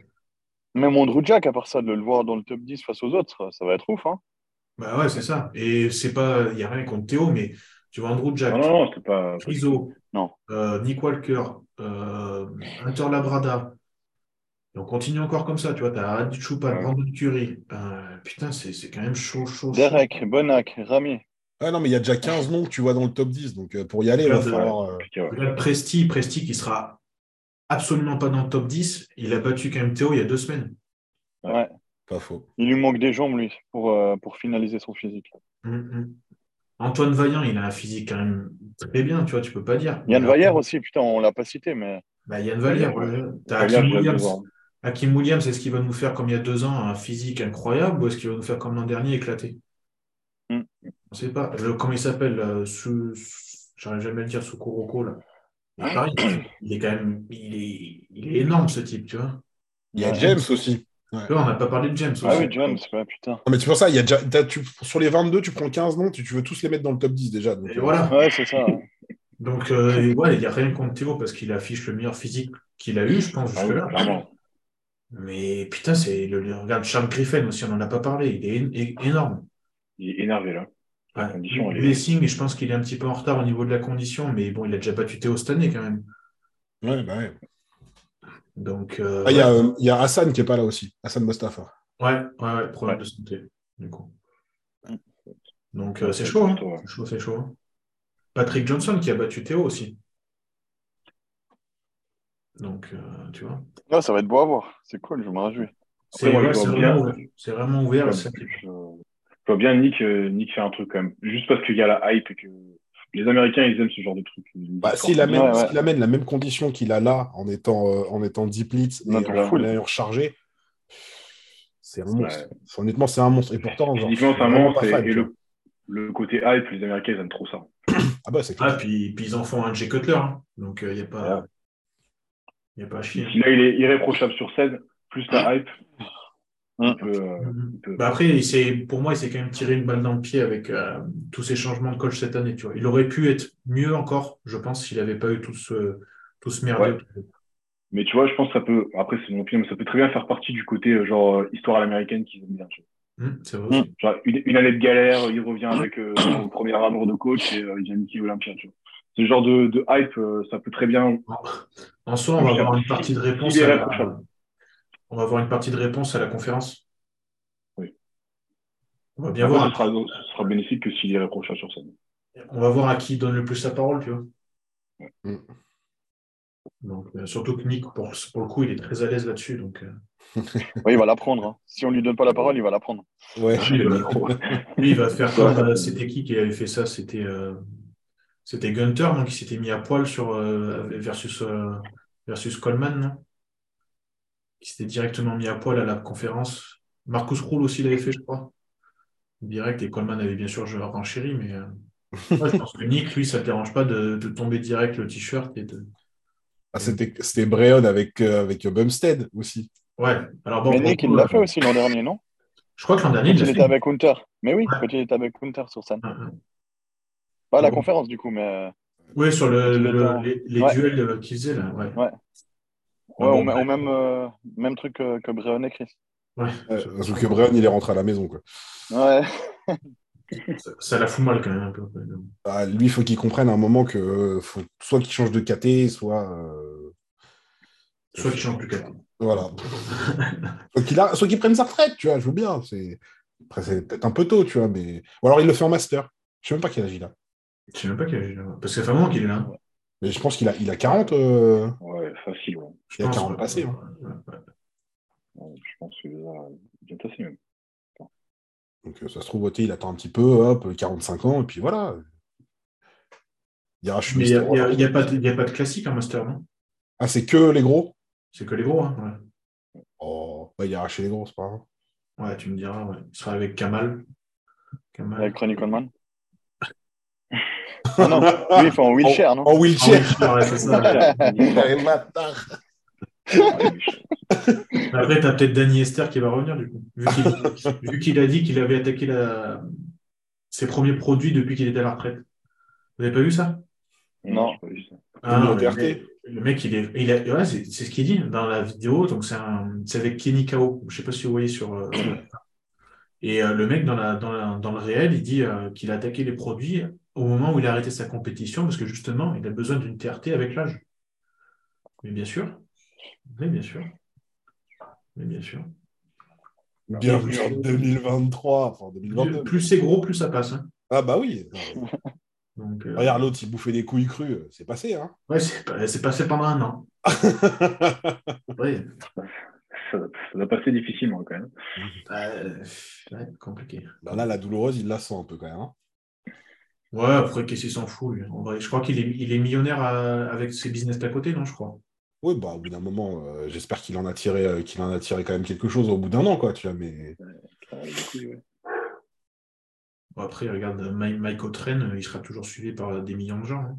Même Andrew Jack à part ça de le voir dans le top 10 face aux autres, ça va être ouf hein. Bah ouais, c'est ça. Et c'est pas il y a rien contre Théo mais tu vois Andrew Jack, non, non, pas non. Euh, Nick Walker, euh, Hunter Labrada, on continue encore comme ça, tu vois, tu as Adi Choupa, Brandon Curie. Ben, putain, c'est c'est quand même chaud, chaud. chaud. Derek, Bonac, Rami. Ah non, mais il y a déjà 15 noms que tu vois dans le top 10. Donc euh, pour y aller, il va falloir. euh, ouais. Presti, Presti qui sera absolument pas dans le top 10. Il a battu quand même Théo il y a deux semaines. Ouais. Pas faux. Il lui manque des jambes, lui, pour, euh, pour finaliser son physique. Hum, hum. Antoine Vaillant, il a un physique quand même très bien, tu vois, tu peux pas dire. Yann Vaillère aussi, putain, on l'a pas cité, mais Bah, Yann Vallière, Vallière, ouais. T'as Vallière, Hakim Williams. Hakim Williams, est-ce qu'il va nous faire comme il y a deux ans un physique incroyable ou est-ce qu'il va nous faire comme l'an dernier éclaté Hmm. On sait pas. Le- comment il s'appelle euh, Su- J'arrive jamais à le dire, Sukuroko, là. Et pareil, il est quand même il est, il est énorme ce type, tu vois. Il y a. James aussi. On n'a pas parlé de James aussi. Ah oui, James, ouais, putain. Non, mais c'est pour ça, il y a déjà, tu- sur les 22, tu prends 15 noms, tu, tu veux tous les mettre dans le top 10 déjà. donc, Et euh, voilà. Ouais, c'est ça. Donc, euh, ouais, il n'y a rien contre Théo parce qu'il affiche le meilleur physique qu'il a eu, je pense, Ah oui, jusque-là. Mais putain, c'est le, le- regarde Charles Griffin aussi, on n'en a pas parlé. Il est énorme. Il est énervé là. Ouais. est- Blessing, et je pense qu'il est un petit peu en retard au niveau de la condition, mais bon, il a déjà battu Théo cette année quand même. ouais, bah ouais. Donc, euh, Ah, il y, a, ouais. euh, il y a Hassan qui est pas là aussi. Hassan Mostafa. ouais, ouais, ouais, problème Ouais. de santé, du coup. Donc, euh, c'est chaud, hein. C'est chaud, c'est chaud. hein. Patrick Johnson qui a battu Théo aussi. Donc, euh, tu vois. Ouais, ça va être beau à voir. C'est cool, je me réjouis. C'est vraiment, vraiment ouvert. Je, je vois bien Nick, euh, Nick faire un truc quand même. Juste parce qu'il y a la hype et que les Américains, ils aiment ce genre de truc. Bah, s'il amène, Ouais, ouais. la même condition qu'il a là en étant, euh, en étant 10 blitz et en rechargé, c'est un monstre. Ouais. Honnêtement, c'est un monstre. Et pourtant, c'est un monstre. Et, le, le côté hype, les Américains, ils aiment trop ça. Ah bah, c'est Ah, clair. puis, puis ils en font un Jay Cutler. hein. Donc, il n'y a pas. Il y a pas à chier. Là, il est irréprochable sur scène, plus la hype. Il peut, euh, Mhm. il peut- Bah après, il pour moi, il s'est quand même tiré une balle dans le pied avec euh, tous ces changements de coach cette année. Tu vois. Il aurait pu être mieux encore, je pense, s'il n'avait pas eu tout ce, tout ce merdier. Mais tu vois, je pense que ça peut, après, c'est mon opinion, mais ça peut très bien faire partie du côté, euh, genre, histoire à l'américaine qu'ils aiment bien. Hum, c'est vrai. Genre, une, une année de galère, il revient avec euh, son premier amour de coach et euh, il vient niquer Olympia. Tu vois. Ce genre de, de hype, ça peut très bien. En soi, on va avoir une partie de réponse. à la-. On va avoir une partie de réponse à la conférence. Oui. On va bien voir. ce, sera, ce sera bénéfique que s'il est irréprochable sur scène. On va voir à qui donne le plus sa parole, tu vois. Mm. Donc, euh, surtout que Nick, pour, pour le coup, il est très à l'aise là-dessus. Donc, euh, Ouais, il va la prendre. hein. Si on lui donne pas la parole, il va la prendre. Ouais. lui, il va- lui, il va faire comme euh, c'était qui qui avait fait ça C'était euh, c'était Gunter, donc il s'était mis à poil sur euh, versus euh, versus Coleman, non? Il s'était directement mis à poil à la conférence. Marcus Krul aussi l'avait fait, je crois. Direct, et Coleman avait bien sûr joué en chéri, mais euh, ouais, je pense que Nick, lui, ça ne dérange pas de, de tomber direct le t-shirt et de. Ah, c'était, c'était Breon avec, euh, avec Bumstead aussi. Ouais, alors bon. Mais Nick, il l'a euh, fait aussi l'an dernier, non? Je crois que l'an dernier, Quand il était fait. avec Hunter. Mais oui, Ouais. quand il était avec Hunter sur scène. Ouais, ouais. Pas à la Bon. conférence, du coup, mais. euh, Oui, sur le, les, les Ouais. duels euh, qu'il faisait là, ouais. Ouais. Ah Ouais, bon, au même, euh, même truc que, que Breon et Chris. ouais. Ouais, parce que Breon, il est rentré à la maison. Quoi. Ouais. Ça, ça la fout mal quand même un peu. Ah, lui, il faut qu'il comprenne à un moment que euh, faut soit qu'il change de KT, soit. euh, Soit qu'il change plus qu'à Voilà. soit qu'il a- prenne sa retraite, tu vois, je veux bien. C'est... Après, c'est peut-être un peu tôt, tu vois, mais. Ou alors il le fait en master. Je sais même pas quel âge il a. Je sais même pas quel âge il a. Parce que ça fait un moment qu'il est là. Mais je pense qu'il a, il a 40. euh, Ouais, facile. Ouais. Je Il a pense, 40 ouais. passés, hein. Ouais, ouais. Ouais, je pense qu'il est bien tassé même. Donc euh, ça se trouve, il attend un petit peu, hop, 45 ans, et puis voilà. Il n'y a, y a- il y a pas de- il y a pas de classique en master, non? Ah, c'est que les gros? C'est que les gros, hein ouais. Oh, bah, il a arraché les gros, c'est pas grave. Ouais, tu me diras, ouais. Il sera avec Kamal. Kamal. Avec Ronnie Coleman? Ah non, lui, il fait en wheelchair, non En oui, wheelchair. ouais, c'est ça. Après, tu as peut-être Danny Esther qui va revenir, du coup. Vu qu'il vu qu'il a dit qu'il avait attaqué la... ses premiers produits depuis qu'il était à la retraite. Vous n'avez pas vu ça? Non. j'ai pas vu ça. Ah, non, Le mec, le mec, il est. Il a, ouais, c'est c'est ce qu'il dit dans la vidéo. Donc, c'est un- c'est avec Kenny Kao. Je sais pas si vous voyez sur. euh, et euh, le mec, dans, la, dans, la- dans le réel, il dit euh, qu'il a attaqué les produits au moment où il a arrêté sa compétition parce que justement, il a besoin d'une TRT avec l'âge. Mais bien sûr. Mais bien sûr. Mais bien sûr. Bienvenue en 2023, enfin 2022. Plus c'est gros, plus ça passe. hein. Ah bah oui. Donc, euh, Regarde l'autre, il bouffait des couilles crues, c'est passé, hein. Ouais, c'est pas- c'est passé pendant un an. Ouais, Ça, ça va passer difficilement quand même. euh, ouais, compliqué. Bah là, la douloureuse, il la sent un peu quand même. hein. Ouais, après, qu'est-ce qu'il s'en fout, lui En vrai, je crois qu'il est, il est millionnaire euh, avec ses business d'à côté, non, je crois. Oui, bah au bout d'un moment, euh, j'espère qu'il en a tiré, euh, qu'il en a tiré quand même quelque chose au bout d'un an, quoi, tu vois, mais. Ouais. Bon, après, regarde, Mike, Mike O'Train, il sera toujours suivi par des millions de gens. hein.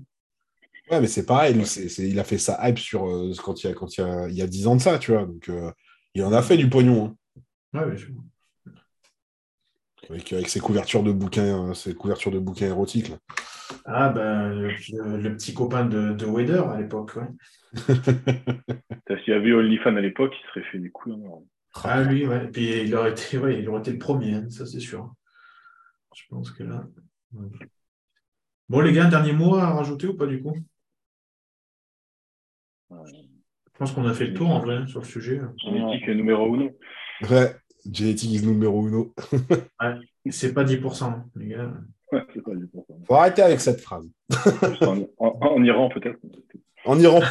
Ouais, mais c'est pareil, lui, c'est- c'est- il a fait sa hype sur euh, quand il y a quand il y a, il y a 10 ans de ça, tu vois. Donc euh, il en a fait du pognon. hein. Ouais, bien sûr. Avec, avec ses couvertures de bouquins, euh, ses couvertures de bouquins érotiques. là. Ah, ben, le, le- le petit copain de, de Wader à l'époque, ouais. S'il y avait OnlyFans à l'époque, il serait fait des coups. hein. Ah, lui, ouais. Et puis, il aurait été, ouais, il aurait été le premier, hein, ça, c'est sûr. Je pense que là. ouais. Bon, les gars, un dernier mot à rajouter ou pas, du coup? Je pense qu'on a fait le tour, en vrai, sur le sujet. Génétique numéro uno. Ouais, Genetic is numéro uno. C'est pas 10%, les gars. Ouais, c'est pas du tout. Faut arrêter avec cette phrase. En, en- en Iran, peut-être. En Iran.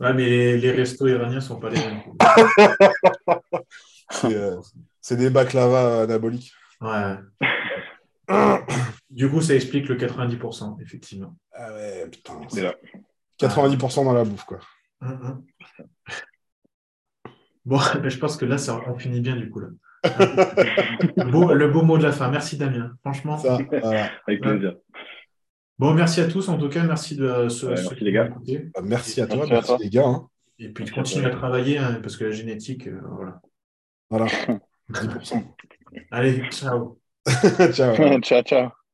Ouais, mais les, les restos iraniens sont pas les mêmes. C'est euh, c'est des baklava anaboliques. Ouais. Du coup, ça explique le 90%, effectivement. Ah ouais, putain. C'est là. 90% dans la bouffe, quoi. Hum, hum. Bon, ben, je pense que là, ça, on finit bien du coup. Là. le, beau, le beau mot de la fin. Merci Damien. Franchement. Ça, voilà. Avec plaisir. Bon, merci à tous en tout cas. Merci de ce, Ouais, merci, qui les gars. Bah, merci à toi, Merci à merci toi. les gars. hein. Et puis de continuer à travailler hein, parce que la génétique, euh, voilà. Voilà. 10%. Allez, ciao. Ciao. ciao, ciao.